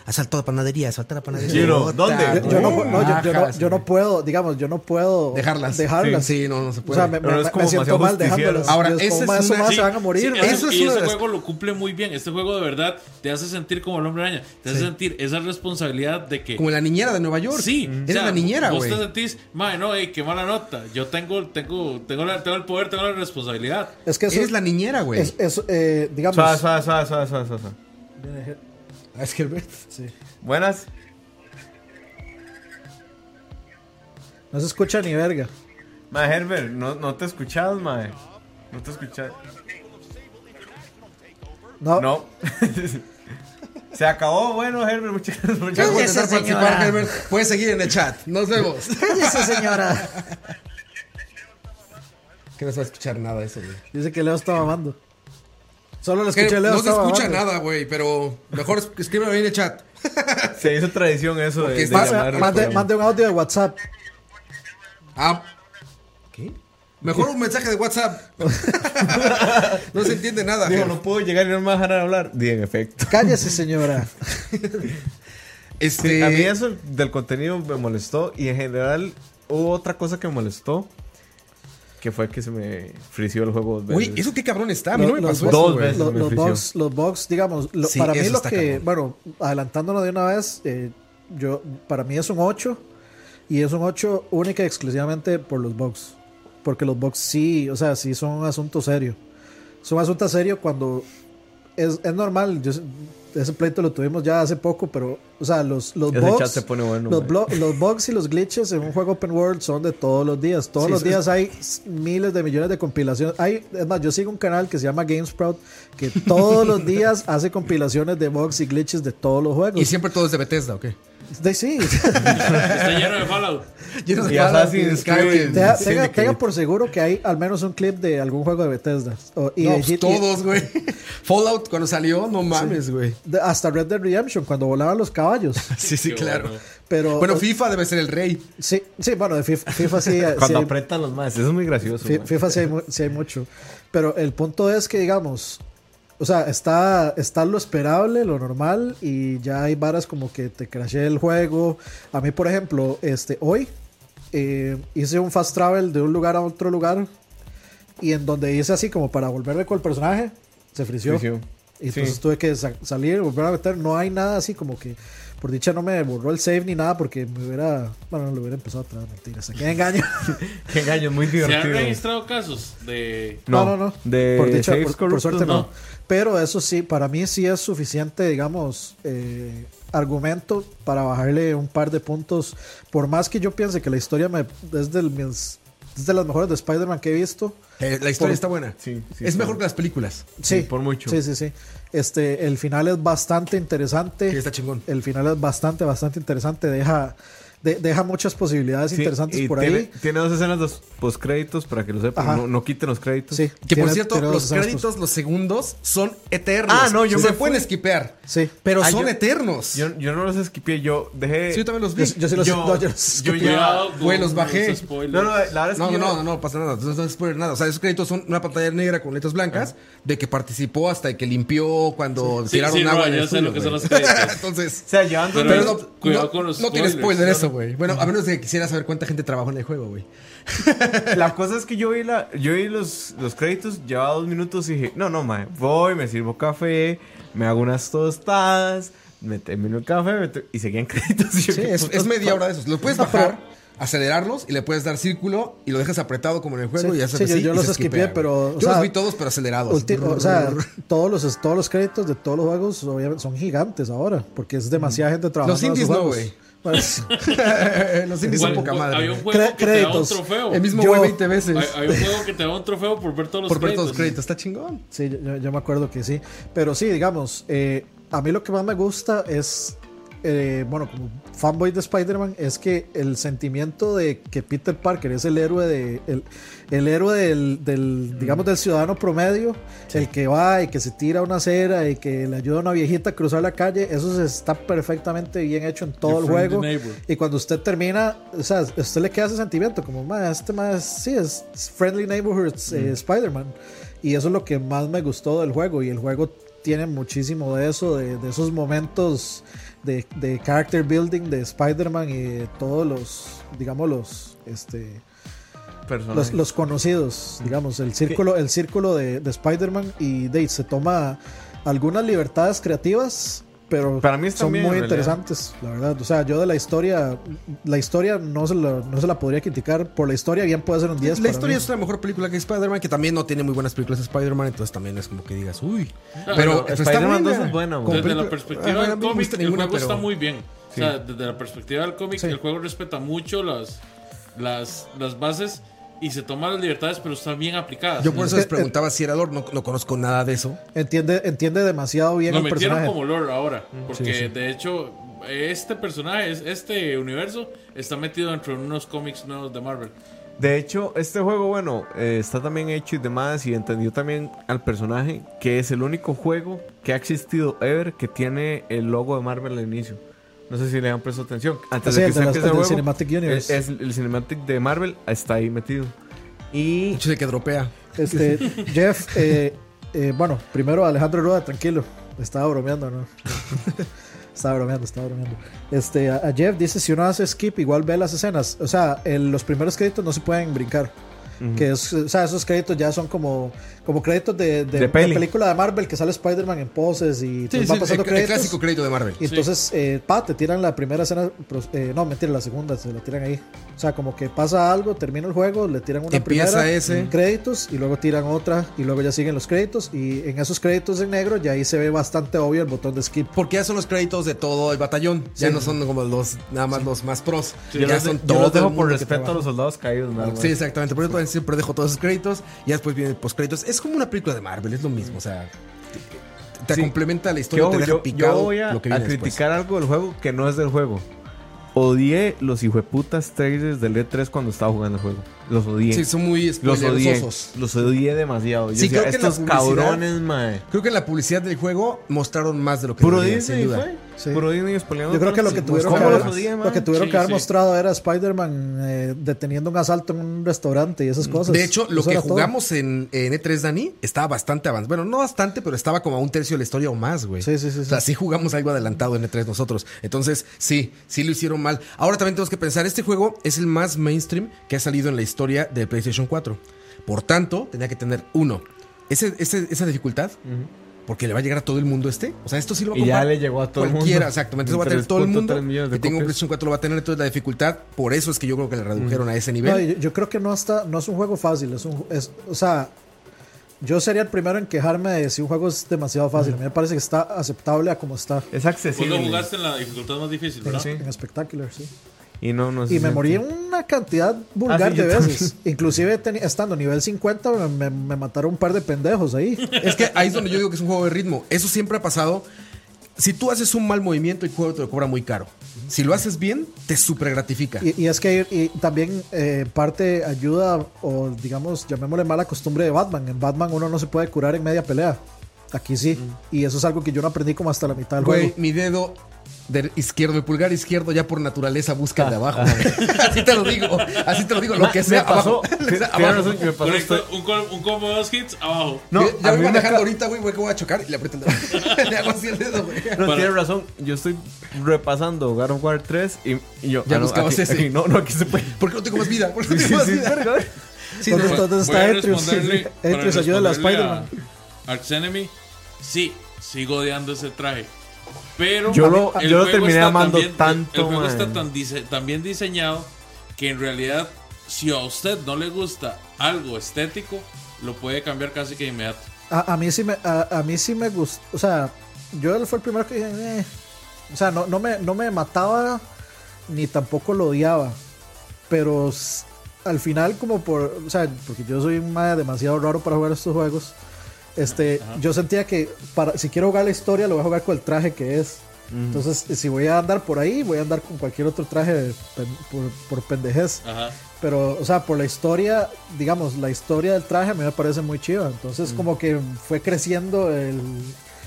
Asalto de panadería, asalto de panadería. Chino, Puta, ¿dónde? Yo, yo no, no, yo, yo no, yo no puedo, digamos, yo no puedo Dejarlas. dejarlas. Sí, no, no se O puede. sea, me, me- es me siento mal dejándolas. Ahora, Yo es esa como, es "Ma, eso una- más Sí, se van a morir. sí, ma". eso- Eso es y ese las- juego lo cumple muy bien. Este juego de verdad te hace sentir como el hombre araña. Te hace sentir esa responsabilidad de que. Como la niñera de Nueva York. Sí, o Eres sea, la niñera, Vos güey. te sentís, madre, no, ey, qué mala nota. Yo tengo, tengo, tengo, la- tengo el poder, tengo la responsabilidad. Es que eso, Eres la niñera, güey. es, es, eh, digamos, Suave, suave, suave, suave, suave, suave, suave. Ah, Es que Herbert. sí. Buenas. no se escucha ni verga. Mae, Herbert, no, no te escuchas, mae. No te escuchas. No, No. Se acabó. Bueno, Herbert, muchas gracias. Por participar, Herbert. Puedes seguir en el chat. Nos vemos. cállese señora. Que no se va a escuchar nada de eso, güey. Dice que Leo está mamando. Solo lo Que escuché Leo. no se escucha nada, güey, pero mejor es- escríbelo ahí en el chat. Se hizo tradición eso de, de llamar. mande, mande un audio de WhatsApp. Ah. ¿Qué? Mejor un mensaje de WhatsApp. no se entiende nada. Digo, no puedo llegar y no me van a dejar hablar. Di, en efecto. Cállese señora. Este, A mí eso del contenido me molestó y en general hubo otra cosa que me molestó que fue que se me frició el juego dos veces. eso qué cabrón está. A mí no me Los- pasó eso, dos güey. veces. Los, me los frició. bugs, los bugs, digamos, lo- Sí, para mí eso lo que, cabrón. bueno, adelantándonos de una vez, eh, yo, para mí es un 8 y es un 8 única y exclusivamente por los bugs. Porque los bugs sí, o sea, sí son un asunto serio. Son un asunto serio cuando es, es normal. Yo, ese pleito lo tuvimos ya hace poco, pero, o sea, los, los Ese bugs. chat se pone bueno, los, los bugs y los glitches en un juego open world son de todos los días. Todos Sí, los es- días hay miles de millones de compilaciones. Hay, es más, yo sigo un canal que se llama GameSprout que todos los días hace compilaciones de bugs y glitches de todos los juegos. Y siempre todo es de Bethesda, ¿o qué? De- sí. Está lleno de Fallout. Lleno de Assassin's. Creed. tenga, Sí, tenga- tenga por seguro que hay al menos un clip de algún juego de Bethesda. O- y No, de pues todos, güey. Fallout cuando salió, no mames, güey. hasta Red Dead Redemption, cuando volaban los caballos. Sí, sí, Qué claro. bueno. Pero, Bueno, FIFA debe ser el rey. sí, sí, bueno, de FIFA, FIFA sí. sí Cuando hay- apretan los más, eso es muy gracioso. FIFA sí hay, sí hay mucho. Pero el punto es que, digamos, o sea, está, está lo esperable, lo normal, y ya hay varas como que te crashé el juego. A mí, por ejemplo, este, hoy eh, hice un fast travel de un lugar a otro lugar, y en donde hice así como para volverme con el personaje, se frició. Frició. Y entonces Sí. tuve que sa- salir, volver a meter. No hay nada así como que, por dicha, no me borró el save ni nada, porque me hubiera, bueno, lo hubiera empezado a traer mentiras. Aquí engaño. Qué engaño, muy ¿Se han divertido. registrado casos de. No, no, no. De por, dicha, saves por- suerte no. no. Pero eso sí, para mí sí es suficiente, digamos, eh, argumento para bajarle un par de puntos. Por más que yo piense que la historia me, es, del, mis- es de las mejores de Spider-Man que he visto. Eh, la historia Por- está buena. Sí, sí, es está. mejor que las películas. Sí, por mucho. Sí, sí, sí. Este, el final es bastante interesante. Sí, está chingón. El final es bastante, bastante interesante. Deja, de- deja muchas posibilidades Sí, interesantes y por tiene, ahí. Tiene dos escenas de postcréditos para que lo sepan. No, no quiten los créditos. Sí, Que por cierto, los créditos, los segundos, son eternos. Ah, no, yo Se me pueden fui. esquipear. Sí. Pero Ah, son yo- eternos. Yo, yo no los esquipié, yo dejé. sí, yo también los vi. Yo, yo sí los, Yo- no, yo los ya- güey, los bajé. No, no, la verdad es que No, yo no, no, no, no pasa nada. Entonces no es spoiler nada. O sea, esos créditos son una pantalla negra con letras blancas de que participó hasta que limpió cuando Sí, tiraron sí, agua no, yo sé lo que son los créditos. Entonces, O sea, llevando. Pero- no, cuidado no- con los no tiene spoilers, spoiler ¿no? eso, güey. Bueno, a menos de que quisiera saber cuánta gente trabajó en el juego, güey. La cosa es que yo vi, la, yo vi los, los créditos, llevaba dos minutos y dije, no, no, mae, voy, me sirvo café, me hago unas tostadas, me termino el café me y seguían créditos. Y yo, Sí, ¿qué es, media hora de esos. Los puedes bajar, acelerarlos y le puedes dar círculo y lo dejas apretado como en el juego Sí, y haces sí, yo- yo los esquipea, pero, o Yo sea, los vi todos, pero acelerados. O sea, todos los, todos los créditos de todos los juegos son gigantes ahora, porque es demasiada gente trabajando. Los indies no, güey. Pues, los indies son poca madre. Había un juego Cre- que te da un créditos. trofeo. El mismo güey 20 veces. Hay, hay un juego que te da un trofeo por ver todos los por ver créditos. todos los créditos. Está chingón. sí, yo, yo me acuerdo que sí. Pero sí, digamos, eh, a mí lo que más me gusta es eh, bueno, como fanboy de Spider-Man, es que el sentimiento de que Peter Parker es el héroe de el, el héroe del, del, digamos, del ciudadano promedio, el que va y que se tira una acera y que le ayuda a una viejita a cruzar la calle, eso se está perfectamente bien hecho en todo Your el juego. Y cuando usted termina, o sea, a usted le queda ese sentimiento, como, "Ma, este más, sí, es Friendly Neighborhood eh, Spider-Man. Y eso es lo que más me gustó del juego. Y el juego tiene muchísimo de eso, de, de esos momentos de, de character building de Spider-Man y de todos los, digamos, los, este, los, los conocidos, digamos, el círculo, el círculo de, de Spider-Man y de, se toma algunas libertades creativas, pero Para mí son muy interesantes, la verdad. O sea, yo de la historia, la historia no se, la, no se la podría criticar. Por la historia bien puede ser un 10. La para historia mí. es una mejor película que Spider-Man, que también no tiene muy buenas películas de Spider-Man, entonces también es como que digas, uy. Pero, pero está Spider-Man buena. 2 es buena, Desde la perspectiva Ah, del cómic, el ninguna, juego está muy bien. O sea, desde la perspectiva del cómic, Sí. el juego respeta mucho las, las, las bases y se toma las libertades, pero están bien aplicadas. Yo por eso Es les que- preguntaba si era Lord, no, no conozco nada de eso. Entiende, entiende demasiado bien Lo el metieron personaje. como lore ahora, porque Sí, sí. de hecho este personaje, es- este universo está metido dentro de unos cómics nuevos de Marvel. De hecho, este juego, bueno, eh, está también hecho y demás. Y entendió también al personaje que es el único juego que ha existido ever que tiene el logo de Marvel al inicio. No sé si le han prestado atención. Antes Sí, de que se las- empiece el juego, Cinematic Universe. Es, es el Cinematic de Marvel, está ahí metido. Y Mucho de que dropea. Este, Jeff, eh, eh, bueno, primero Alejandro Rueda, tranquilo. Estaba bromeando, ¿no? estaba bromeando, estaba bromeando. Este, a, a Jeff dice: si uno hace skip, igual ve las escenas. O sea, el- los primeros créditos no se pueden brincar. Que es, o sea, esos créditos ya son como, como créditos de, de, De peli. película de Marvel que sale Spider-Man en poses y Sí, entonces sí, va el, pasando el créditos. clásico crédito de Marvel. Y entonces, eh, pa, te tiran la primera escena. eh, no, mentira, la segunda, se la tiran ahí. O sea, como que pasa algo, termina el juego, le tiran una Empieza primera, ese. créditos y luego tiran otra y luego ya siguen los créditos. Y en esos créditos en negro, ya ahí se ve bastante obvio el botón de skip. Porque ya son los créditos de todo el batallón. Ya Sí. no son como los nada más los más pros. yo ya los, son yo todo los dejo el por respeto a los soldados caídos. nada más. Sí, exactamente. Por eso siempre dejo todos esos créditos. Y después vienen post créditos. Es como una película de Marvel, es lo mismo. O sea, te, te Sí. complementa la historia, ojo, te deja yo, picado yo voy a, lo que a viene después. criticar algo del juego que no es del juego. Odié los hijueputas trailers del E3 cuando estaba jugando el juego. Los odié. Sí, son muy los odié. Los odié demasiado. Yo Sí, decía, creo que estos cabrones, mae. Creo que en la publicidad del juego mostraron más de lo que Puro deberían, Disney fue. Sí. Puro Disney Yo creo que lo que tuvieron que ¿Cómo haber, los odié, lo que tuvieron Sí, que haber sí. mostrado era Spider-Man eh, deteniendo un asalto en un restaurante y esas cosas. De hecho, lo Eso que todo. jugamos en, en E3, Dani, estaba bastante avanzado. Bueno, no bastante, pero estaba como a un tercio de la historia o más, güey. Sí, sí, sí, O sea, sí. sí jugamos algo adelantado en E3 nosotros. Entonces, sí, sí lo hicieron mal. Ahora también tenemos que pensar, este juego es el más mainstream que ha salido en la historia de PlayStation 4. Por tanto, tenía que tener uno. Ese, ese- esa dificultad, porque le va a llegar a todo el mundo este. O sea, esto sí lo va a Y ya comprar le llegó a todo el Cualquiera, mundo. exactamente. Eso va a tener todo el 3.3 mundo. Que tenga un. PlayStation 4 lo va a tener. Entonces, la dificultad, por eso es que yo creo que le redujeron a ese No, nivel. yo, yo creo que no está, no es un juego fácil, es un, es, o sea, yo sería el primero en quejarme de si un juego es demasiado fácil. A mí me parece que está aceptable a como está Es accesible. lo jugaste en la dificultad más difícil, en, ¿verdad? Sí. en Spectacular, sí. Y no, no Y me siente. morí una cantidad vulgar Ah, sí, de veces. Inclusive teni- estando nivel 50 me, me- me mataron un par de pendejos ahí. Es que ahí es donde yo digo que es un juego de ritmo. Eso siempre ha pasado. Si tú haces un mal movimiento, el juego te lo cobra muy caro. Si lo haces bien, te super gratifica. Y, y es que y también eh, parte ayuda, o digamos, llamémosle mala costumbre de Batman. En Batman uno no se puede curar en media pelea. Aquí sí. Y eso es algo que yo no aprendí como hasta la mitad del Güey, juego. mi dedo de izquierdo, el pulgar izquierdo, ya por naturaleza busca el de abajo. güey. así te lo digo. Así te lo digo. Lo que sea, abajo. Un, com- un combo de dos hits abajo. No, ya mí voy me manejando ahorita, güey, güey, que voy a chocar y le aprieto el dedo. le hago así el dedo, güey. No, Para- tienes razón. Yo estoy repasando God of War 3 y, y yo. Ya ah, no, buscabas aquí- ese. aquí- no, no, aquí se puede. ¿Por qué no tengo más vida? ¿Por qué no Sí, tengo sí, más sí, vida? Sí, ¿Dónde no, está- Etrius? Etrius ayuda a la Spider-Man. Arch Enemy, sí, sigo odiando ese traje. Pero Yo lo- el yo lo juego terminé está amando tan bien- tanto, El juego man. está tan, dise- tan bien diseñado que en realidad, si a usted no le gusta algo estético, lo puede cambiar casi que inmediato. A, a mí sí me, a, a mí sí me gustó. O sea, yo él fue el primero que dije, "Eh". o sea, no, no, me, no me mataba ni tampoco lo odiaba. Pero al final, como por. O sea, porque yo soy un demasiado raro para jugar estos juegos. Este, yo sentía que para, si quiero jugar la historia, lo voy a jugar con el traje que es. Entonces, si voy a andar por ahí, voy a andar con cualquier otro traje de pen- por, por pendejez. Ajá. Pero, o sea, por la historia, digamos, la historia del traje a mí me parece muy chiva. Entonces, como que fue creciendo el.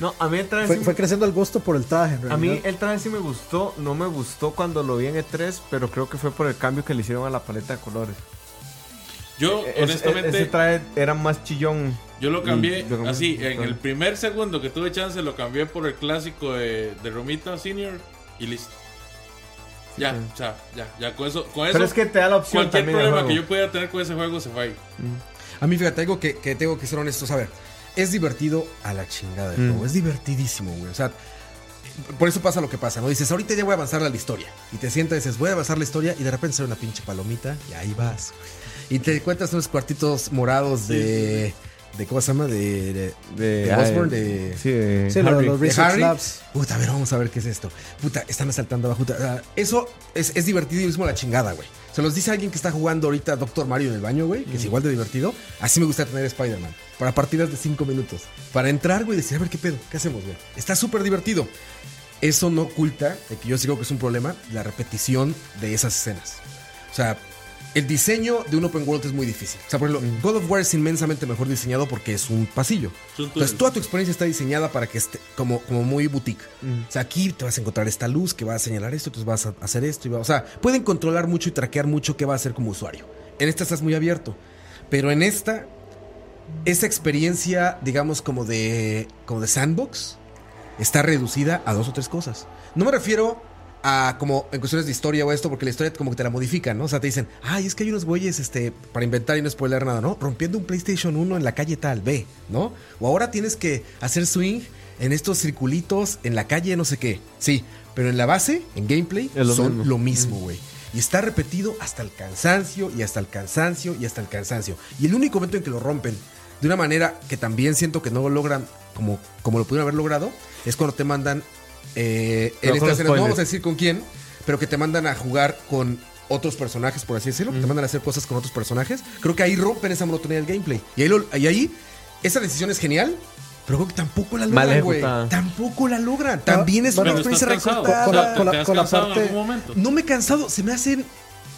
No, a mí el traje Fue, sí- fue creciendo el gusto por el traje. en A mí el traje sí me gustó, no me gustó cuando lo vi en E3, pero creo que fue por el cambio que le hicieron a la paleta de colores. Yo, Es- honestamente, ese traje era más chillón. yo lo cambié Y lo- así. En el primer segundo que tuve chance, lo cambié por el clásico de, de Romita Senior y listo. Ya, sí. o sea, ya, ya con eso. Con Pero eso es que te da la opción cualquier problema que yo pudiera tener con ese juego se fue ahí. A mí, fíjate, algo que, que tengo que ser honestos. A ver, es divertido a la chingada del Mm. juego. Es divertidísimo, güey. O sea, por eso pasa lo que pasa, ¿no? Dices, ahorita ya voy a avanzar la historia. Y te sientas y dices, voy a avanzar la historia. Y de repente sale una pinche palomita y ahí vas. Y te encuentras unos cuartitos morados de. de ¿Cómo se llama? De. de, De, de ah, Osborn, de- de. Sí, de Sí, de Harry. los de Research Harry. Labs. Puta, a ver, vamos a ver qué es esto. Puta, están asaltando abajo. Ah, eso es, es divertidísimo la chingada, güey. Se los dice alguien que está jugando ahorita Doctor Mario en el baño, güey, que es igual de divertido. Así me gusta tener Spider-Man. Para partidas de 5 minutos. Para entrar, güey, y decir, a ver qué pedo, qué hacemos, güey. Está súper divertido. Eso no oculta, de que yo sigo que es un problema, la repetición de esas escenas. O sea, el diseño de un open world es muy difícil. O sea, por ejemplo, God of War es inmensamente mejor diseñado porque es un pasillo. Entonces, toda tu experiencia está diseñada para que esté como, como muy boutique. O sea, aquí te vas a encontrar esta luz que va a señalar esto, entonces vas a hacer esto. Y va, o sea, pueden controlar mucho y traquear mucho qué va a hacer como usuario. En esta estás muy abierto. Pero en esta, esa experiencia, digamos, como de, como de sandbox, está reducida a dos o tres cosas. No me refiero a como en cuestiones de historia o esto, porque la historia como que te la modifican, ¿no? O sea, te dicen, ay, es que hay unos güeyes, este, para inventar y no spoiler nada, ¿no? Rompiendo un PlayStation 1 en la calle tal, B, ¿no? O ahora tienes que hacer swing en estos circulitos en la calle no sé qué. Sí, pero en la base, en gameplay, lo son mismo. lo mismo, güey. Y está repetido hasta el cansancio y hasta el cansancio y hasta el cansancio. Y el único momento en que lo rompen de una manera que también siento que no lo logran como, como lo pudieron haber logrado es cuando te mandan eh, en esta escena, no vamos a decir con quién, pero que te mandan a jugar con otros personajes, por así decirlo, que te mandan a hacer cosas con otros personajes. Creo que ahí rompen esa monotonía del gameplay. Y ahí, lo- y ahí esa decisión es genial. Pero creo que tampoco la logran, güey. Tampoco la logran. También es bueno, una experiencia recortada. Con la- con la- ¿te has con la parte- algún momento? No me he cansado, se me hacen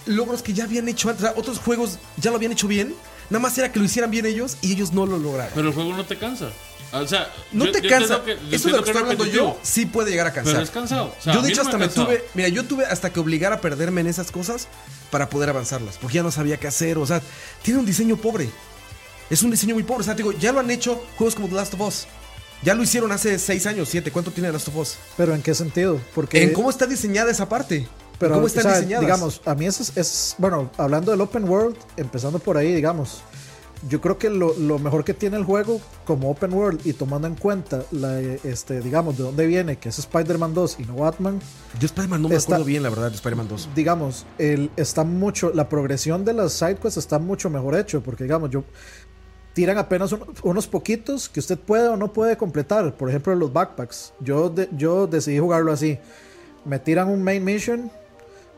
logros que ya habían hecho antes. O sea, otros juegos ya lo habían hecho bien. Nada más era que lo hicieran bien ellos y ellos no lo lograron. Pero el juego no te cansa. O sea, no yo- te yo cansa. que- yo Eso de lo que es estoy hablando yo sí puede llegar a cansar. Pero es cansado. O sea, yo a de mí hecho no hasta me me tuve, mira, yo tuve hasta que obligar a perderme en esas cosas para poder avanzarlas, porque ya no sabía qué hacer, o sea, tiene un diseño pobre. Es un diseño muy pobre, o sea, te digo, ya lo han hecho juegos como The Last of Us. Ya lo hicieron hace 6 años, 7. ¿Cuánto tiene The Last of Us? Pero ¿en qué sentido? Porque En cómo está diseñada esa parte. Pero, ¿Cómo o están sea, diseñadas? digamos, a mí eso es, es- bueno, hablando del open world, empezando por ahí, digamos, yo creo que lo, lo mejor que tiene el juego como open world y tomando en cuenta, la, este, digamos, de dónde viene, que es Spider-Man 2 y no Batman, Yo Spider-Man no me está- acuerdo bien, la verdad, de Spider-Man 2. digamos, el, está mucho, la progresión de las sidequests está mucho mejor hecho, porque digamos, yo tiran apenas un- unos poquitos que usted puede o no puede completar, por ejemplo los backpacks, yo, de- yo decidí jugarlo así, me tiran un main mission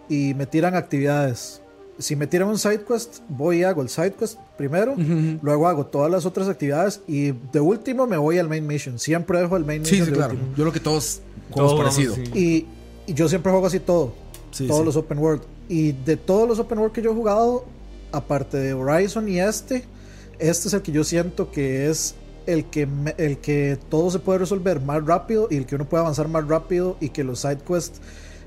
y me tiran actividades. Si me tiran un side quest, voy y hago el side quest primero, luego hago todas las otras actividades y de último me voy al main mission. Siempre dejo el main Sí, mission sí, de claro. último. Yo creo que todos Todos jugamos vamos parecido. Y, y yo siempre juego así todo. Sí, todos sí. los open world. Y de todos los open world que yo he jugado, aparte de Horizon y este, este es el que yo siento que es el que, me- el que todo se puede resolver más rápido y el que uno puede avanzar más rápido y que los side quests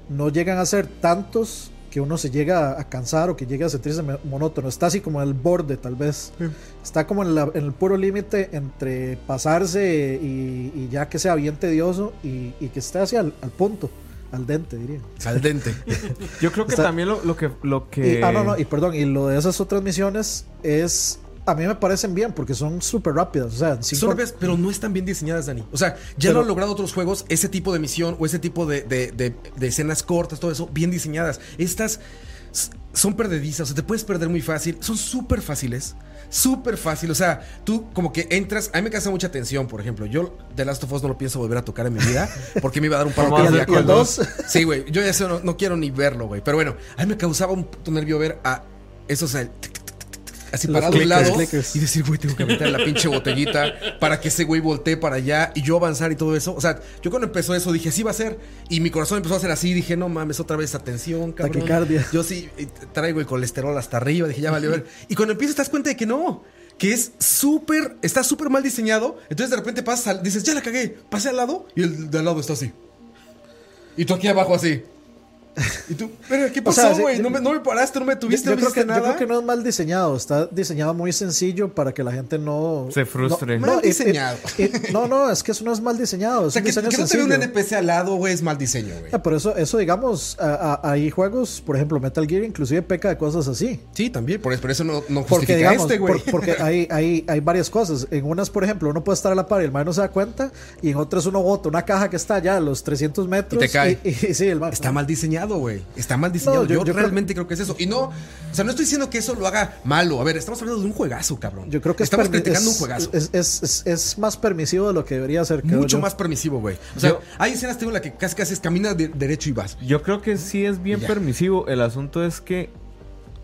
no llegan a ser tantos que uno se llega a cansar o que llega a sentirse monótono. Está así como en el borde tal vez. Está como en, la- en el puro límite entre pasarse y, y ya que sea bien tedioso y, y que esté así al, al punto, al dente diría. Al dente. Yo creo que Está- también lo, lo que... Lo que... Y- ah, no, no, y perdón, y lo de esas otras misiones es. A mí me parecen bien porque son súper rápidas. O sea, Son rápidas, pero no están bien diseñadas, Dani. O sea, ya Pero- lo han logrado otros juegos, ese tipo de misión o ese tipo de, de- de- de escenas cortas, todo eso, bien diseñadas. Estas son perdedizas, o sea, te puedes perder muy fácil. Son súper fáciles. Súper fácil, o sea, tú como que entras, a mí me causa mucha tensión, por ejemplo, yo The Last of Us no lo pienso volver a tocar en mi vida, porque me iba a dar un paro cardíaco dos. dos. Sí, güey, yo ya eso no, no quiero ni verlo, güey, pero bueno, a mí me causaba un nervio ver a esos, el tic, tic, tic, tic, así Los parado lado clickers. y decir, güey, tengo que meter la pinche botellita para que ese güey voltee para allá y yo avanzar y todo eso. O sea, yo cuando empezó eso dije, sí va a ser. Y mi corazón empezó a hacer así. Dije, no mames, otra vez atención, cabrón. Taquicardia. Yo sí eh, traigo el colesterol hasta arriba. Dije, ya valió ver. Y cuando empiezas te das cuenta de que no. Que es súper, está súper mal diseñado. Entonces de repente pasas, dices, ya la cagué. Pasé al lado y el de al lado está así. Y tú aquí abajo así. Y tú, pero ¿qué O sea, pasó, sí, güey? yo- no, me, no me paraste, no me Yo, tuviste, yo no creo que, yo nada. creo que no es mal diseñado, está diseñado muy sencillo para que la gente no Se frustre. No, Mal y- y- diseñado. y- no, no, es que eso no es mal diseñado. Es O sea, un que, diseño que no se ve un. NPC al lado, güey, es mal diseño, güey. Ah, Por eso, eso digamos, a- a- hay juegos, por ejemplo, Metal Gear inclusive peca de cosas así. Sí, también, por, por eso no, no Porque digamos, este, güey. por- porque hay, hay, hay varias cosas. En unas, por ejemplo, uno puede estar a la par y el man no se da cuenta, y en otras uno bota una caja que está ya a los 300 metros. Y te cae. Y, y- sí, el man- Está mal diseñado, güey. Está mal diseñado. No, yo yo- yo creo- realmente creo... que es eso. Y no, o sea, no estoy diciendo que eso lo haga malo. A ver, estamos hablando de un juegazo, cabrón. Yo creo que es estamos criticando es- un juegazo. Es, es, es, es más permisivo de lo que debería ser. Mucho yo. más permisivo, güey. O sea, Yo- hay escenas tengo en la que casi casi es camina de- derecho y vas. Yo creo que sí es bien Ya. permisivo. El asunto es que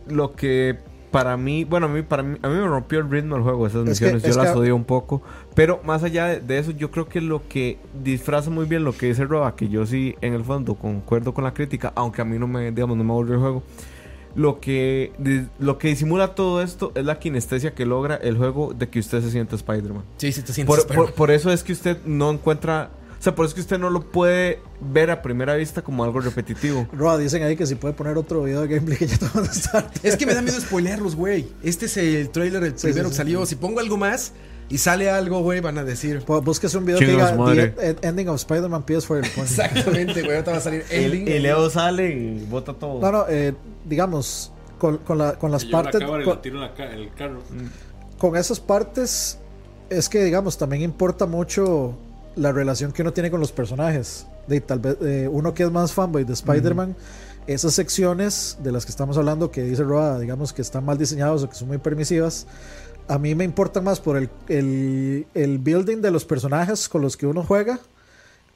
lo que para mí, bueno, a mí, para mí, a mí me rompió el ritmo del juego, esas Es que- misiones, es yo las que- odio un poco. Pero más allá de, de eso, yo creo que lo que disfraza muy bien lo que dice Roba, que yo sí en el fondo concuerdo con la crítica, aunque a mí no me, digamos, no me aburrió el juego. Lo que, lo que disimula todo esto es la kinestesia que logra el juego de que usted se siente Spider-Man. Sí, sí te sientes. Por, pero- por- por eso es que usted no encuentra. O sea, por eso es que usted no lo puede ver a primera vista como algo repetitivo. Roa, dicen ahí que si puede poner otro video de gameplay que ya te van a estar. Es que me da miedo spoilearlos, güey. Este es el trailer, el Sí, primero sí, que sí. salió. Si pongo algo más y sale algo, güey, van a decir. Bu- Búsquese un video que diga. The End- Ending of Spider-Man PS4. y lo pone. Exactamente, güey. Ahorita va a salir ending. Leo sale y bota todo. No, no, eh, digamos, con, con, la- con las la partes. y con- la tiro en la ca- en el carro. con esas partes es que digamos también importa mucho la relación que uno tiene con los personajes de tal vez eh, uno que es más fanboy de Spider-Man esas secciones de las que estamos hablando que dice Roa digamos que están mal diseñadas o que son muy permisivas a mí me importan más por el, el, el building de los personajes con los que uno juega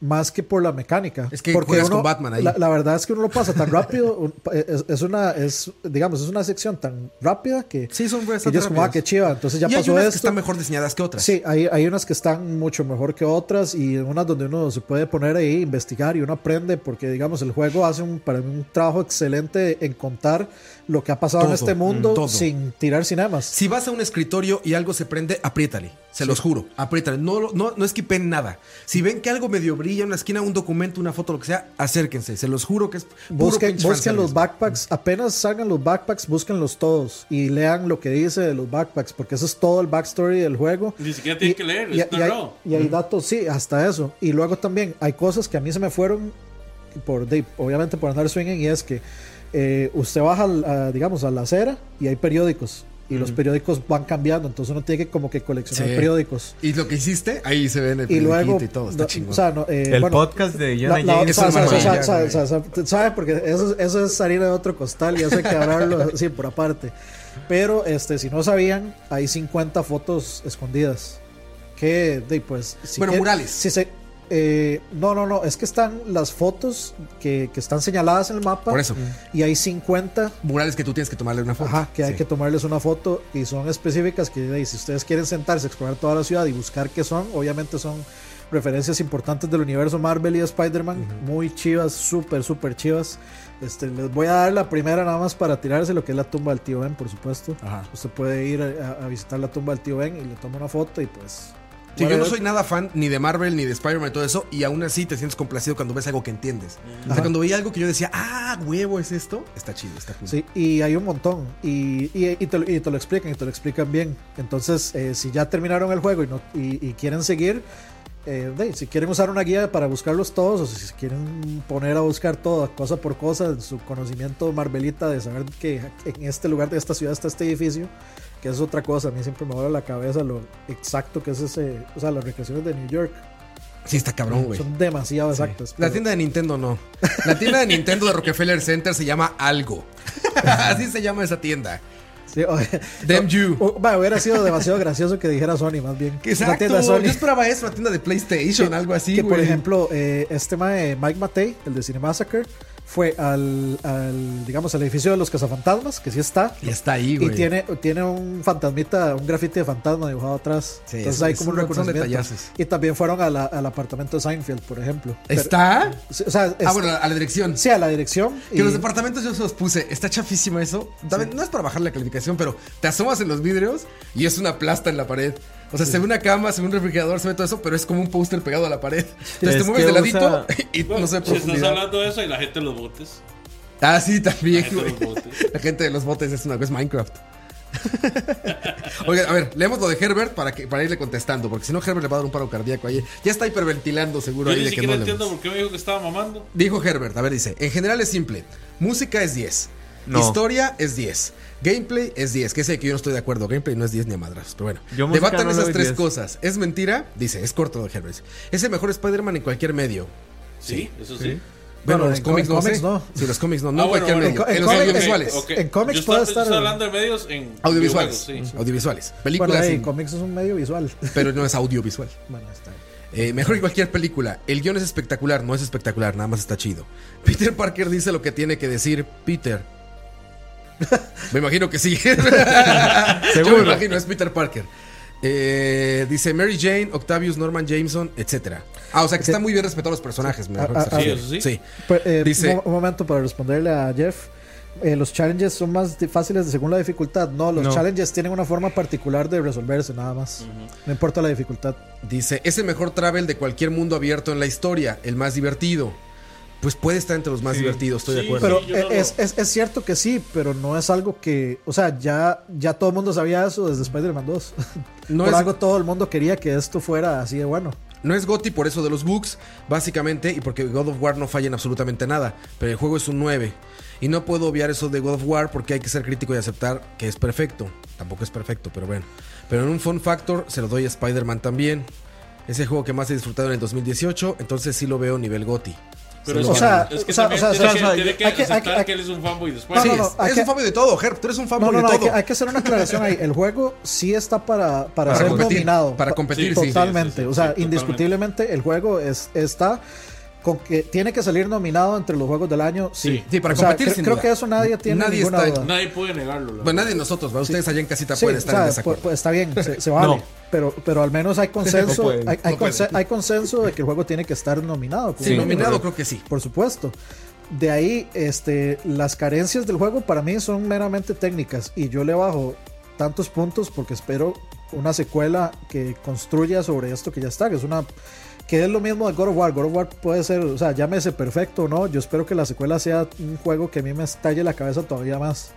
más que por la mecánica. Es que juegas con Batman ahí. La, la verdad es que uno lo pasa tan rápido. es, es una, es, digamos, es una sección tan rápida que. Sí, son es como, ah, qué chiva. Entonces ya y hay pasó unas esto. que están mejor diseñadas que otras. Sí, hay, hay unas que están mucho mejor que otras y unas donde uno se puede poner ahí, investigar y uno aprende porque, digamos, el juego hace un, para mí un trabajo excelente en contar lo que ha pasado en Todo, este mundo mm, todo. sin tirar cinemas. Si vas a un escritorio y algo se prende, apriétale. Se los juro, apriétale. No, no, no esquipen nada. Si ven que algo medio brilla en una esquina, un documento, una foto, lo que sea, acérquense. Se los juro que es. puro Busquen, los backpacks, apenas salgan los backpacks, búsquenlos todos y lean lo que dice de los backpacks, porque eso es todo el backstory del juego. Ni siquiera tienen Y- que leer, y, es y hay, y hay datos, sí, hasta eso. Y luego también hay cosas que a mí se me fueron, por de- obviamente por andar swinging, y es que eh, usted baja, a, digamos, a la acera y hay periódicos. Y los periódicos van cambiando, entonces uno tiene que como que coleccionar Sí. periódicos. Y lo que hiciste, ahí se ve en el Y luego, y todo. Está no, chingón. o sea, no, eh, el bueno, podcast de James. Es sabe, porque eso, eso es harina de otro costal y eso hay que hablarlo sí, por aparte. Pero este, si no sabían, hay 50 fotos escondidas. Que, de, pues. Si Bueno, murales. Si se, eh, no, no, no. Es que están las fotos que, que están señaladas en el mapa. Por eso. Y hay 50 Murales que tú tienes que tomarle una foto. Ajá, que hay que tomarles una foto y son específicas que si ustedes quieren sentarse, explorar toda la ciudad y buscar qué son, obviamente son referencias importantes del universo Marvel y de Spider-Man, muy chivas, súper, súper chivas. Este, les voy a dar la primera nada más para tirarse lo que es la tumba del tío Ben, por supuesto. Ajá. Usted puede ir a, a visitar la tumba del tío Ben y le toma una foto y pues... Sí, yo no soy nada fan ni de Marvel ni de Spider-Man y todo eso, y aún así te sientes complacido cuando ves algo que entiendes. O sea, cuando veía algo que yo decía, ah, huevo, es esto, está chido, está cool. Sí, y hay un montón. Y, y, y te, lo- y te lo explican, y te lo explican bien. Entonces, eh, si ya terminaron el juego y, no, y, quieren seguir, eh, de, si quieren usar una guía para buscarlos todos, o si quieren poner a buscar todo, cosa por cosa, su conocimiento marvelita de saber que en este lugar de esta ciudad está este edificio, que es otra cosa. A mí siempre me vuela la cabeza lo exacto que es ese, o sea, las recreaciones de New York. Sí, está cabrón, güey. Son demasiado exactas. La pero- tienda de Nintendo no. La tienda de Nintendo de Rockefeller Center se llama Algo. Así se llama esa tienda. Sí, o- Damn you. o- bueno, hubiera sido demasiado gracioso que dijera Sony, más bien. Exacto. tienda de Yo Sony. esperaba eso, una tienda de PlayStation, Que- algo así, que por ejemplo, eh, este Mike Matei, el de Cinemassacre, fue al, digamos, al edificio de los cazafantasmas, que sí está. Y está ahí, güey. Y tiene, tiene un fantasmita, un grafiti de fantasma dibujado atrás. Sí, Entonces es, hay como un reconocimiento. Y también fueron a al apartamento de Seinfeld, por ejemplo. ¿Está? O sea, ah, es, ah, bueno, a la dirección. Sí, a la dirección. Que y... los departamentos yo se los puse. Está chafísimo eso. También. No es para bajar la calificación, pero te asomas en los vidrios y es una plasta en la pared. O sea, sí. se ve una cama, se ve un refrigerador, se ve todo eso, pero es como un póster pegado a la pared. Entonces te mueves de ladito usa... y bueno, no sé Si estás hablando de eso y la gente de los botes. Ah, sí, también. La gente, de los botes, la gente de los botes es una vez Minecraft. Oigan, a ver, leemos lo de Herbert para, que, para irle contestando, porque si no, Herbert le va a dar un paro cardíaco ahí. Ya está hiperventilando, seguro. Yo ahí ni de que no entiendo por qué me dijo que estaba mamando. Dijo Herbert, a ver, dice: En general es simple: música es 10. Historia es 10. Gameplay es 10, que sé que yo no estoy de acuerdo. Gameplay no es 10 ni a madras, pero bueno. Yo Debatan esas tres cosas. ¿Es mentira? Dice, es corto de Hellblaze. Es el mejor Spider-Man en cualquier medio. Sí, eso sí. Bueno, bueno, los cómics, no, Sí, los cómics no. Ah, no ah, cualquier medio. En, en, en los audiovisuales. En cómics puede estar. Hablando de medios en. Audiovisuales. Sí. Audiovisuales. Películas. Bueno, en cómics es un medio visual. Pero no es audiovisual. bueno, está bien. Eh, mejor que cualquier película. El guion es espectacular, no es espectacular, nada más está chido. Peter Parker dice lo que tiene que decir. Peter, me imagino que sí. Seguro. Yo me imagino, es Peter Parker. Eh, dice Mary Jane, Octavius, Norman Jameson, etcétera. Ah, o sea que están muy bien respetados los personajes. Ah, ah, ah, sí, pues, eh, dice, un momento para responderle a Jeff. Eh, los challenges son más fáciles de según la dificultad. No, los challenges tienen una forma particular de resolverse nada más. Uh. No importa la dificultad. Dice, es el mejor travel de cualquier mundo abierto en la historia, el más divertido pues puede estar entre los más divertidos, estoy de acuerdo. Pero eh, es, es, cierto que sí, pero no es algo que, o sea, ya, ya todo el mundo sabía eso desde Spider-Man 2. No por es... algo todo el mundo quería que esto fuera así de bueno. No es Gotti por eso de los bugs, básicamente, y porque God of War no falla en absolutamente nada, pero el juego es un 9. Y no puedo obviar eso de God of War porque hay que ser crítico y aceptar que es perfecto. Tampoco es perfecto, pero bueno. Pero en un fun factor se lo doy a Spider-Man también. Es el juego que más he disfrutado en el 2018, entonces sí lo veo nivel Gotti. Pero o sea, es o sea, que, tiene que, hay que aceptar que, él es un fanboy después. No, no, no, eres un fanboy de todo, Herb, tú eres un fanboy de todo. Hay que, hacer una aclaración ahí. El juego sí está para, para, para ser competir, dominado. Para competir, sí, Totalmente. Sí, sí, o sea, indiscutiblemente totalmente. el juego es, está con que tiene que salir nominado entre los juegos del año. Sí, sí, para o competir. Creo que eso nadie tiene ninguna está. Nadie puede negarlo. Bueno, nadie de nosotros, ustedes allá en casita pueden estar en desacuerdo. Pues, está bien, se, se vale. no. Pero, pero al menos hay consenso, hay, consenso de que el juego tiene que estar nominado. Sí, nominado creo que sí. Por supuesto. De ahí, este, las carencias del juego para mí son meramente técnicas y yo le bajo tantos puntos porque espero una secuela que construya sobre esto que ya está, que es una que es lo mismo de God of War. God of War puede ser, o sea, llámese perfecto o no. Yo espero que la secuela sea un juego que a mí me estalle la cabeza todavía más.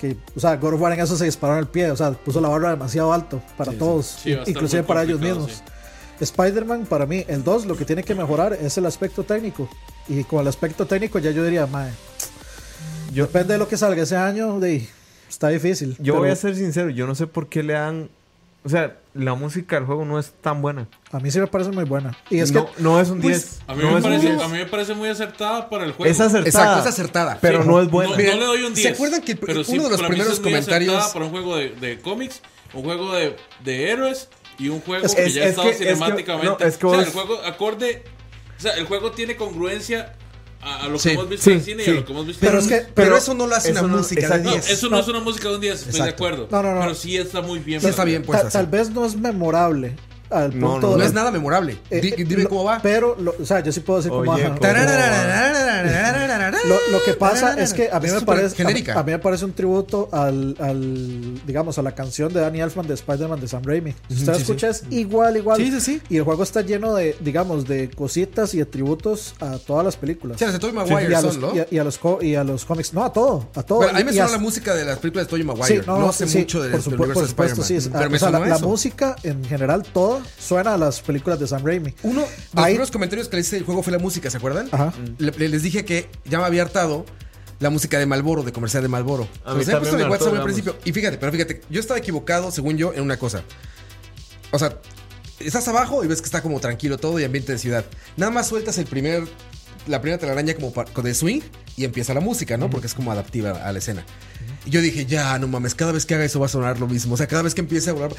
Que, o sea, God of War en eso se disparó en el pie. O sea, puso la barra demasiado alto para sí, todos, sí. Sí, inclusive para ellos mismos. Spider-Man, para mí, el 2 lo que tiene que mejorar es el aspecto técnico. Y con el aspecto técnico, ya yo diría, mae. Yo, depende de lo que salga ese año, de, está difícil. Yo pero... voy a ser sincero, yo no sé por qué le han. O sea, la música del juego no es tan buena. A mí sí me parece muy buena. Y es no, que, no es un 10. Pues, a, no a, mí me parece muy acertada para el juego. Es acertada. Exacto, es acertada. Pero sí, no es buena. No, no, le doy un 10. ¿Se acuerdan que pero uno sí, de los primeros comentarios. Para un juego de, de cómics, un juego de, de, héroes y un juego es, que es, ya es estaba que, cinemáticamente. Es que, es que vos... o sea, el juego acorde. O sea, el juego tiene congruencia a, lo que sí, hemos visto sí, en cine sí. y a lo que hemos visto pero, en es que, pero, pero eso no lo hace una no, música exacto, de 10. No, eso no, no, es una música de un 10, estoy exacto. de acuerdo. Pero sí está muy bien. está bien, pues. Ta, tal vez no es memorable, al punto. No, no, no es nada memorable. Eh, dime cómo va. Pero, lo, o sea, yo sí puedo decir cómo va. Lo, que pasa es que a mí, es me parece, a, a, mí me parece un tributo al, al, digamos, a la canción de Danny Elfman de Spider-Man de Sam Raimi. Si usted sí, la escucha, sí. es igual, igual. Sí, sí, sí. Y el juego está lleno de, digamos, de cositas y de tributos a todas las películas. Sí, a Tobey Maguire y, a los, ¿no? y, a, y, a los y a los cómics. No, a todo. A todo. Bueno, a me suena la música de las películas de Tobey Maguire. no, sé mucho de las películas de Spider-Man. Pero me suena la música en general, toda suena a las películas de Sam Raimi. Uno de los comentarios que le hice del juego fue la música, ¿se acuerdan? Le- les dije que ya me había hartado la música de Malboro, de comercial de Malboro. Puesto WhatsApp al principio. Y fíjate, pero fíjate, yo estaba equivocado, según yo, en una cosa. O sea, estás abajo y ves que está como tranquilo todo y ambiente de ciudad. Nada más sueltas el primer, la primera telaraña como de swing y empieza la música, ¿no? Porque es como adaptiva a la escena. Y yo dije, ya, no mames, cada vez que haga eso va a sonar lo mismo. O sea, cada vez que empiece a volar.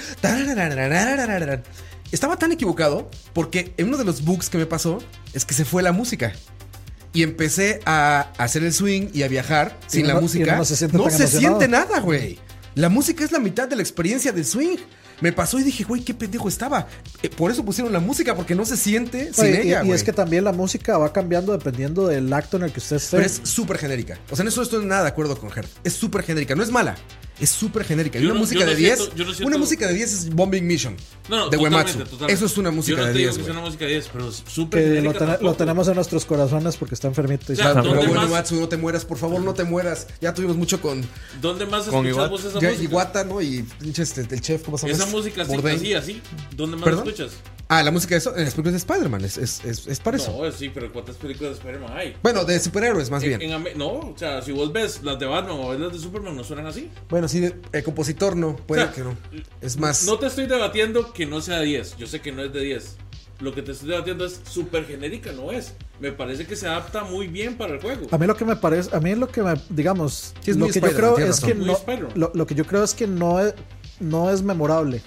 Estaba tan equivocado porque en uno de los bugs que me pasó es que se fue la música. Y empecé a hacer el swing y a viajar sin no, la música. No se siente, no se siente nada, güey. La música es la mitad de la experiencia del swing. Me pasó y dije, güey, qué pendejo estaba. Eh, por eso pusieron la música, porque no se siente sin y- ella, y, es que también la música va cambiando dependiendo del acto en el que usted esté. Pero es súper genérica. O sea, en eso no estoy nada de acuerdo con Her. Es súper genérica. No es mala. Es súper genérica. Y una no- música de 10. siento- yo no siento- Una música de 10 es Bombing Mission. No, no, de Uematsu. Eso es una música Yo no de te digo 10. que sea güey. una música de 10, pero es súper que lo, genérica tene- lo tenemos en nuestros corazones porque está enfermito. y O sea, está- Pero ¿Dónde bueno? Uematsu, no te mueras, por favor, no te mueras. Ya tuvimos mucho con, ¿Dónde más Con escuchas esa ya- música? Iwata, ¿no? Y pinche este, el chef, ¿cómo se llama? Esa música así, así. ¿Dónde más ¿Perdón? escuchas? Ah, la música de eso, en las películas de Spider-Man. Es, es, es, es para eso. No, sí, pero ¿cuántas películas de Spider-Man hay? Bueno, de superhéroes, más En- bien. en no, o sea, si vos ves las de Batman o ves las de Superman, no suenan así. Bueno, sí, el compositor no, puede O sea, que no. Es más. No te estoy debatiendo que no sea de 10. Yo sé que no es de 10. Lo que te estoy debatiendo es súper genérica, no es. Me parece que se adapta muy bien para el juego. A mí lo que me parece, a mí lo que me, digamos, Sí, es lo que yo creo es que razón. No, lo, lo que yo creo es que no es, no es memorable.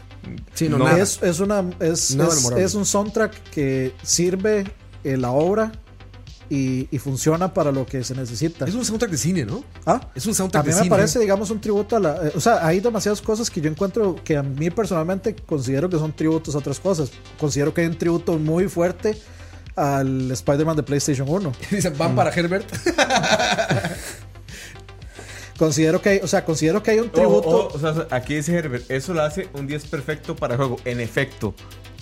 Sí, no, no. nada. Es, es una, es, es- un soundtrack que sirve eh, la obra y, y funciona para lo que se necesita. Es un soundtrack de cine, ¿no? ¿Ah? Es un A soundtrack mí de me cine. parece, digamos, un tributo a la... eh, o sea, hay demasiadas cosas que yo encuentro que a mí personalmente considero que son tributos a otras cosas. Considero que hay un tributo muy fuerte al Spider-Man de PlayStation 1. Dicen, van para Herbert. Considero que hay, o sea, considero que hay un tributo... ojo, o sea, aquí dice Herbert, eso lo hace un 10 perfecto para el juego. En efecto,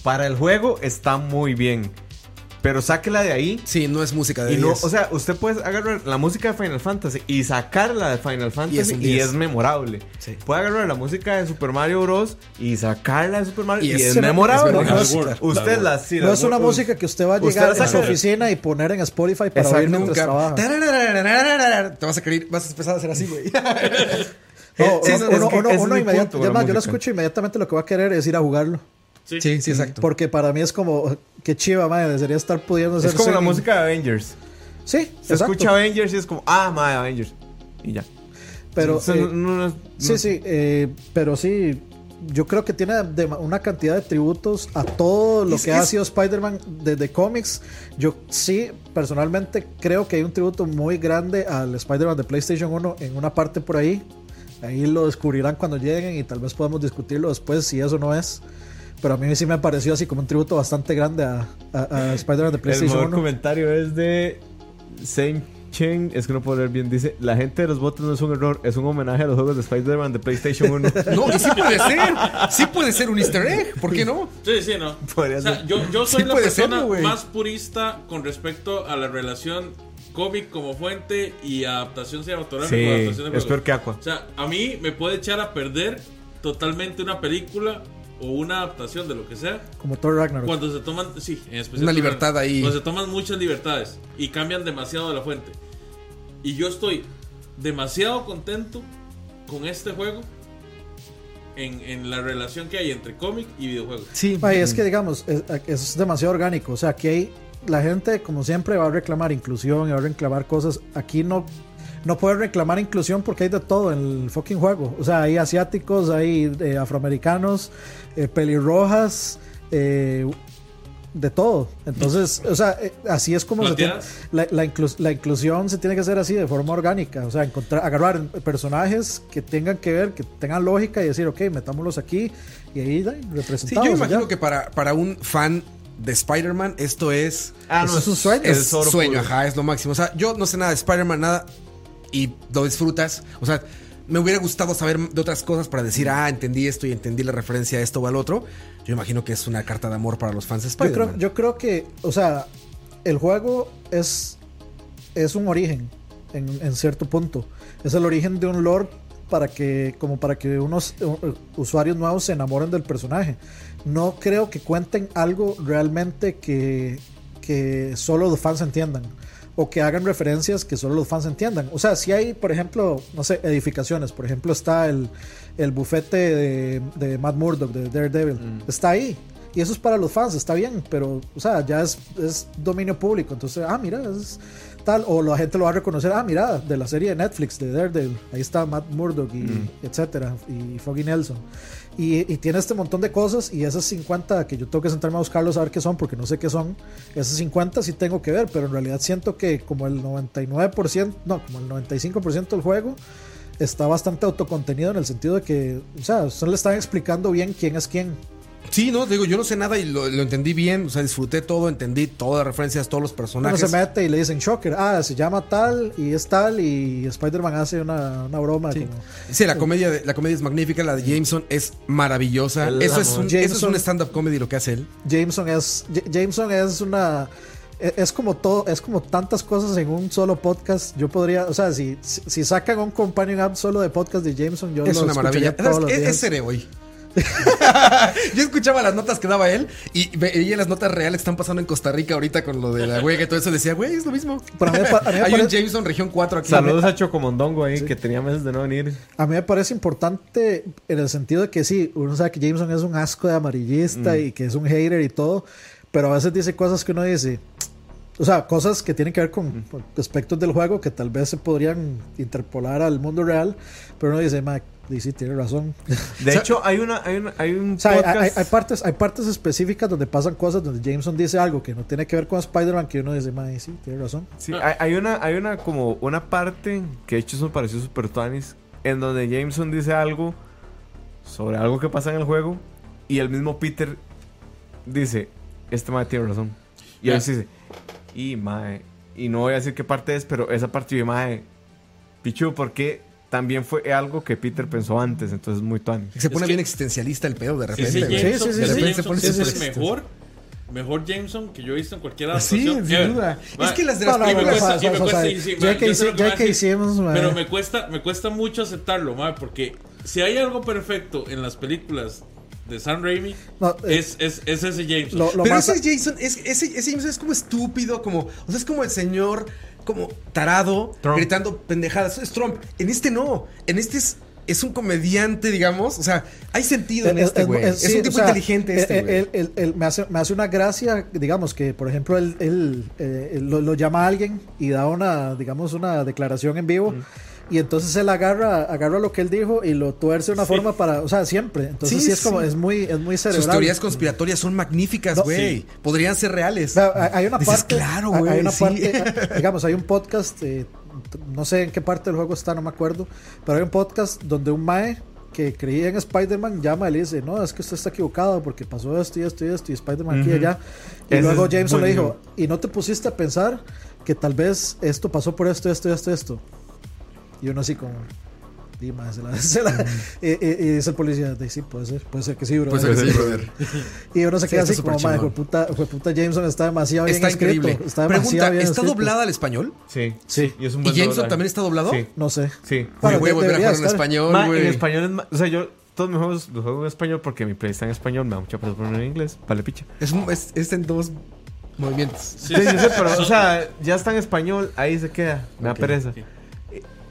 para el juego está muy bien. Pero sáquela de ahí. Sí, no es música de Y no, 10. o sea, usted puede agarrar la música de Final Fantasy y sacarla de Final Fantasy es y 10. es, memorable. Sí. Puede agarrar la música de Super Mario Bros. y sacarla de Super Mario Y y, es- es, es memorable. Usted La la, sí, no la es una música que usted va a llegar la a su oficina y poner en Spotify para oír mientras Nunca. trabaja. Te vas a querer, vas a empezar a hacer así, güey. No, Sí, uno, es uno- que uno- uno la además, yo lo música. escucho inmediatamente lo que va a querer es ir a jugarlo. Sí. Sí, sí, exacto. Porque para mí es como, qué chiva, madre, desearía estar pudiendo hacer Es como la música de Avengers. Sí, Se exacto. escucha Avengers y es como, ah, madre, Avengers. Y ya. Pero, sea, eh, no- no- no- sí, sí, eh, pero sí, yo creo que tiene de- una cantidad de tributos a todo lo Es- que ha es- sido Spider-Man desde cómics. Yo sí, personalmente, creo que hay un tributo muy grande al Spider-Man de PlayStation 1 en una parte por ahí. Ahí lo descubrirán cuando lleguen y tal vez podamos discutirlo después si eso no es. Pero a mí sí me pareció así como un tributo bastante grande a, a- a Spider-Man de El PlayStation mejor 1. comentario es de Same Chen. Es que no puedo leer bien. Dice: La gente de los botes no es un error, es un homenaje a los juegos de Spider-Man de PlayStation 1. No, y sí puede ser. Sí puede ser un easter egg. ¿Por qué no? Sí, sí, no. Podría o sea, ser. yo, yo soy Sí la persona más purista con respecto a la relación cómic como fuente y adaptación cinematográfica Sí, adaptación de es peor que Aqua. O sea, a mí me puede echar a perder totalmente una película o una adaptación de lo que sea Como Thor Ragnarok. cuando se toman, sí, en especial Una libertad ahí. Cuando se toman muchas libertades y cambian demasiado de la fuente. Y yo estoy demasiado contento con este juego en, en la relación que hay entre cómic y videojuego. Sí. Ay, es que digamos, es, es demasiado orgánico. O sea, aquí hay, la gente, como siempre, va a reclamar inclusión y va a reclamar cosas. Aquí no, no puede reclamar inclusión porque hay de todo en el fucking juego. O sea, hay asiáticos, hay eh, afroamericanos, eh, pelirrojas, eh, de todo. Entonces, o sea, eh, así es como se tiene, la, la, inclus- la inclusión se tiene que hacer así, de forma orgánica. O sea, encontrar, agarrar personajes que tengan que ver, que tengan lógica y decir, ok, metámoslos aquí y ahí da, Sí, representamos. yo imagino que para, para un fan de Spider-Man esto es... Ah, Eso es un sueño. Es oro sueño, puro. ajá, es lo máximo. O sea, yo no sé nada de Spider-Man, nada, y lo disfrutas. O sea, me hubiera gustado saber de otras cosas para decir, ah, entendí esto y entendí la referencia a esto o al otro. Yo imagino que es una carta de amor para los fans de Yo creo, Spider-Man. yo creo que, o sea, el juego es, es un origen en, en cierto punto. Es el origen de un lore para que, como para que unos uh, usuarios nuevos se enamoren del personaje. No creo que cuenten algo realmente que, que solo los fans entiendan. O que hagan referencias que solo los fans entiendan. O sea, si hay, por ejemplo, no sé, edificaciones. Por ejemplo, está el, el bufete de, de Matt Murdock, de Daredevil. Está ahí. y eso es para los fans, está bien, pero, o sea, ya es, es dominio público. Entonces, ah, mira, es tal, o la gente lo va a reconocer, ah, mira, de la serie de Netflix, de Daredevil, ahí está Matt Murdock y etcétera, y Foggy Nelson. Y, tiene este montón de cosas, y esas 50 que yo tengo que sentarme a buscarlos a ver qué son, porque no sé qué son, esas 50 sí tengo que ver, pero en realidad siento que como el 99%, no, como el 95% del juego está bastante autocontenido en el sentido de que, o sea, solo le están explicando bien quién es quién. Sí, no, digo, yo no sé nada y lo, lo entendí bien. O sea, disfruté todo, entendí todas las referencias, todos los Uno personajes. se mete y le dicen Shocker, ah, se llama tal y es tal, y Spider-Man hace una, una broma. Sí. como- Sí, la comedia, de- la comedia es magnífica, la de Jameson es maravillosa. El Eso es, un, eso es un stand-up comedy lo que hace él. Jameson es Jameson es una e- es como todo es como tantas cosas en un solo podcast yo podría o sea si, si si sacan un companion app solo de podcast de Jameson yo Es lo una maravilla. todos los Es, es, días. es seré hoy. Yo escuchaba las notas que daba él y veía las notas reales que están pasando en Costa Rica ahorita con lo de la huelga y todo eso. Decía, güey, es lo mismo. Pero a mí me pa- a mí me Hay un Jameson Región 4 aquí. Saludos a Chocomondongo ahí, que tenía meses de no venir. A mí me parece importante en el sentido de que sí, uno sabe que Jameson es un asco de amarillista y que es un hater y todo, pero a veces dice cosas que uno dice, o sea, cosas que tienen que ver con, con aspectos del juego que tal vez se podrían interpolar al mundo real, pero uno dice, Mac, y sí, tiene razón. De hecho, hay una, hay una, hay un O sea, hay, podcast. hay- hay partes, hay partes específicas donde pasan cosas donde Jameson dice algo que no tiene que ver con Spider-Man que uno dice, "Mae, sí, tiene razón. Sí, hay, hay una, hay una como una parte que de hecho eso me pareció super tuanis, en donde Jameson dice algo sobre algo que pasa en el juego y el mismo Peter dice, este mae tiene razón. Y él dice, y mae, y no voy a decir qué parte es, pero esa parte de mae, pichu, porque también fue algo que Peter pensó antes, entonces es muy tuanis. Se pone Es que- bien existencialista el pedo de repente. Jameson, Sí, sí, sí, ese sí. De repente se Jameson pone es mejor, mejor Jameson que yo he visto en cualquier Sí, adaptación. sin ever. duda. Es que las de No, las películas. cuesta- o sea, y me o sea, cuesta- y sí, ma, J.K. yo sé lo que ma. Pero me cuesta, me cuesta mucho aceptarlo, ma, porque si hay algo perfecto en las películas de Sam Raimi, No, eh, es, es, es ese Jameson. Lo, lo Pero ese Jason, es, ese, ese Jameson es como estúpido, como. O sea, es como el señor, como tarado, Trump. gritando pendejadas. Es Trump. En este no. En este es. Es un comediante, digamos. O sea, hay sentido en Es- este, es- güey. Es, sí, un tipo o sea, inteligente este, güey. me, hace, me hace una gracia, digamos que, por ejemplo, él, él, eh, él lo, lo llama a alguien y da una, digamos, una declaración en vivo. Y entonces él agarra, agarra lo que él dijo y lo tuerce de una forma para, o sea, siempre. Entonces Sí, sí, es como, es muy, es muy Sus cerebral. teorías conspiratorias son magníficas, güey. Podrían ser reales. Hay- una Dices, parte. claro, güey, Hay una sí. parte. Digamos, hay un podcast. eh, no sé en qué parte del juego está, no me acuerdo. Pero hay un podcast donde un Mae que creía en Spider-Man llama y le dice: No, es que usted está equivocado porque pasó esto y esto y esto. Y Spider-Man aquí y allá. Y Ese luego es Jameson le dijo: Y no te pusiste a pensar que tal vez esto pasó por esto, esto, esto, esto. Y uno así como. "Di, mae, se la- se la-". y, y- y dice el policía: "Di, Sí, puede ser, puede ser que sí, bro. Pues sí, brother. Y uno se Sí, queda así como, madre, puta, puta Jameson está demasiado bien Está escrito. increíble. Está Pregunta, demasiado bien ¿está escrito. doblada al español? Sí, Sí. Y, es un ¿Y buen Jameson doblaje. también está doblado? Sí, No sé. sí. Bueno, Güey, voy a volver a jugar en español, Ma, en güey. español es más. O sea, yo todos mis juegos los juego en español porque mi play está en español. Me da mucha presa poner en inglés. Vale, picha. Es, es, es en dos movimientos. Sí, Sí, sé, pero, o sea, ya está en español. Ahí se queda. Me da pereza.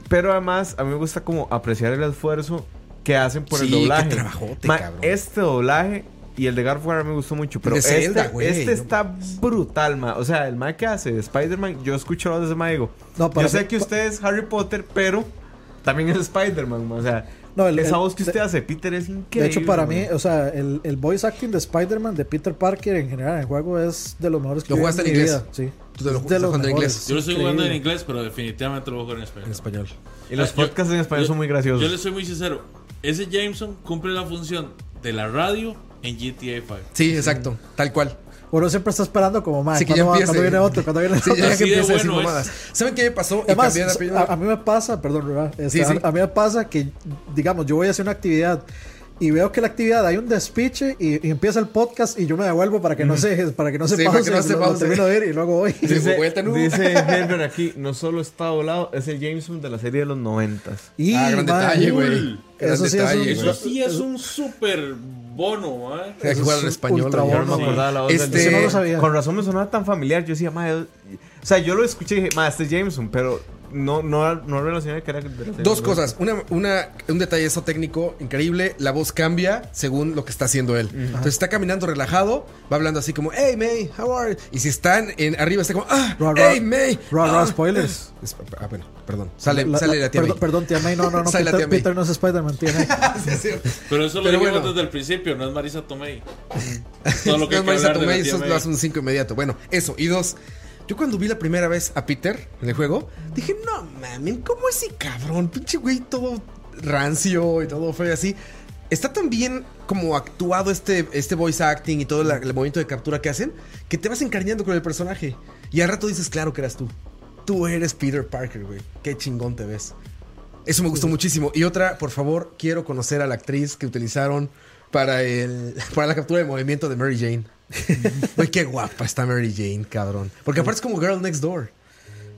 Pero además, a mí me gusta como apreciar el esfuerzo que hacen por Sí, el doblaje. qué trabajote, Ma, cabrón. Este doblaje y el de War me gustó mucho. Pero Zelda, este, güey, este no está brutal, ma. O sea, el ma que hace de Spider-Man, yo escucho voz de ese ma digo, No, yo sé que usted es Harry Potter, pero también es Spider-Man, ma. O sea, No, el- esa el- voz que usted de- hace, Peter, es increíble. De hecho, para ma. mí, o sea, el, el voice acting de Spider-Man, de Peter Parker en general en el juego es de los mejores que ¿Lo jugaste en mi inglés? vida. Sí. Tú te lo Es estás jugando en mejores. inglés. Yo lo estoy jugando en inglés, pero definitivamente lo voy a jugar en español. En español. Y los Ah, yo- podcasts en español yo- son muy graciosos. Yo le soy muy sincero. Ese Jameson cumple la función de la radio en GTA 5. Sí, exacto. Tal cual. Uno siempre está esperando como, madre, Así que ya ¿cuándo, va- empiece. cuándo viene otro? ¿Cuándo viene Sí, otro? ya Así que de empieza a decir bueno es. mamadas. ¿Saben qué me pasó? Y Además, a, a mí me pasa, perdón, Rubén, este, Sí, sí. A, a mí me pasa que, digamos, yo voy a hacer una actividad y veo que la actividad hay un despiche y, y empieza el podcast y yo me devuelvo para que no se, para que no se Sí, para que no se lo- lo termino de ver y luego voy. Dice, vuelta, ¿no? dice Herbert aquí, no solo está doblado, es el Jameson de la serie de los noventas. Y, Ah, gran man, detalle, güey. Eso sí. Eso sí es un super bono, ¿eh? Eso jugar es en español. ultra. Yo no bono, me sí. acordaba la voz del Este- no lo sabía. Con razón me sonaba tan familiar. Yo decía, madre. O sea, yo lo escuché y dije, madre, este es Jameson, pero no, no, no relacioné que era la Dos cosas. Una, una, un detalle eso técnico increíble. La voz cambia según lo que está haciendo él. Entonces está caminando relajado, va hablando así como, hey May, how are you? Y si están en arriba está como, ah, Ra, ra, hey May. ra, ra, ah". spoilers. Es- ah, bueno, perdón. Sale la, sale la tía perdón, May. perdón, tía May. No, no, no. Sale la Peter, tía May. Peter no es Spider-Man, tía May. Sí, es cierto. Pero eso lo dijimos bueno. desde el principio, no es Marisa Tomei. Todo lo que No, que Marisa la Tomei, eso lo hace un 5 inmediato. Bueno, eso. Y dos, yo cuando vi la primera vez a Peter en el juego, dije, no mames, ¿cómo ese cabrón? Pinche güey todo rancio y todo feo y así. Está tan bien como actuado este, este voice acting y todo la- el movimiento de captura que hacen, que te vas encariñando con el personaje. Y al rato dices, claro que eras tú. Tú eres Peter Parker, güey. Qué chingón te ves. Eso me gustó muchísimo. Y otra, por favor, quiero conocer a la actriz que utilizaron para el para la captura de movimiento de Mary Jane. Güey, qué guapa está Mary Jane, cabrón. Porque aparte es como Girl Next Door.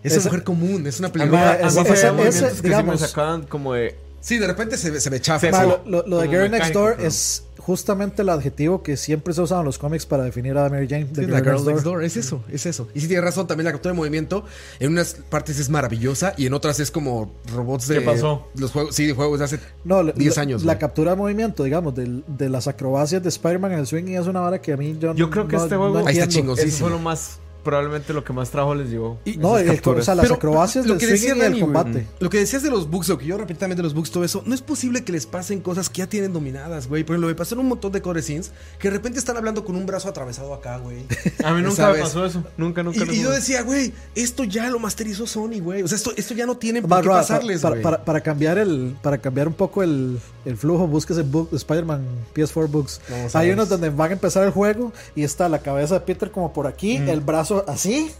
Es una Esa- mujer común, es una película. Ma, a mí ese- se ese- veían movimientos ese, que sí me digamos- sacaban como de... Sí, de repente se, se me chafa. Ma, lo, lo- lo de Girl Next Door pero- es justamente el adjetivo que siempre se usa en los cómics para definir a Mary Jane. de Sí, la Girl Next Door, es eso, es eso. Y sí tienes razón, también la captura de movimiento en unas partes es maravillosa y en otras es como robots de ¿Qué pasó? los juegos, sí, de juegos de hace No, la- 10 la- años. La captura de movimiento, digamos, del- de, las acrobacias de Spider-Man en el swing es una vara que a mí yo Yo creo que no- este juego- no Ahí está. Eso fue lo más... Probablemente lo que más trabajo les llevó. Y- No, el- o sea, las Pero acrobacias lo que swing decía y el combate. Lo que decías de los bugs, lo que yo repetí también de los bugs, todo eso, no es posible que les pasen cosas que ya tienen dominadas, güey. Por ejemplo, me pasaron un montón de core scenes que de repente están hablando con un brazo atravesado acá, güey. A mí nunca ¿Sabes? me pasó eso. Nunca, nunca. Y, y yo decía, güey, esto ya lo masterizó Sony, güey. O sea, esto, esto ya no tiene por qué pasarles, para, güey. para, para cambiar el para cambiar un poco el, el flujo, búsquese book, Spider-Man PS4 Books. Hay unos donde van a empezar el juego y está la cabeza de Peter como por aquí, Mm. el brazo así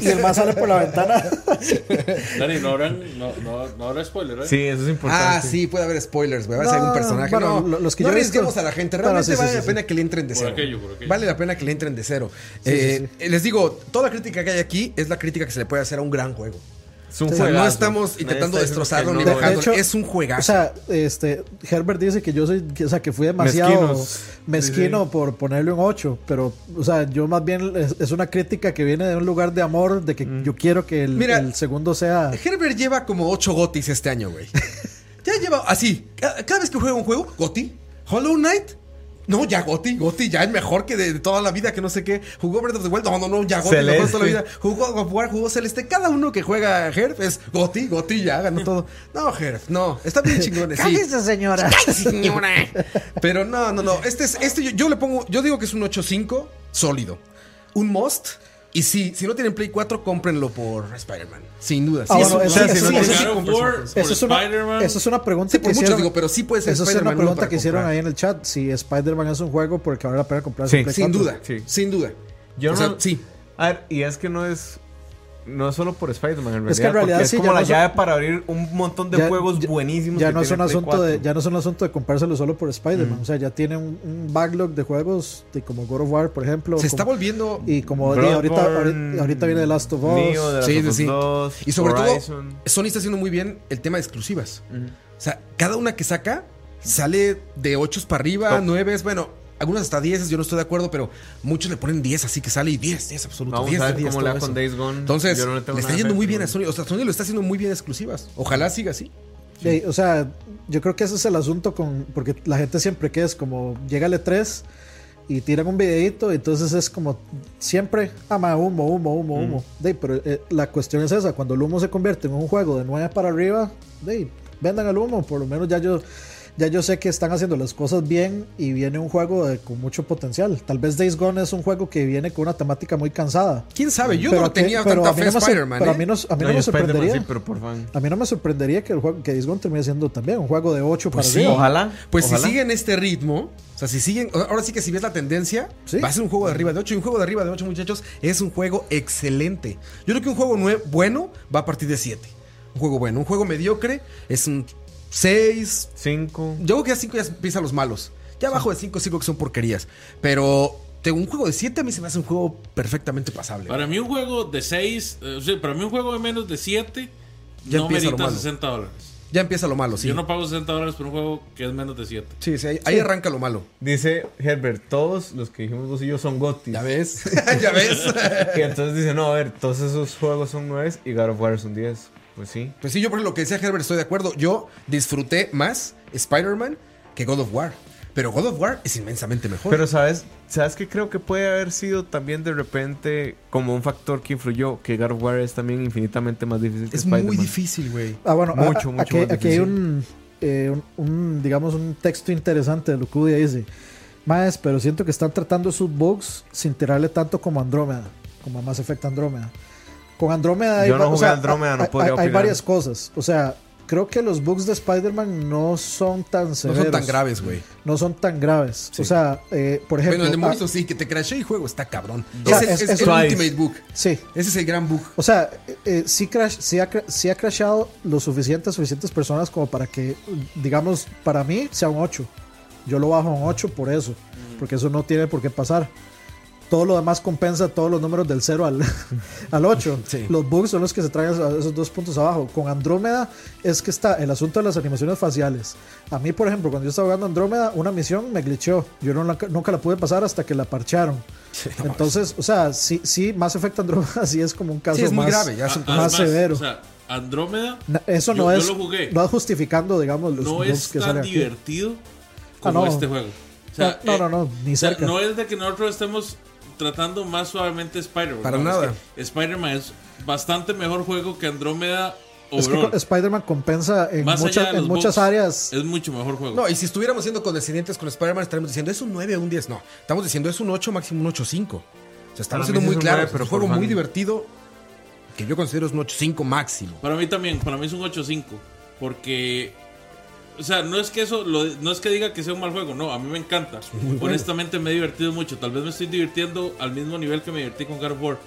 y el más sale por la ventana. Dani, no habrán, no, no, no habrá spoiler, ¿eh? Sí, eso es importante. Ah, sí, puede haber spoilers, güey. Va a ser algún personaje. bueno, no, lo- los que no yo he visto- arriesguemos a la gente. Realmente sí, vale sí, la sí. pena que le entren de Por cero. aquello, por aquello. Vale la pena que le entren de cero. Eh, Les digo, toda crítica que hay aquí es la crítica que se le puede hacer a un gran juego. Es un O sea, no estamos intentando diciendo destrozarlo que ni no, De- hecho, Es un juegazo. O sea, este Herbert dice que yo soy, que, o sea, que fui demasiado Mezquinos. mezquino por ponerle un 8, pero, o sea, yo más bien es, es una crítica que viene de un lugar de amor, de que Mm. yo quiero que el, Mira, el segundo sea. Herbert lleva como 8 gotis este año, güey. ya lleva así. Cada, cada vez que juega un juego, goti. Hollow Knight. No, ya Goti, Goti, ya es mejor que de, de toda la vida, que no sé qué. Jugó Breath of the Wild, no, no, no, ya Goti, mejor de toda la vida. Jugó God of War, jugó Celeste. Cada uno que juega Herb es Goti, Goti, ya ganó todo. No, Herb, no, está bien chingón. sí. señora! ¡Ay, señora! Pero no, no, no. Este es, este yo, yo le pongo, yo digo que es un 8.5 sólido. Un must. Y sí, si no tienen Play 4, cómprenlo por Spider-Man. Sin duda. Sí, eso- es, una, Spider-Man. eso es una pregunta Sí, por que mucho hicieron. digo, pero sí puede ser Eso es una pregunta que hicieron comprar. ahí en el chat. Si Spider-Man es un juego porque vale la pena comprarse Sí. un Play Sin 4. duda, Sí. sin duda. Yo o no. sea, sí. A ver, y es que no es. No es solo por Spider-Man, en realidad. Es que en realidad porque es sí, como la no son- llave para abrir un montón de Ya- juegos ya- buenísimos. Ya no, es un asunto de, 4. ya no es un asunto de comprárselo solo por Spider-Man. O sea, ya tiene un, un backlog de juegos de como God of War, por ejemplo. Se está volviendo. Y como ahorita, Bloodborne, ahorita, ahorita viene The Last of Us. Neo, The Last Sí, of sí, Us sí. 2, Y sobre Horizon. todo, Sony está haciendo muy bien el tema de exclusivas. O sea, cada una que saca sale de 8 para arriba, Top. 9, bueno, algunas hasta 10, yo no estoy de acuerdo, pero muchos le ponen 10, así que sale y 10, 10 absoluto. Vamos 10 a de ver 10, cómo le todo va con. Days Gone. Entonces, Yo no le tengo le está yendo muy bien a Sony. O sea, Sony lo está haciendo muy bien exclusivas. Ojalá siga así. Sí, o sea, yo creo que ese es el asunto con. Porque la gente siempre que es como. Llega el E3 y tiran un videito, entonces es como. Siempre. ama humo, humo, humo, humo. De, pero eh, la cuestión es esa: cuando el humo se convierte en un juego de 9 para arriba, de, vendan el humo. Por lo menos ya yo. Ya yo sé que están haciendo las cosas bien y viene un juego de- con mucho potencial. Tal vez Days Gone es un juego que viene con una temática muy cansada. ¿Quién sabe? Yo Pero no que- tenía pero tanta a mí fe no Spider-Man. pero a ¿eh? mí no, a mí no No, me sorprendería. sí, pero por fan. A mí no me sorprendería que el juego que Days Gone termine siendo también un juego de 8 Pues para sí. Ojalá. Pues ojalá. si siguen este ritmo, o sea, si siguen, ahora sí que si ves la tendencia, Sí. va a ser un juego de arriba de 8. Y un juego de arriba de 8, muchachos, es un juego excelente. Yo creo que un juego bueno va a partir de 7. Un juego bueno. Un juego mediocre es un 6. 5. Yo creo que a 5 ya empiezan los malos. Ya abajo de 5, 5 que son porquerías. Pero un juego de 7 a mí se me hace un juego perfectamente pasable. Para mí un juego de 6, para mí un juego de menos de 7 Ya no empieza lo merita malo. 60 dólares. Ya empieza lo malo, sí. Yo no pago 60 dólares por un juego que es menos de 7. Sí, sí, ahí, ahí arranca lo malo. Dice Herbert, todos los que dijimos vos y yo son gotis. ¿Ya ves? ¿Ya ves? Y entonces dice, no, a ver, todos esos juegos son 9 y God of War son 10. Pues sí. Pues sí, yo por lo que decía Herbert estoy de acuerdo. Yo disfruté más Spider-Man que God of War. Pero God of War es inmensamente mejor. Pero sabes, sabes que creo que puede haber sido también de repente como un factor que influyó que God of War es también infinitamente más difícil que es muy difícil, güey. Ah, bueno, Mucho, a- a- mucho aquí, más aquí hay difícil. un, eh, un, un, digamos, un texto interesante de lo que Udia dice. Más, pero siento que están tratando sus bugs sin tirarle tanto como Andrómeda, como a Mass Effect Andrómeda. Con Andrómeda hay, Yo no va- o jugué sea, Andrómeda, no hay- podría hay- hay varias cosas. O sea, creo que los bugs de Spider-Man no son tan No severos. son tan graves, güey. No son tan graves. Sí. O sea, eh, por ejemplo. Bueno, el de ah, sí, que te crashé y juego está cabrón. O sea, Ese es, es- es es- el Twice. Ultimate Book. sí. Ese es el gran bug. O sea, eh, eh, sí, crash, sí, ha, sí ha crashado lo suficiente, suficientes personas como para que, digamos, para mí sea un 8. Yo lo bajo a un 8 por eso, porque eso no tiene por qué pasar. Todo lo demás compensa todos los números del 0 al, al 8. Sí. Los bugs son los que se traen esos dos puntos abajo. Con Andrómeda es que está el asunto de las animaciones faciales. A mí, por ejemplo, cuando yo estaba jugando Andrómeda, una misión me glitchó. Yo no la- nunca la pude pasar hasta que la parcharon. Entonces, o sea, sí, sí, Mass Effect Andrómeda sí es como un caso Sí, es muy más, grave. Ya es un- A- más además, severo. O sea, Andrómeda Na- Eso Yo- no yo es. lo jugué. No es justificando, digamos, los no bugs es que tan salen aquí. divertido como Ah, no. este juego. O sea, no, eh, no, no, ni o sea, cerca. no es de que nosotros estemos tratando más suavemente Spider-Man. Para no, es nada. que Spider-Man es bastante mejor juego que Andrómeda es que Spider-Man compensa en, de en muchas bugs, áreas. Es mucho mejor juego. No, y si estuviéramos siendo condescendientes con Spider-Man, estaríamos diciendo es un 9 o un 10. No, estamos diciendo es un 8, máximo un 8.5. O sea, estamos siendo muy es claros. 9, pero es un juego muy fan. divertido que yo considero es un 8.5 máximo. Para mí también, para mí es un 8-5. Porque, o sea, no es que eso, lo- no es que diga que sea un mal juego, no, a mí me encanta. Honestamente me he divertido mucho. Tal vez me estoy divirtiendo al mismo nivel que me divertí con God of War.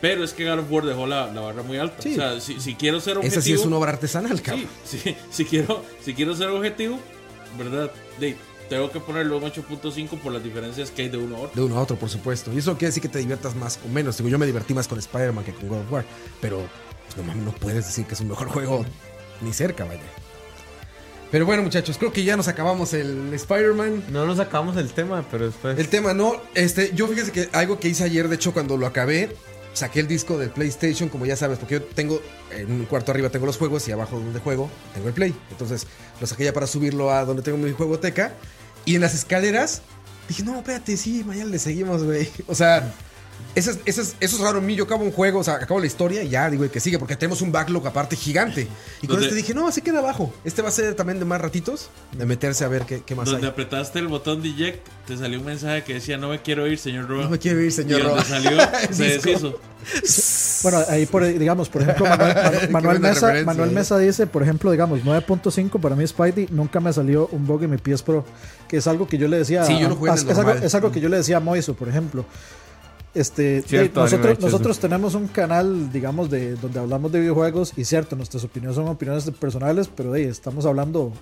Pero es que God of War dejó la, la barra muy alta. Sí. O sea, si, si quiero ser objetivo. Esa sí es una obra artesanal, cabrón. Sí, sí, si, quiero, si quiero ser objetivo, ¿verdad? De- tengo que ponerlo en 8.5 por las diferencias que hay de uno a otro. De uno a otro, por supuesto. Y eso quiere decir que te diviertas más o menos. Digo, yo me divertí más con Spider-Man que con God of War. Pero, pues, no mames, no puedes decir que es un mejor juego ni cerca, vaya. Pero bueno, muchachos, creo que ya nos acabamos el Spider-Man. No nos sacamos el tema, pero después. El tema no, este, yo fíjese que algo que hice ayer, de hecho, cuando lo acabé, saqué el disco del PlayStation, como ya sabes, porque yo tengo en un cuarto arriba tengo los juegos y abajo donde juego tengo el Play. Entonces lo saqué ya para subirlo a donde tengo mi juegoteca. Y en las escaleras dije, no, espérate, sí, mañana le seguimos, güey. O sea, eso es, eso, es, eso es raro en mí. Yo acabo un juego, o sea, acabo la historia y ya digo que sigue, porque tenemos un backlog aparte gigante. Y con Donde- este dije, no, así queda abajo. Este va a ser también de más ratitos, de meterse a ver qué, qué más Donde hay. apretaste el botón de eject, te salió un mensaje que decía: No me quiero ir, señor Roa. No me quiero ir, señor donde Roa. salió, se deshizo. Bueno, ahí por, digamos, por ejemplo, Manuel, Mesa, Manuel eh. Mesa dice, por ejemplo, digamos, 9.5 para mí Spidey, nunca me salió un bug en mi PS Pro, que es algo que yo le decía, Sí, yo a- jugué en es, algo, es algo que yo le decía a Moiso, por ejemplo. Este, Cierto, de- nosotros, nosotros tenemos un canal, digamos, de donde hablamos de videojuegos y cierto, nuestras opiniones son opiniones personales, pero de ahí estamos hablando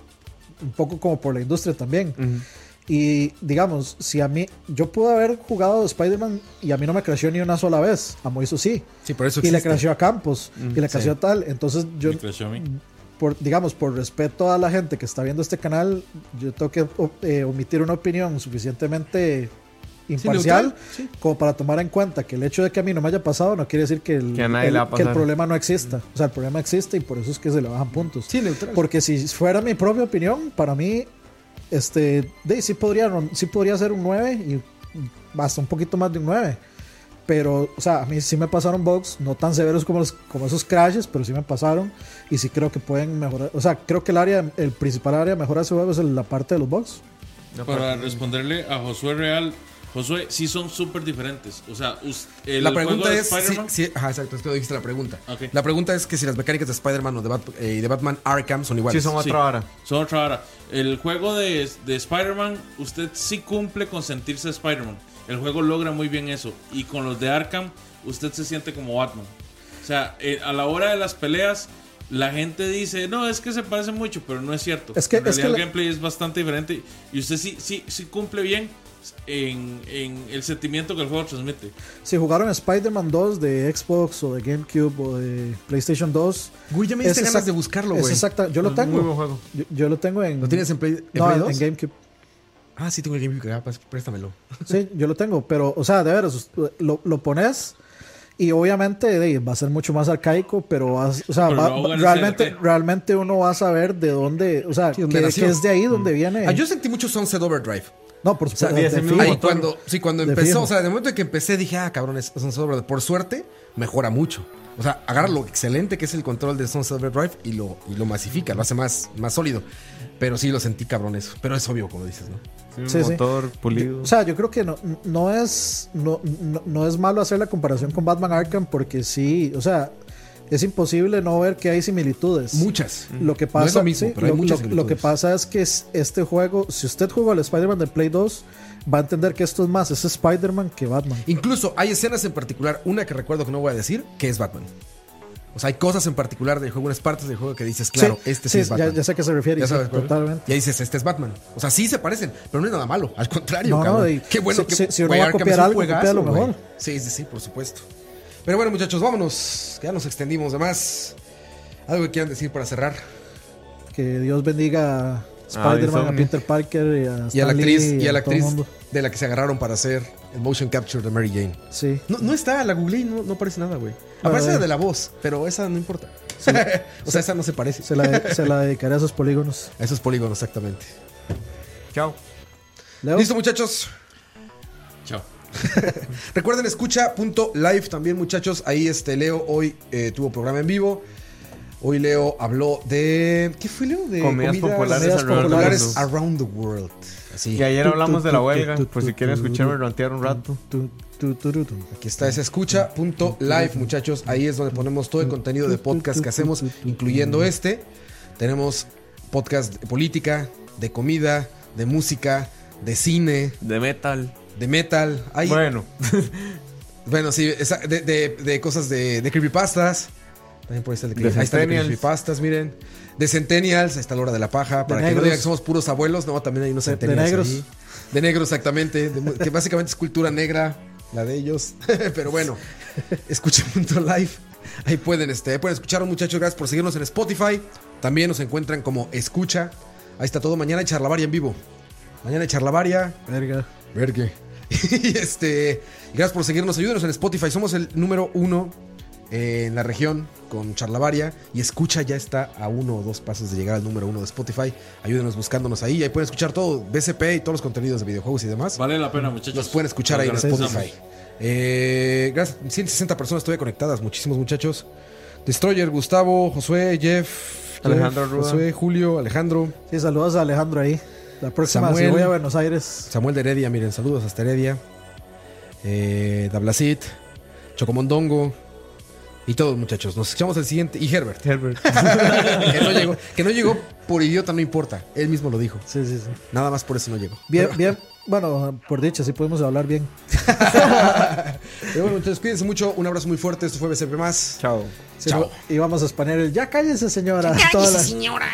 un poco como por la industria también. Y digamos, si a mí, yo pude haber jugado Spider-Man y a mí no me creció ni una sola vez, a Moiso sí. Sí, por eso Y le existe. creció a Campos, y le creció a tal. Entonces yo, Me crashó a mí. por, digamos, por respeto a la gente que está viendo este canal, yo tengo que eh, omitir una opinión suficientemente imparcial neutral, sí. como para tomar en cuenta que el hecho de que a mí no me haya pasado no quiere decir que el, Que el- que el problema no exista. O sea, el problema existe y por eso es que se le bajan puntos. Sí, neutral. Porque si fuera mi propia opinión, para mí, este, de, sí, podría, sí podría ser un 9 y hasta un poquito más de un 9. Pero, o sea, a mí sí me pasaron bugs, no tan severos como, los- como esos crashes, pero sí me pasaron. Y sí creo que pueden mejorar. O sea, creo que el área, el principal área de mejora de ese juego es la parte de los bugs. Para responderle a Josué Real, Josué, sí son súper diferentes. O sea, el La pregunta es. Si, Spider-Man- si- ajá, exacto, es que lo dijiste la pregunta. La pregunta es que si las mecánicas de Spider-Man o de, Bat- eh, y de Batman Arkham son Sí, iguales. son Sí. otra hora. Son otra hora. El juego de, de Spider-Man, usted sí cumple con sentirse Spider-Man. El juego logra muy bien eso. Y con los de Arkham, usted se siente como Batman. O sea, eh, a la hora de las peleas, la gente dice, no, es que se parecen mucho, pero no es cierto. Es que- en es realidad que el la- gameplay es bastante diferente. Y usted sí, sí, sí cumple bien en, en el sentimiento que el juego transmite. Si jugaron Spider-Man 2 de Xbox o de GameCube o de PlayStation 2, Güey, ya me diste ganas de buscarlo, es güey. exacta- yo lo un muy buen tengo. juego. Yo, yo lo tengo en. ¿Lo tienes en Play, en no, Play en, 2? en GameCube. Ah, sí, tengo el GameCube. Ah, pues, préstamelo. Sí, yo lo tengo, pero, o sea, de veras, lo, lo pones Y obviamente de, va a ser mucho más arcaico, pero va, o sea, Pero va- realmente, realmente uno va a saber de dónde, o sea, Sí, que, es de ahí donde viene. Ah, yo sentí mucho Sunset Overdrive. No, por O sea, supuesto. Ahí motor. cuando, sí, cuando empezó, fijo. o sea, de momento en que empecé dije, ah, cabrón, es Sunset Overdrive. Por suerte, mejora mucho. O sea, agarra lo excelente que es el control de Sunset Overdrive y lo, y lo masifica, lo hace más, más sólido. Pero sí lo sentí cabrón eso. Pero es obvio, como dices, ¿no? Sí, un Sí, sí. motor pulido. O sea, yo creo que no, no es no, no, no es malo hacer la comparación con Batman Arkham porque sí, o sea, es imposible no ver que hay similitudes. Muchas. Lo que No pasa, es lo mismo, sí, pero hay lo- muchas lo- lo que pasa es que este juego, si usted jugó al Spider-Man de Play 2, va a entender que esto es más, es Spider-Man que Batman. Incluso hay escenas en particular, una que recuerdo que no voy a decir, que es Batman. O sea, hay cosas en particular del juego, unas partes del juego que dices, claro, este sí, es ya, Batman. ya sé a qué se refiere, Ya sabes, totalmente. Y ahí dices, este es Batman. O sea, sí se parecen, pero no es nada malo. Al contrario, No, no, cabrón. y Qué bueno si- que si- si uno va a copiar algo, copia lo. Sí, sí, sí, por supuesto. Pero bueno, muchachos, vámonos. que Ya nos extendimos de más. ¿Algo que quieran decir para cerrar? Que Dios bendiga a Ah, Spider-Man, a. Peter Parker y a, Y a la actriz, y a la actriz de la que se agarraron para hacer el motion capture de Mary Jane. Sí. No, no está, la googleé y no, no parece nada, güey. Aparece la de la voz, pero esa no importa. o sea, esa no se parece. Se la, se la dedicaré a esos polígonos. A esos polígonos, exactamente. Chao. Leo, Listo, muchachos. Chao. Recuerden, escucha.live también, muchachos. Ahí este Leo hoy eh, tuvo programa en vivo. Hoy Leo habló de. ¿Qué fue Leo? De Comidas populares comidas around the world. Así. Y ayer hablamos tu, de la tu, huelga, tu, por si quieren escucharme rantear un rato. Tu, tu, tu, tu, tu. Aquí está ese escucha.live, muchachos. Ahí es donde ponemos todo el contenido de podcast que hacemos, incluyendo este. Tenemos podcast de política, de comida, de música, de cine, De metal. De metal. Hay, Bueno, Bueno, sí, esa- de, de- de cosas de, de creepypastas. También por ahí está el de, ahí está el de Centennials. creepypastas, miren. De Centennials, ahí está la hora de la paja. Para que no digan que somos puros abuelos, no, también hay unos De- de Centennials. negros. ahí. De negros, exactamente. que básicamente es cultura negra, la de ellos. Pero bueno, escuchen.live. Ahí pueden, este, ahí pueden escuchar, muchachos. Gracias por seguirnos en Spotify. También nos encuentran como Escucha. Ahí está todo. Mañana hay charlavaria en vivo. Mañana hay charlavaria. Verga. Vergue. y este, gracias por seguirnos. Ayúdenos en Spotify. Somos el número uno eh, en la región con Charlavaria. Y escucha ya está a uno o dos pasos de llegar al número uno de Spotify. Ayúdenos buscándonos ahí. Ahí pueden escuchar todo, BCP y todos los contenidos de videojuegos y demás. Vale la pena, muchachos. Los pueden escuchar ahí en Spotify. Eh, gracias. 160 personas todavía conectadas. Muchísimos muchachos. Destroyer, Gustavo, Josué, Jeff, Alejandro Julio, Alejandro. Sí, saludos a Alejandro ahí. La próxima, Samuel. si voy a Buenos Aires. Samuel de Heredia, miren, saludos hasta Heredia. Eh, Dablacit, Chocomondongo. Y todos, muchachos. Nos echamos el siguiente. Y Herbert. Herbert. que, no llegó, que no llegó por idiota, no importa. Él mismo lo dijo. Sí, sí, sí. Nada más por eso no llegó. Bien, bien. Bueno, por dicha, sí podemos hablar bien. Pero bueno, muchachos, cuídense mucho. Un abrazo muy fuerte. Esto fue BCP más. Chao. Sí, Chao. Y vamos a exponer el ya cállese, señora. Cállese, la- señora.